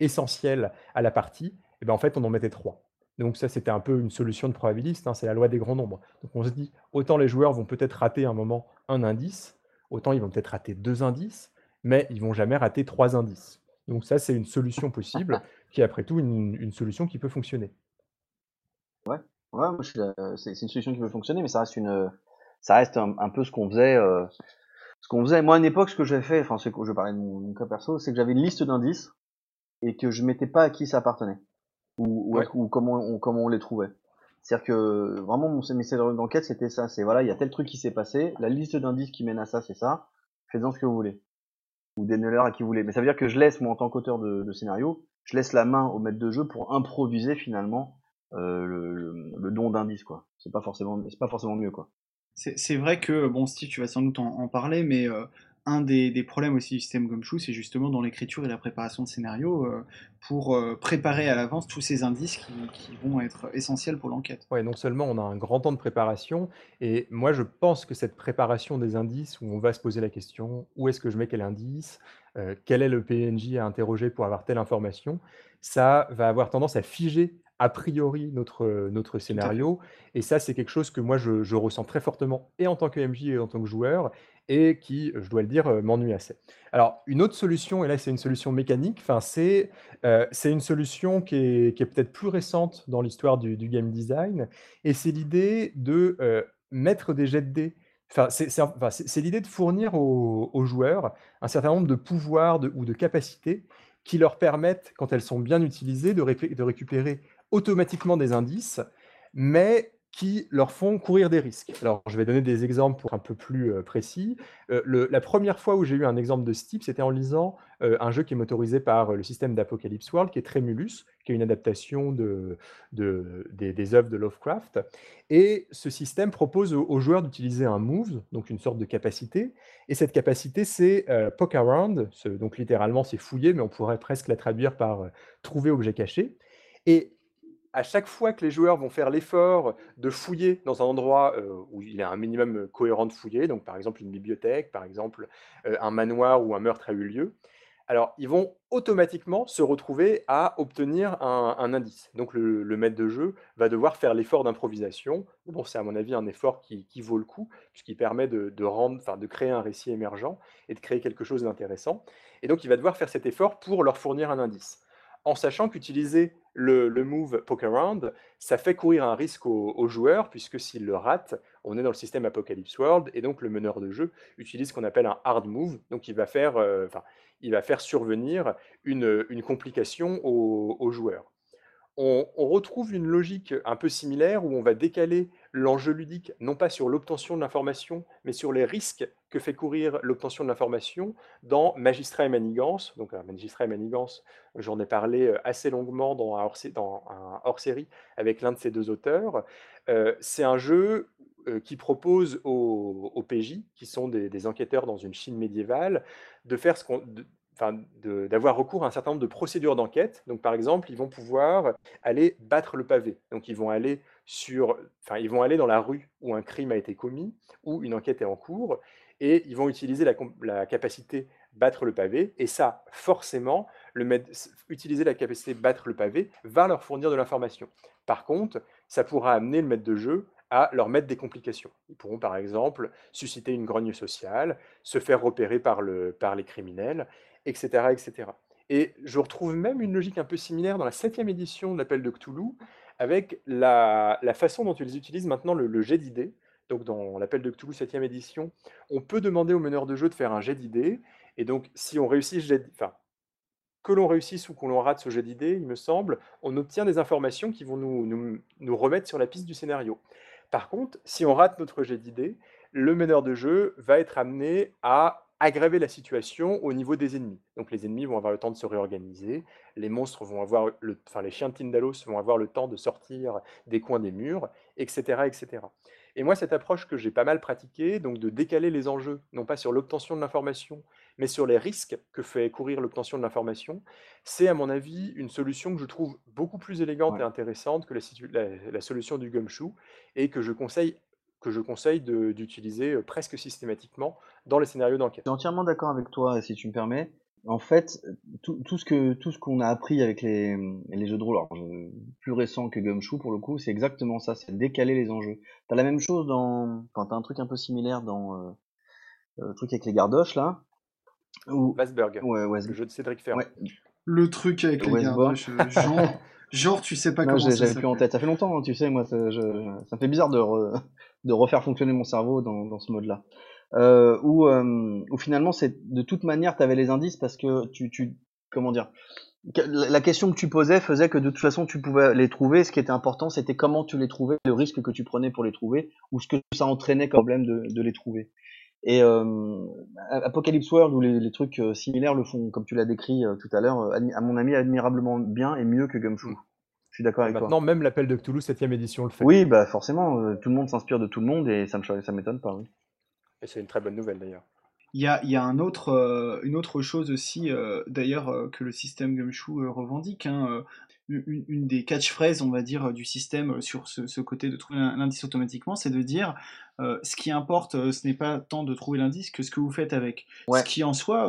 S3: essentiel à la partie, et eh ben en fait, on en mettait trois. Donc ça, c'était un peu une solution de probabiliste, hein, c'est la loi des grands nombres. Donc on se dit, autant les joueurs vont peut-être rater un moment un indice, autant ils vont peut-être rater deux indices, mais ils vont jamais rater trois indices. Donc ça, c'est une solution possible, qui est après tout une, solution qui peut fonctionner.
S2: Ouais, ouais c'est une solution qui peut fonctionner, mais ça reste, une, un, peu ce qu'on faisait. Ce qu'on faisait, moi à une époque, ce que j'avais fait, enfin, c'est que je parlais de mon, mon cas perso, c'est que j'avais une liste d'indices et que je mettais pas à qui ça appartenait ou, ouais. ou, ou comment, on, comment on les trouvait. C'est-à-dire que vraiment mon mes scénarios d'enquête c'était ça, c'est voilà, il y a tel truc qui s'est passé, la liste d'indices qui mène à ça c'est ça, faites-en ce que vous voulez. Ou donnez-leur à qui vous voulez. Mais ça veut dire que je laisse moi en tant qu'auteur de, de, scénario, je laisse la main au maître de jeu pour improviser finalement euh, le, le, le, don d'indices quoi. C'est pas forcément c'est pas forcément mieux quoi.
S1: C'est vrai que bon Steve tu vas sans doute en, parler mais euh, un des, problèmes aussi du système Gumshoe, c'est justement dans l'écriture et la préparation de scénario euh, pour euh, préparer à l'avance tous ces indices qui, vont être essentiels pour l'enquête.
S3: Oui, non seulement on a un grand temps de préparation, et moi je pense que cette préparation des indices, où on va se poser la question où est-ce que je mets quel indice, quel est le PNJ à interroger pour avoir telle information, ça va avoir tendance à figer a priori notre, notre scénario. Et ça, c'est quelque chose que moi, je, je, ressens très fortement, et en tant que MJ et en tant que joueur, et qui, je dois le dire, m'ennuie assez. Alors, une autre solution, et là, c'est une solution mécanique, c'est euh, une solution qui est, qui est peut-être plus récente dans l'histoire du, du, game design, et c'est l'idée de euh, mettre des jets de dés Enfin, c'est enfin, l'idée de fournir aux, aux, joueurs un certain nombre de pouvoirs de, ou de capacités qui leur permettent, quand elles sont bien utilisées, de, ré de récupérer automatiquement des indices, mais qui leur font courir des risques. Alors, je vais donner des exemples pour un peu plus euh, précis. Euh, la première fois où j'ai eu un exemple de ce type, c'était en lisant euh, un jeu qui est motorisé par le système d'Apocalypse World, qui est Tremulus, qui est une adaptation de, de des, œuvres de Lovecraft. Et ce système propose aux, aux joueurs d'utiliser un move, donc une sorte de capacité. Et cette capacité, c'est poke around, donc littéralement c'est fouiller, mais on pourrait presque la traduire par trouver objet caché. Et à chaque fois que les joueurs vont faire l'effort de fouiller dans un endroit euh, où il y a un minimum cohérent de fouiller, donc par exemple une bibliothèque, par exemple euh, un manoir où un meurtre a eu lieu, alors ils vont automatiquement se retrouver à obtenir un, indice. Donc le, maître de jeu va devoir faire l'effort d'improvisation. Bon, c'est à mon avis un effort qui, vaut le coup, puisqu'il permet de, rendre, de créer un récit émergent et de créer quelque chose d'intéressant. Et donc il va devoir faire cet effort pour leur fournir un indice en sachant qu'utiliser le, move poke around, ça fait courir un risque aux, joueurs, puisque s'ils le ratent, on est dans le système Apocalypse World, et donc le meneur de jeu utilise ce qu'on appelle un hard move, donc il va faire, euh, il va faire survenir une, complication aux joueurs on, retrouve une logique un peu similaire où on va décaler l'enjeu ludique, non pas sur l'obtention de l'information, mais sur les risques que fait courir l'obtention de l'information dans Magistrat et Manigance. Donc, Magistrat et Manigance, j'en ai parlé euh, assez longuement dans un hors-série avec l'un de ces deux auteurs. Euh, c'est un jeu euh, qui propose aux, PJ, qui sont des, des, enquêteurs dans une Chine médiévale, de faire ce qu'on d'avoir recours à un certain nombre de procédures d'enquête. Donc, par exemple, ils vont pouvoir aller battre le pavé. Donc, ils vont aller sur, ils vont aller dans la rue où un crime a été commis, où une enquête est en cours, et ils vont utiliser la, la capacité battre le pavé. Et ça, forcément, utiliser la capacité battre le pavé va leur fournir de l'information. Par contre, ça pourra amener le maître de jeu à leur mettre des complications. Ils pourront par exemple susciter une grogne sociale, se faire repérer par les criminels, etc., etc. Et je retrouve même une logique un peu similaire dans la septième édition de l'appel de Cthulhu, avec la, façon dont ils utilisent maintenant le, jet d'idées. Donc dans l'appel de Cthulhu septième édition, on peut demander au meneur de jeu de faire un jet d'idées, et donc si on réussit, enfin, que l'on réussisse ou qu'on l'on rate ce jet d'idées, il me semble, on obtient des informations qui vont nous, nous, nous, remettre sur la piste du scénario. Par contre, si on rate notre jet d'idées, le meneur de jeu va être amené à aggraver la situation au niveau des ennemis. Donc les ennemis vont avoir le temps de se réorganiser, les monstres vont avoir le, enfin les chiens de Tindalos vont avoir le temps de sortir des coins des murs, etc., etc. Et moi, cette approche que j'ai pas mal pratiquée, donc de décaler les enjeux, non pas sur l'obtention de l'information, mais sur les risques que fait courir l'obtention de l'information, c'est à mon avis une solution que je trouve beaucoup plus élégante et intéressante que la, la, solution du gumshoe et que je conseille que je conseille d'utiliser euh, presque systématiquement dans les scénarios d'enquête.
S2: Je suis entièrement d'accord avec toi, si tu me permets. En fait, tout, tout ce que tout ce qu'on a appris avec les, les jeux de rôle, alors, plus récents que Gumshoe pour le coup, c'est exactement ça, c'est décaler les enjeux. T'as la même chose dans quand t'as un truc un peu similaire dans euh, euh le truc avec les gardoches là.
S3: Ou Wasberg, ouais, le jeu de Cédric Ferrand.
S1: Le truc avec les gardoches, euh, genre, genre tu sais pas comment ça
S2: J'avais plus en tête, ça fait longtemps, hein, tu sais, moi ça, je, ça me fait bizarre de, de refaire fonctionner mon cerveau dans, dans ce mode-là. Euh, où, euh, où finalement, c'est de toute manière, tu avais les indices parce que tu, tu, comment dire, la question que tu posais faisait que de toute façon, tu pouvais les trouver. Ce qui était important, c'était comment tu les trouvais, le risque que tu prenais pour les trouver, ou ce que ça entraînait comme problème de, de les trouver. Et euh, Apocalypse World ou les, les trucs euh, similaires le font, comme tu l'as décrit euh, tout à l'heure, à mon ami admirablement bien et mieux que Gumshoe. Suis d'accord avec
S3: Maintenant, toi. même l'appel de Cthulhu 7ème édition le fait.
S2: Oui, bah forcément, euh, tout le monde s'inspire de tout le monde et ça me ça m'étonne pas. Oui.
S3: Et c'est une très bonne nouvelle d'ailleurs.
S1: Il y a, y a un autre, euh, une autre chose aussi, euh, d'ailleurs, que le système Gumshoe revendique. Hein, une, une, des catchphrases, on va dire, du système sur ce, ce côté de trouver l'indice automatiquement, c'est de dire ce qui importe, ce n'est pas tant de trouver l'indice que ce que vous faites avec. Ce qui en soi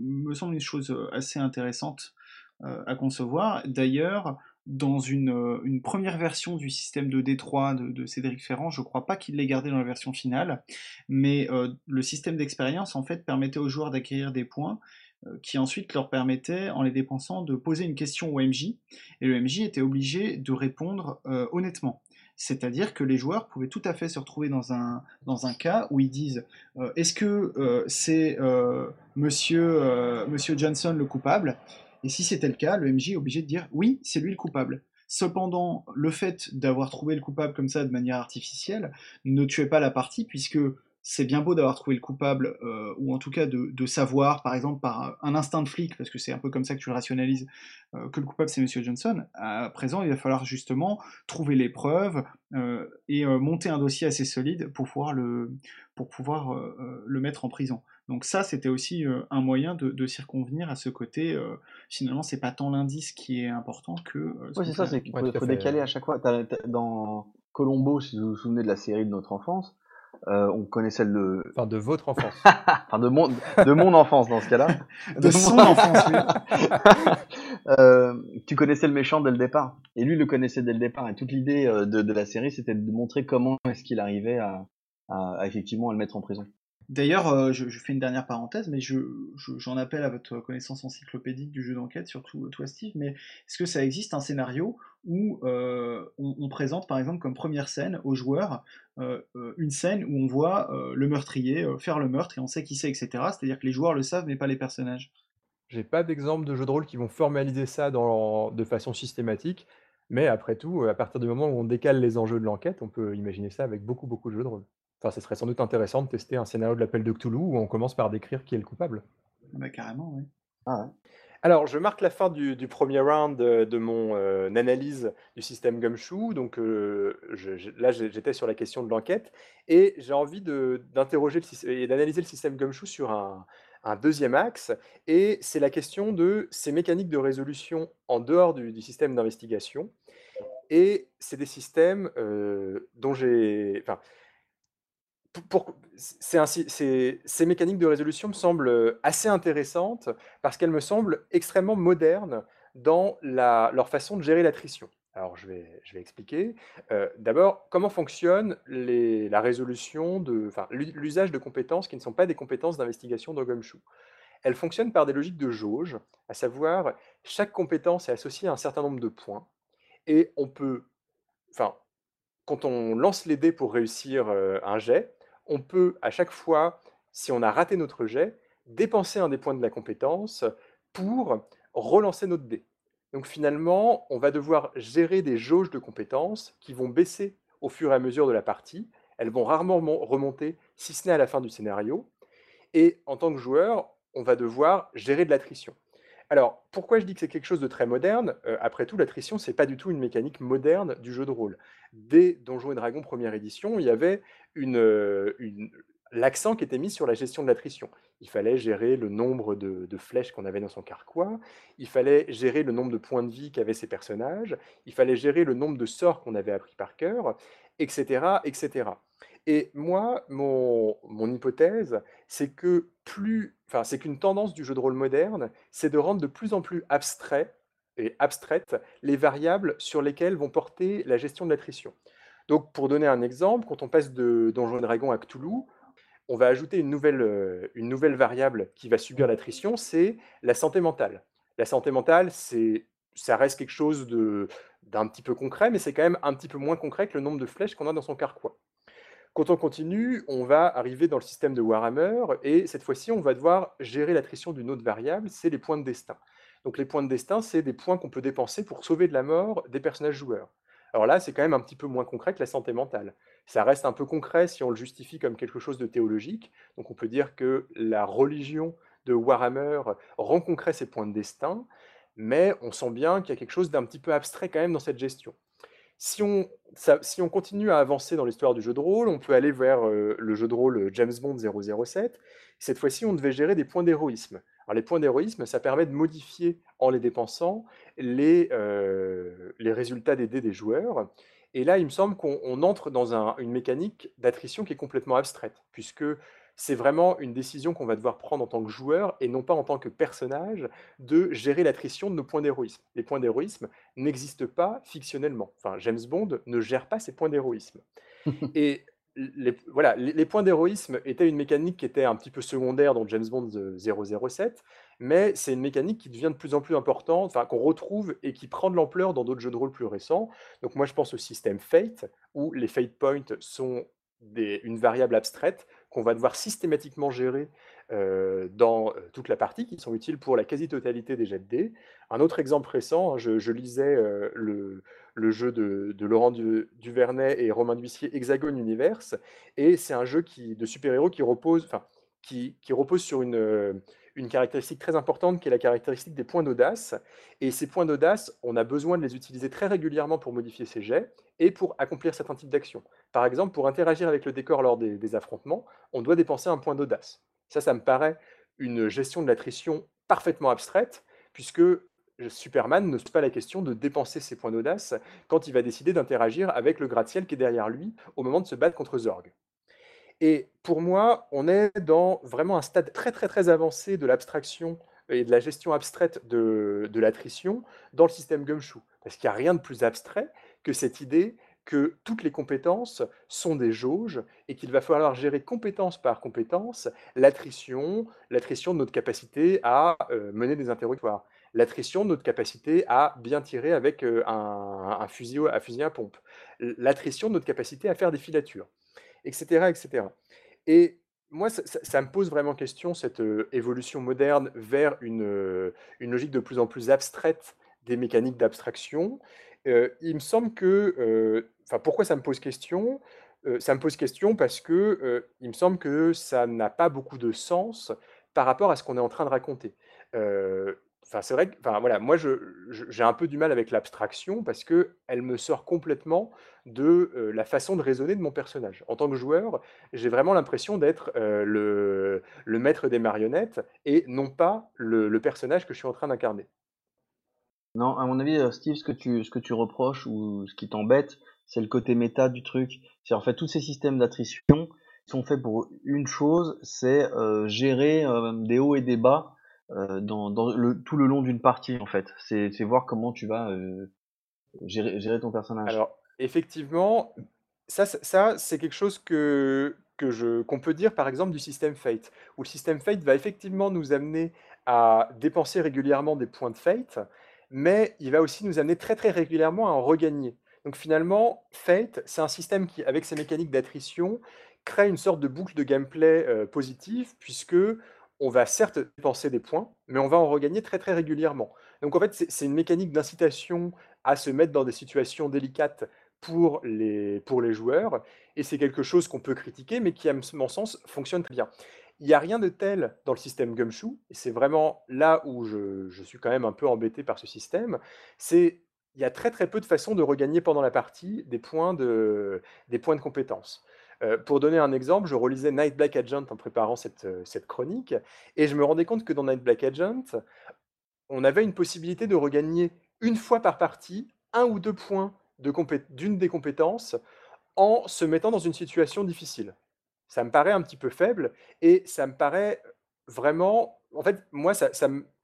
S1: me semble une chose assez intéressante à concevoir. D'ailleurs, dans une, une, première version du système de D3 de, Cédric Ferrand, je ne crois pas qu'il l'ait gardé dans la version finale, mais le système d'expérience en fait permettait aux joueurs d'acquérir des points qui ensuite leur permettaient, en les dépensant, de poser une question au MJ, et le MJ était obligé de répondre honnêtement. C'est-à-dire que les joueurs pouvaient tout à fait se retrouver dans un, dans un cas où ils disent est-ce que c'est monsieur, monsieur Johnson le coupable? Et si c'était le cas, le MJ est obligé de dire oui, c'est lui le coupable. Cependant, le fait d'avoir trouvé le coupable comme ça de manière artificielle ne tuait pas la partie, puisque c'est bien beau d'avoir trouvé le coupable, euh, ou en tout cas de, savoir, par exemple, par un instinct de flic, parce que c'est un peu comme ça que tu le rationalises, euh, que le coupable c'est Monsieur Johnson. À présent, il va falloir justement trouver les preuves euh, et monter un dossier assez solide pour pouvoir le, pour pouvoir, le mettre en prison. Donc ça, c'était aussi un moyen de, circonvenir à ce côté. finalement, c'est pas tant l'indice qui est important que.
S2: oui, c'est ça, c'est qu'il faut, décaler à chaque fois. dans Colombo, si vous vous souvenez de la série de notre enfance, euh, on connaissait le.
S3: Enfin, de votre enfance.
S2: enfin, de mon, de mon enfance dans ce cas-là.
S1: de, son enfance, oui.
S2: euh, tu connaissais le méchant dès le départ. Et lui le connaissait dès le départ. Et toute l'idée euh, de, de, la série, c'était de montrer comment est-ce qu'il arrivait à, à, à, effectivement à le mettre en prison.
S1: D'ailleurs, euh, je, fais une dernière parenthèse, mais j'en je, appelle à votre connaissance encyclopédique du jeu d'enquête, surtout toi Steve, mais est-ce que ça existe un scénario où euh, on, présente par exemple comme première scène aux joueurs euh, une scène où on voit le meurtrier faire le meurtre et on sait qui c'est, etc. C'est-à-dire que les joueurs le savent, mais pas les personnages?
S3: J'ai pas d'exemple de jeux de rôle qui vont formaliser ça de façon systématique, mais après tout, à partir du moment où on décale les enjeux de l'enquête, on peut imaginer ça avec beaucoup, beaucoup de jeux de rôle. Enfin, ce serait sans doute intéressant de tester un scénario de l'appel de Cthulhu où on commence par décrire qui est le coupable.
S1: Bah, carrément, oui.
S2: Ah
S3: Alors, je marque la fin du, premier round de, mon euh, analyse du système Gumshoe. Donc, euh, là, j'étais sur la question de l'enquête et j'ai envie d'interroger et d'analyser le système Gumshoe sur un, deuxième axe. Et c'est la question de ces mécaniques de résolution en dehors du, système d'investigation. Et c'est des systèmes euh, dont j'ai. Enfin, ces mécaniques de résolution me semblent euh, assez intéressantes parce qu'elles me semblent extrêmement modernes dans leur façon de gérer l'attrition. Alors je vais, expliquer. Euh, d'abord, comment fonctionne la résolution de, l'usage de compétences qui ne sont pas des compétences d'investigation dans Gumshoe. Elle fonctionne par des logiques de jauge, à savoir chaque compétence est associée à un certain nombre de points et on peut, quand on lance les dés pour réussir euh, un jet, on peut à chaque fois, si on a raté notre jet, dépenser un des points de la compétence pour relancer notre dé. Donc finalement, on va devoir gérer des jauges de compétences qui vont baisser au fur et à mesure de la partie. Elles vont rarement remonter, si ce n'est à la fin du scénario. Et en tant que joueur, on va devoir gérer de l'attrition. Alors, pourquoi je dis que c'est quelque chose de très moderne? Euh, Après tout, l'attrition, c'est pas du tout une mécanique moderne du jeu de rôle. Dès Donjons et Dragons première édition, il y avait euh, l'accent qui était mis sur la gestion de l'attrition. Il fallait gérer le nombre de, flèches qu'on avait dans son carquois, il fallait gérer le nombre de points de vie qu'avaient ces personnages, il fallait gérer le nombre de sorts qu'on avait appris par cœur, etc., etc. Et moi, mon, hypothèse, c'est que plus, c'est qu'une tendance du jeu de rôle moderne, c'est de rendre de plus en plus abstrait et abstraites les variables sur lesquelles vont porter la gestion de l'attrition. Donc, pour donner un exemple, quand on passe de Donjons et Dragons à Cthulhu, on va ajouter une nouvelle, euh, une nouvelle variable qui va subir l'attrition, c'est la santé mentale. La santé mentale, c'est, ça reste quelque chose d'un petit peu concret, mais c'est quand même un petit peu moins concret que le nombre de flèches qu'on a dans son carquois. Quand on continue, on va arriver dans le système de Warhammer, et cette fois-ci, on va devoir gérer l'attrition d'une autre variable, c'est les points de destin. Donc les points de destin, c'est des points qu'on peut dépenser pour sauver de la mort des personnages joueurs. Alors là, c'est quand même un petit peu moins concret que la santé mentale. Ça reste un peu concret si on le justifie comme quelque chose de théologique. Donc on peut dire que la religion de Warhammer rend concret ces points de destin, mais on sent bien qu'il y a quelque chose d'un petit peu abstrait quand même dans cette gestion. Si on, continue à avancer dans l'histoire du jeu de rôle, on peut aller vers euh, le jeu de rôle euh, James Bond 007. Cette fois-ci, on devait gérer des points d'héroïsme. Alors les points d'héroïsme, ça permet de modifier en les dépensant les, euh, les résultats des dés des joueurs. Et là, il me semble qu'on entre dans une mécanique d'attrition qui est complètement abstraite, puisque c'est vraiment une décision qu'on va devoir prendre en tant que joueur et non pas en tant que personnage de gérer l'attrition de nos points d'héroïsme. Les points d'héroïsme n'existent pas fictionnellement. Enfin, James Bond ne gère pas ses points d'héroïsme. et les, voilà, les, points d'héroïsme étaient une mécanique qui était un petit peu secondaire dans James Bond 007, mais c'est une mécanique qui devient de plus en plus importante, enfin qu'on retrouve et qui prend de l'ampleur dans d'autres jeux de rôle plus récents. Donc moi je pense au système Fate, où les Fate Points sont une variable abstraite qu'on va devoir systématiquement gérer dans toute la partie, qui sont utiles pour la quasi-totalité des jets de dés. Un autre exemple récent, hein, je, lisais le, jeu de, Laurent Duvernay et Romain Duissier, Hexagone Universe, et c'est un jeu qui, de super-héros qui repose, qui, repose sur une, une caractéristique très importante qui est la caractéristique des points d'audace. Et ces points d'audace, on a besoin de les utiliser très régulièrement pour modifier ces jets et pour accomplir certains types d'actions. Par exemple, pour interagir avec le décor lors des, affrontements, on doit dépenser un point d'audace. Ça, ça me paraît une gestion de l'attrition parfaitement abstraite, puisque Superman ne se pose pas la question de dépenser ses points d'audace quand il va décider d'interagir avec le gratte-ciel qui est derrière lui au moment de se battre contre Zorg. Et pour moi, on est dans vraiment un stade très très très avancé de l'abstraction et de la gestion abstraite de, de l'attrition dans le système Gumshoe. Parce qu'il n'y a rien de plus abstrait que cette idée que toutes les compétences sont des jauges et qu'il va falloir gérer compétence par compétence l'attrition, l'attrition de notre capacité à euh, mener des interrogatoires, l'attrition de notre capacité à bien tirer avec euh, un, fusil, à fusil à pompe, l'attrition de notre capacité à faire des filatures, etc. Et moi, ça, me pose vraiment question, cette évolution moderne vers une, une logique de plus en plus abstraite des mécaniques d'abstraction il me semble que, enfin, pourquoi ça me pose question? Ça me pose question parce que il me semble que ça n'a pas beaucoup de sens par rapport à ce qu'on est en train de raconter. Enfin, c'est vrai que, enfin, voilà, moi, j'ai un peu du mal avec l'abstraction parce que elle me sort complètement de la façon de raisonner de mon personnage. En tant que joueur, j'ai vraiment l'impression d'être le, le, maître des marionnettes et non pas le personnage que je suis en train d'incarner.
S2: Non, à mon avis, euh, Steve, ce que tu, ce que tu reproches ou ce qui t'embête, c'est le côté méta du truc. C'est en fait tous ces systèmes d'attrition sont faits pour une chose, c'est euh, gérer euh, des hauts et des bas dans, dans tout le long d'une partie en fait. C'est, voir comment tu vas gérer, gérer ton personnage.
S3: Alors, effectivement, ça, ça c'est quelque chose que, qu'on peut dire par exemple du système Fate, où le système Fate va effectivement nous amener à dépenser régulièrement des points de Fate, mais il va aussi nous amener très très régulièrement à en regagner. Donc finalement, Fate, c'est un système qui, avec ses mécaniques d'attrition, crée une sorte de boucle de gameplay euh, positive, puisque on va certes dépenser des points, mais on va en regagner très très régulièrement. Donc en fait, c'est une mécanique d'incitation à se mettre dans des situations délicates pour les, pour les joueurs, et c'est quelque chose qu'on peut critiquer, mais qui, à mon sens, fonctionne très bien. Il n'y a rien de tel dans le système Gumshoe, et c'est vraiment là où je, suis quand même un peu embêté par ce système, c'est il y a très très peu de façons de regagner pendant la partie des points de, des points de compétence. Euh, pour donner un exemple, je relisais Night Black Agent en préparant cette, cette chronique, et je me rendais compte que dans Night Black Agent, on avait une possibilité de regagner une fois par partie un ou deux points d'une des compétences en se mettant dans une situation difficile. Ça me paraît un petit peu faible et ça me paraît vraiment. En fait, moi, ça,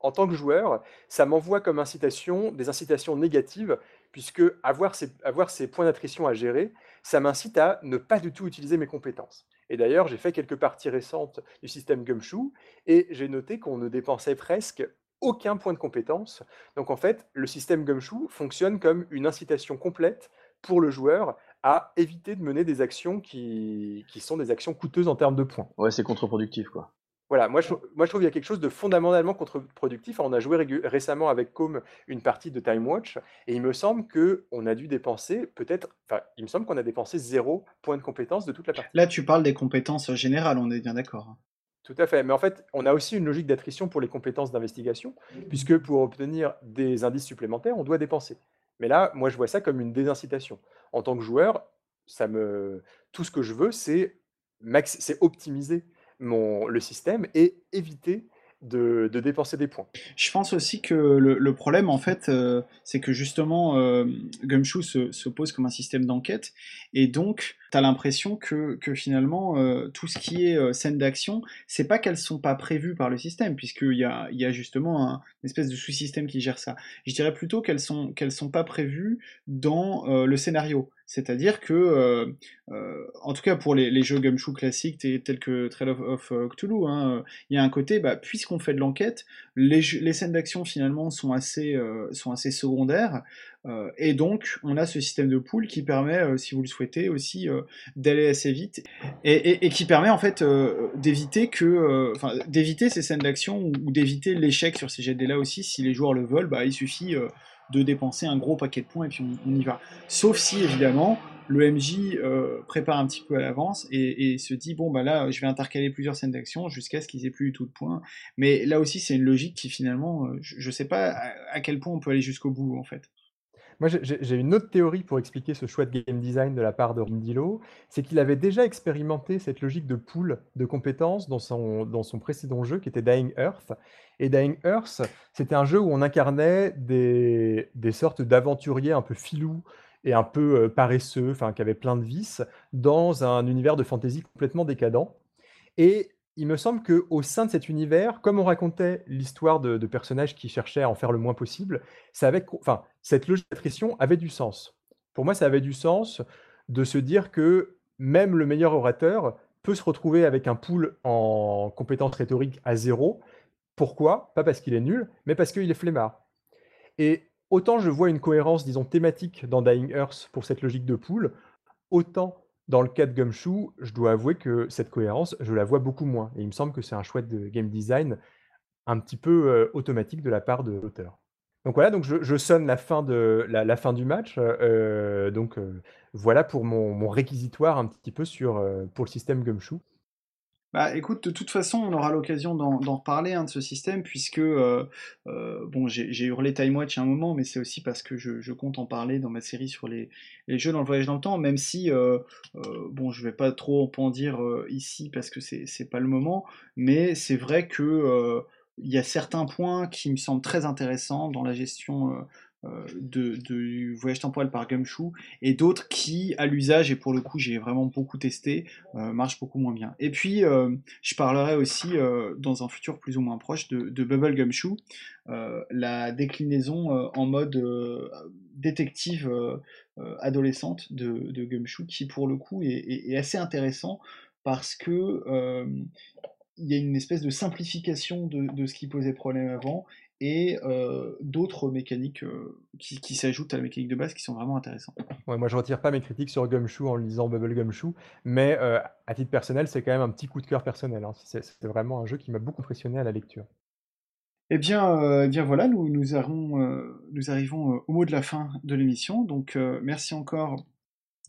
S3: en tant que joueur, ça m'envoie comme incitation des incitations négatives, puisque avoir ces, points d'attrition à gérer, ça m'incite à ne pas du tout utiliser mes compétences. Et d'ailleurs, j'ai fait quelques parties récentes du système Gumshoe et j'ai noté qu'on ne dépensait presque aucun point de compétence. Donc en fait, le système Gumshoe fonctionne comme une incitation complète pour le joueur à éviter de mener des actions qui, qui sont des actions coûteuses en termes de points.
S2: Ouais, c'est contre-productif, quoi.
S3: Voilà, moi je, moi je trouve qu'il y a quelque chose de fondamentalement contre-productif. On a joué récemment avec Com une partie de Time Watch et il me semble qu'on a dû dépenser peut-être, enfin, il me semble qu'on a dépensé zéro point de compétence de toute la partie.
S1: Là, tu parles des compétences générales, on est bien d'accord.
S3: Tout à fait. Mais en fait, on a aussi une logique d'attrition pour les compétences d'investigation, puisque pour obtenir des indices supplémentaires, on doit dépenser. Mais là, moi, je vois ça comme une désincitation. En tant que joueur, ça me... tout ce que je veux, c'est c'est optimiser mon... le système et éviter de, dépenser des points.
S1: Je pense aussi que le, problème, en fait, euh, c'est que justement, euh, Gumshoe se, pose comme un système d'enquête, et donc, tu as l'impression que, finalement, euh, tout ce qui est scène d'action, c'est pas qu'elles sont pas prévues par le système, puisqu'il y a, y a justement un, une espèce de sous-système qui gère ça. Je dirais plutôt qu'elles sont, qu'elles sont pas prévues dans le scénario. C'est-à-dire que, euh, euh, en tout cas pour les, jeux gumshoe classiques tels que Trail of, euh, Cthulhu, hein, il y a un côté, bah, puisqu'on fait de l'enquête, les, scènes d'action finalement sont assez, sont assez secondaires. Euh, et donc, on a ce système de pool qui permet, euh, si vous le souhaitez, aussi euh, d'aller assez vite et, qui permet en fait d'éviter que, enfin, d'éviter ces scènes d'action ou, d'éviter l'échec sur ces GD-là aussi. Si les joueurs le veulent, bah, il suffit de dépenser un gros paquet de points et puis on, y va. Sauf si évidemment le MJ prépare un petit peu à l'avance et, se dit bon bah là je vais intercaler plusieurs scènes d'action jusqu'à ce qu'ils aient plus du tout de points. Mais là aussi c'est une logique qui finalement je, ne sais pas à, quel point on peut aller jusqu'au bout en fait.
S3: Moi, j'ai une autre théorie pour expliquer ce choix de game design de la part de Rindilo, c'est qu'il avait déjà expérimenté cette logique de pool de compétences dans son, dans son précédent jeu qui était Dying Earth. Et Dying Earth, c'était un jeu où on incarnait des, des sortes d'aventuriers un peu filous et un peu euh, paresseux, qui avaient plein de vices, dans un univers de fantasy complètement décadent. Et il me semble qu'au sein de cet univers, comme on racontait l'histoire de, personnages qui cherchaient à en faire le moins possible, ça avait, enfin, cette logique d'attrition avait du sens. Pour moi, ça avait du sens de se dire que même le meilleur orateur peut se retrouver avec un pool en compétences rhétoriques à zéro. Pourquoi? Pas parce qu'il est nul, mais parce qu'il est flemmard. Et autant je vois une cohérence, disons, thématique dans Dying Earth pour cette logique de pool, autant dans le cas de Gumshoe, je dois avouer que cette cohérence, je la vois beaucoup moins. Et il me semble que c'est un chouette de game design un petit peu euh, automatique de la part de l'auteur. Donc voilà, donc je, sonne la fin, du match. Euh, donc euh, voilà pour mon, mon, réquisitoire un petit peu sur, pour le système Gumshoe.
S1: Bah écoute, de toute façon, on aura l'occasion d'en reparler hein, de ce système, puisque, euh, euh, bon, j'ai hurlé Time Watch à un moment, mais c'est aussi parce que je, compte en parler dans ma série sur les, jeux dans le voyage dans le temps, même si, euh, bon, je vais pas trop en dire ici parce que c'est pas le moment, mais c'est vrai que il y a certains points qui me semblent très intéressants dans la gestion euh, de, du voyage temporel par Gumshoe et d'autres qui, à l'usage, et pour le coup j'ai vraiment beaucoup testé, euh, marchent beaucoup moins bien. Et puis, euh, je parlerai aussi dans un futur plus ou moins proche de, Bubble Gumshoe, la déclinaison en mode détective adolescente de, de, Gumshoe, qui pour le coup est, assez intéressant parce que il y a une espèce de simplification de, de, ce qui posait problème avant, et d'autres mécaniques qui, s'ajoutent à la mécanique de base qui sont vraiment intéressantes.
S3: Ouais, moi je retire pas mes critiques sur Gumshoe en lisant Bubble Gumshoe, mais à titre personnel, c'est quand même un petit coup de cœur personnel. Hein. C'est vraiment un jeu qui m'a beaucoup impressionné à la lecture.
S1: Eh bien, eh bien voilà, nous, nous, nous arrivons au mot de la fin de l'émission. Donc merci encore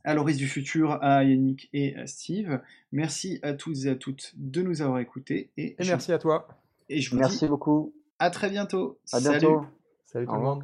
S1: à Loris du futur, à Yannick et à Steve. Merci à tous et à toutes de nous avoir écoutés.
S3: Et, merci à toi.
S2: Et je vous merci beaucoup.
S1: À très bientôt.
S2: À bientôt.
S3: Salut tout le monde.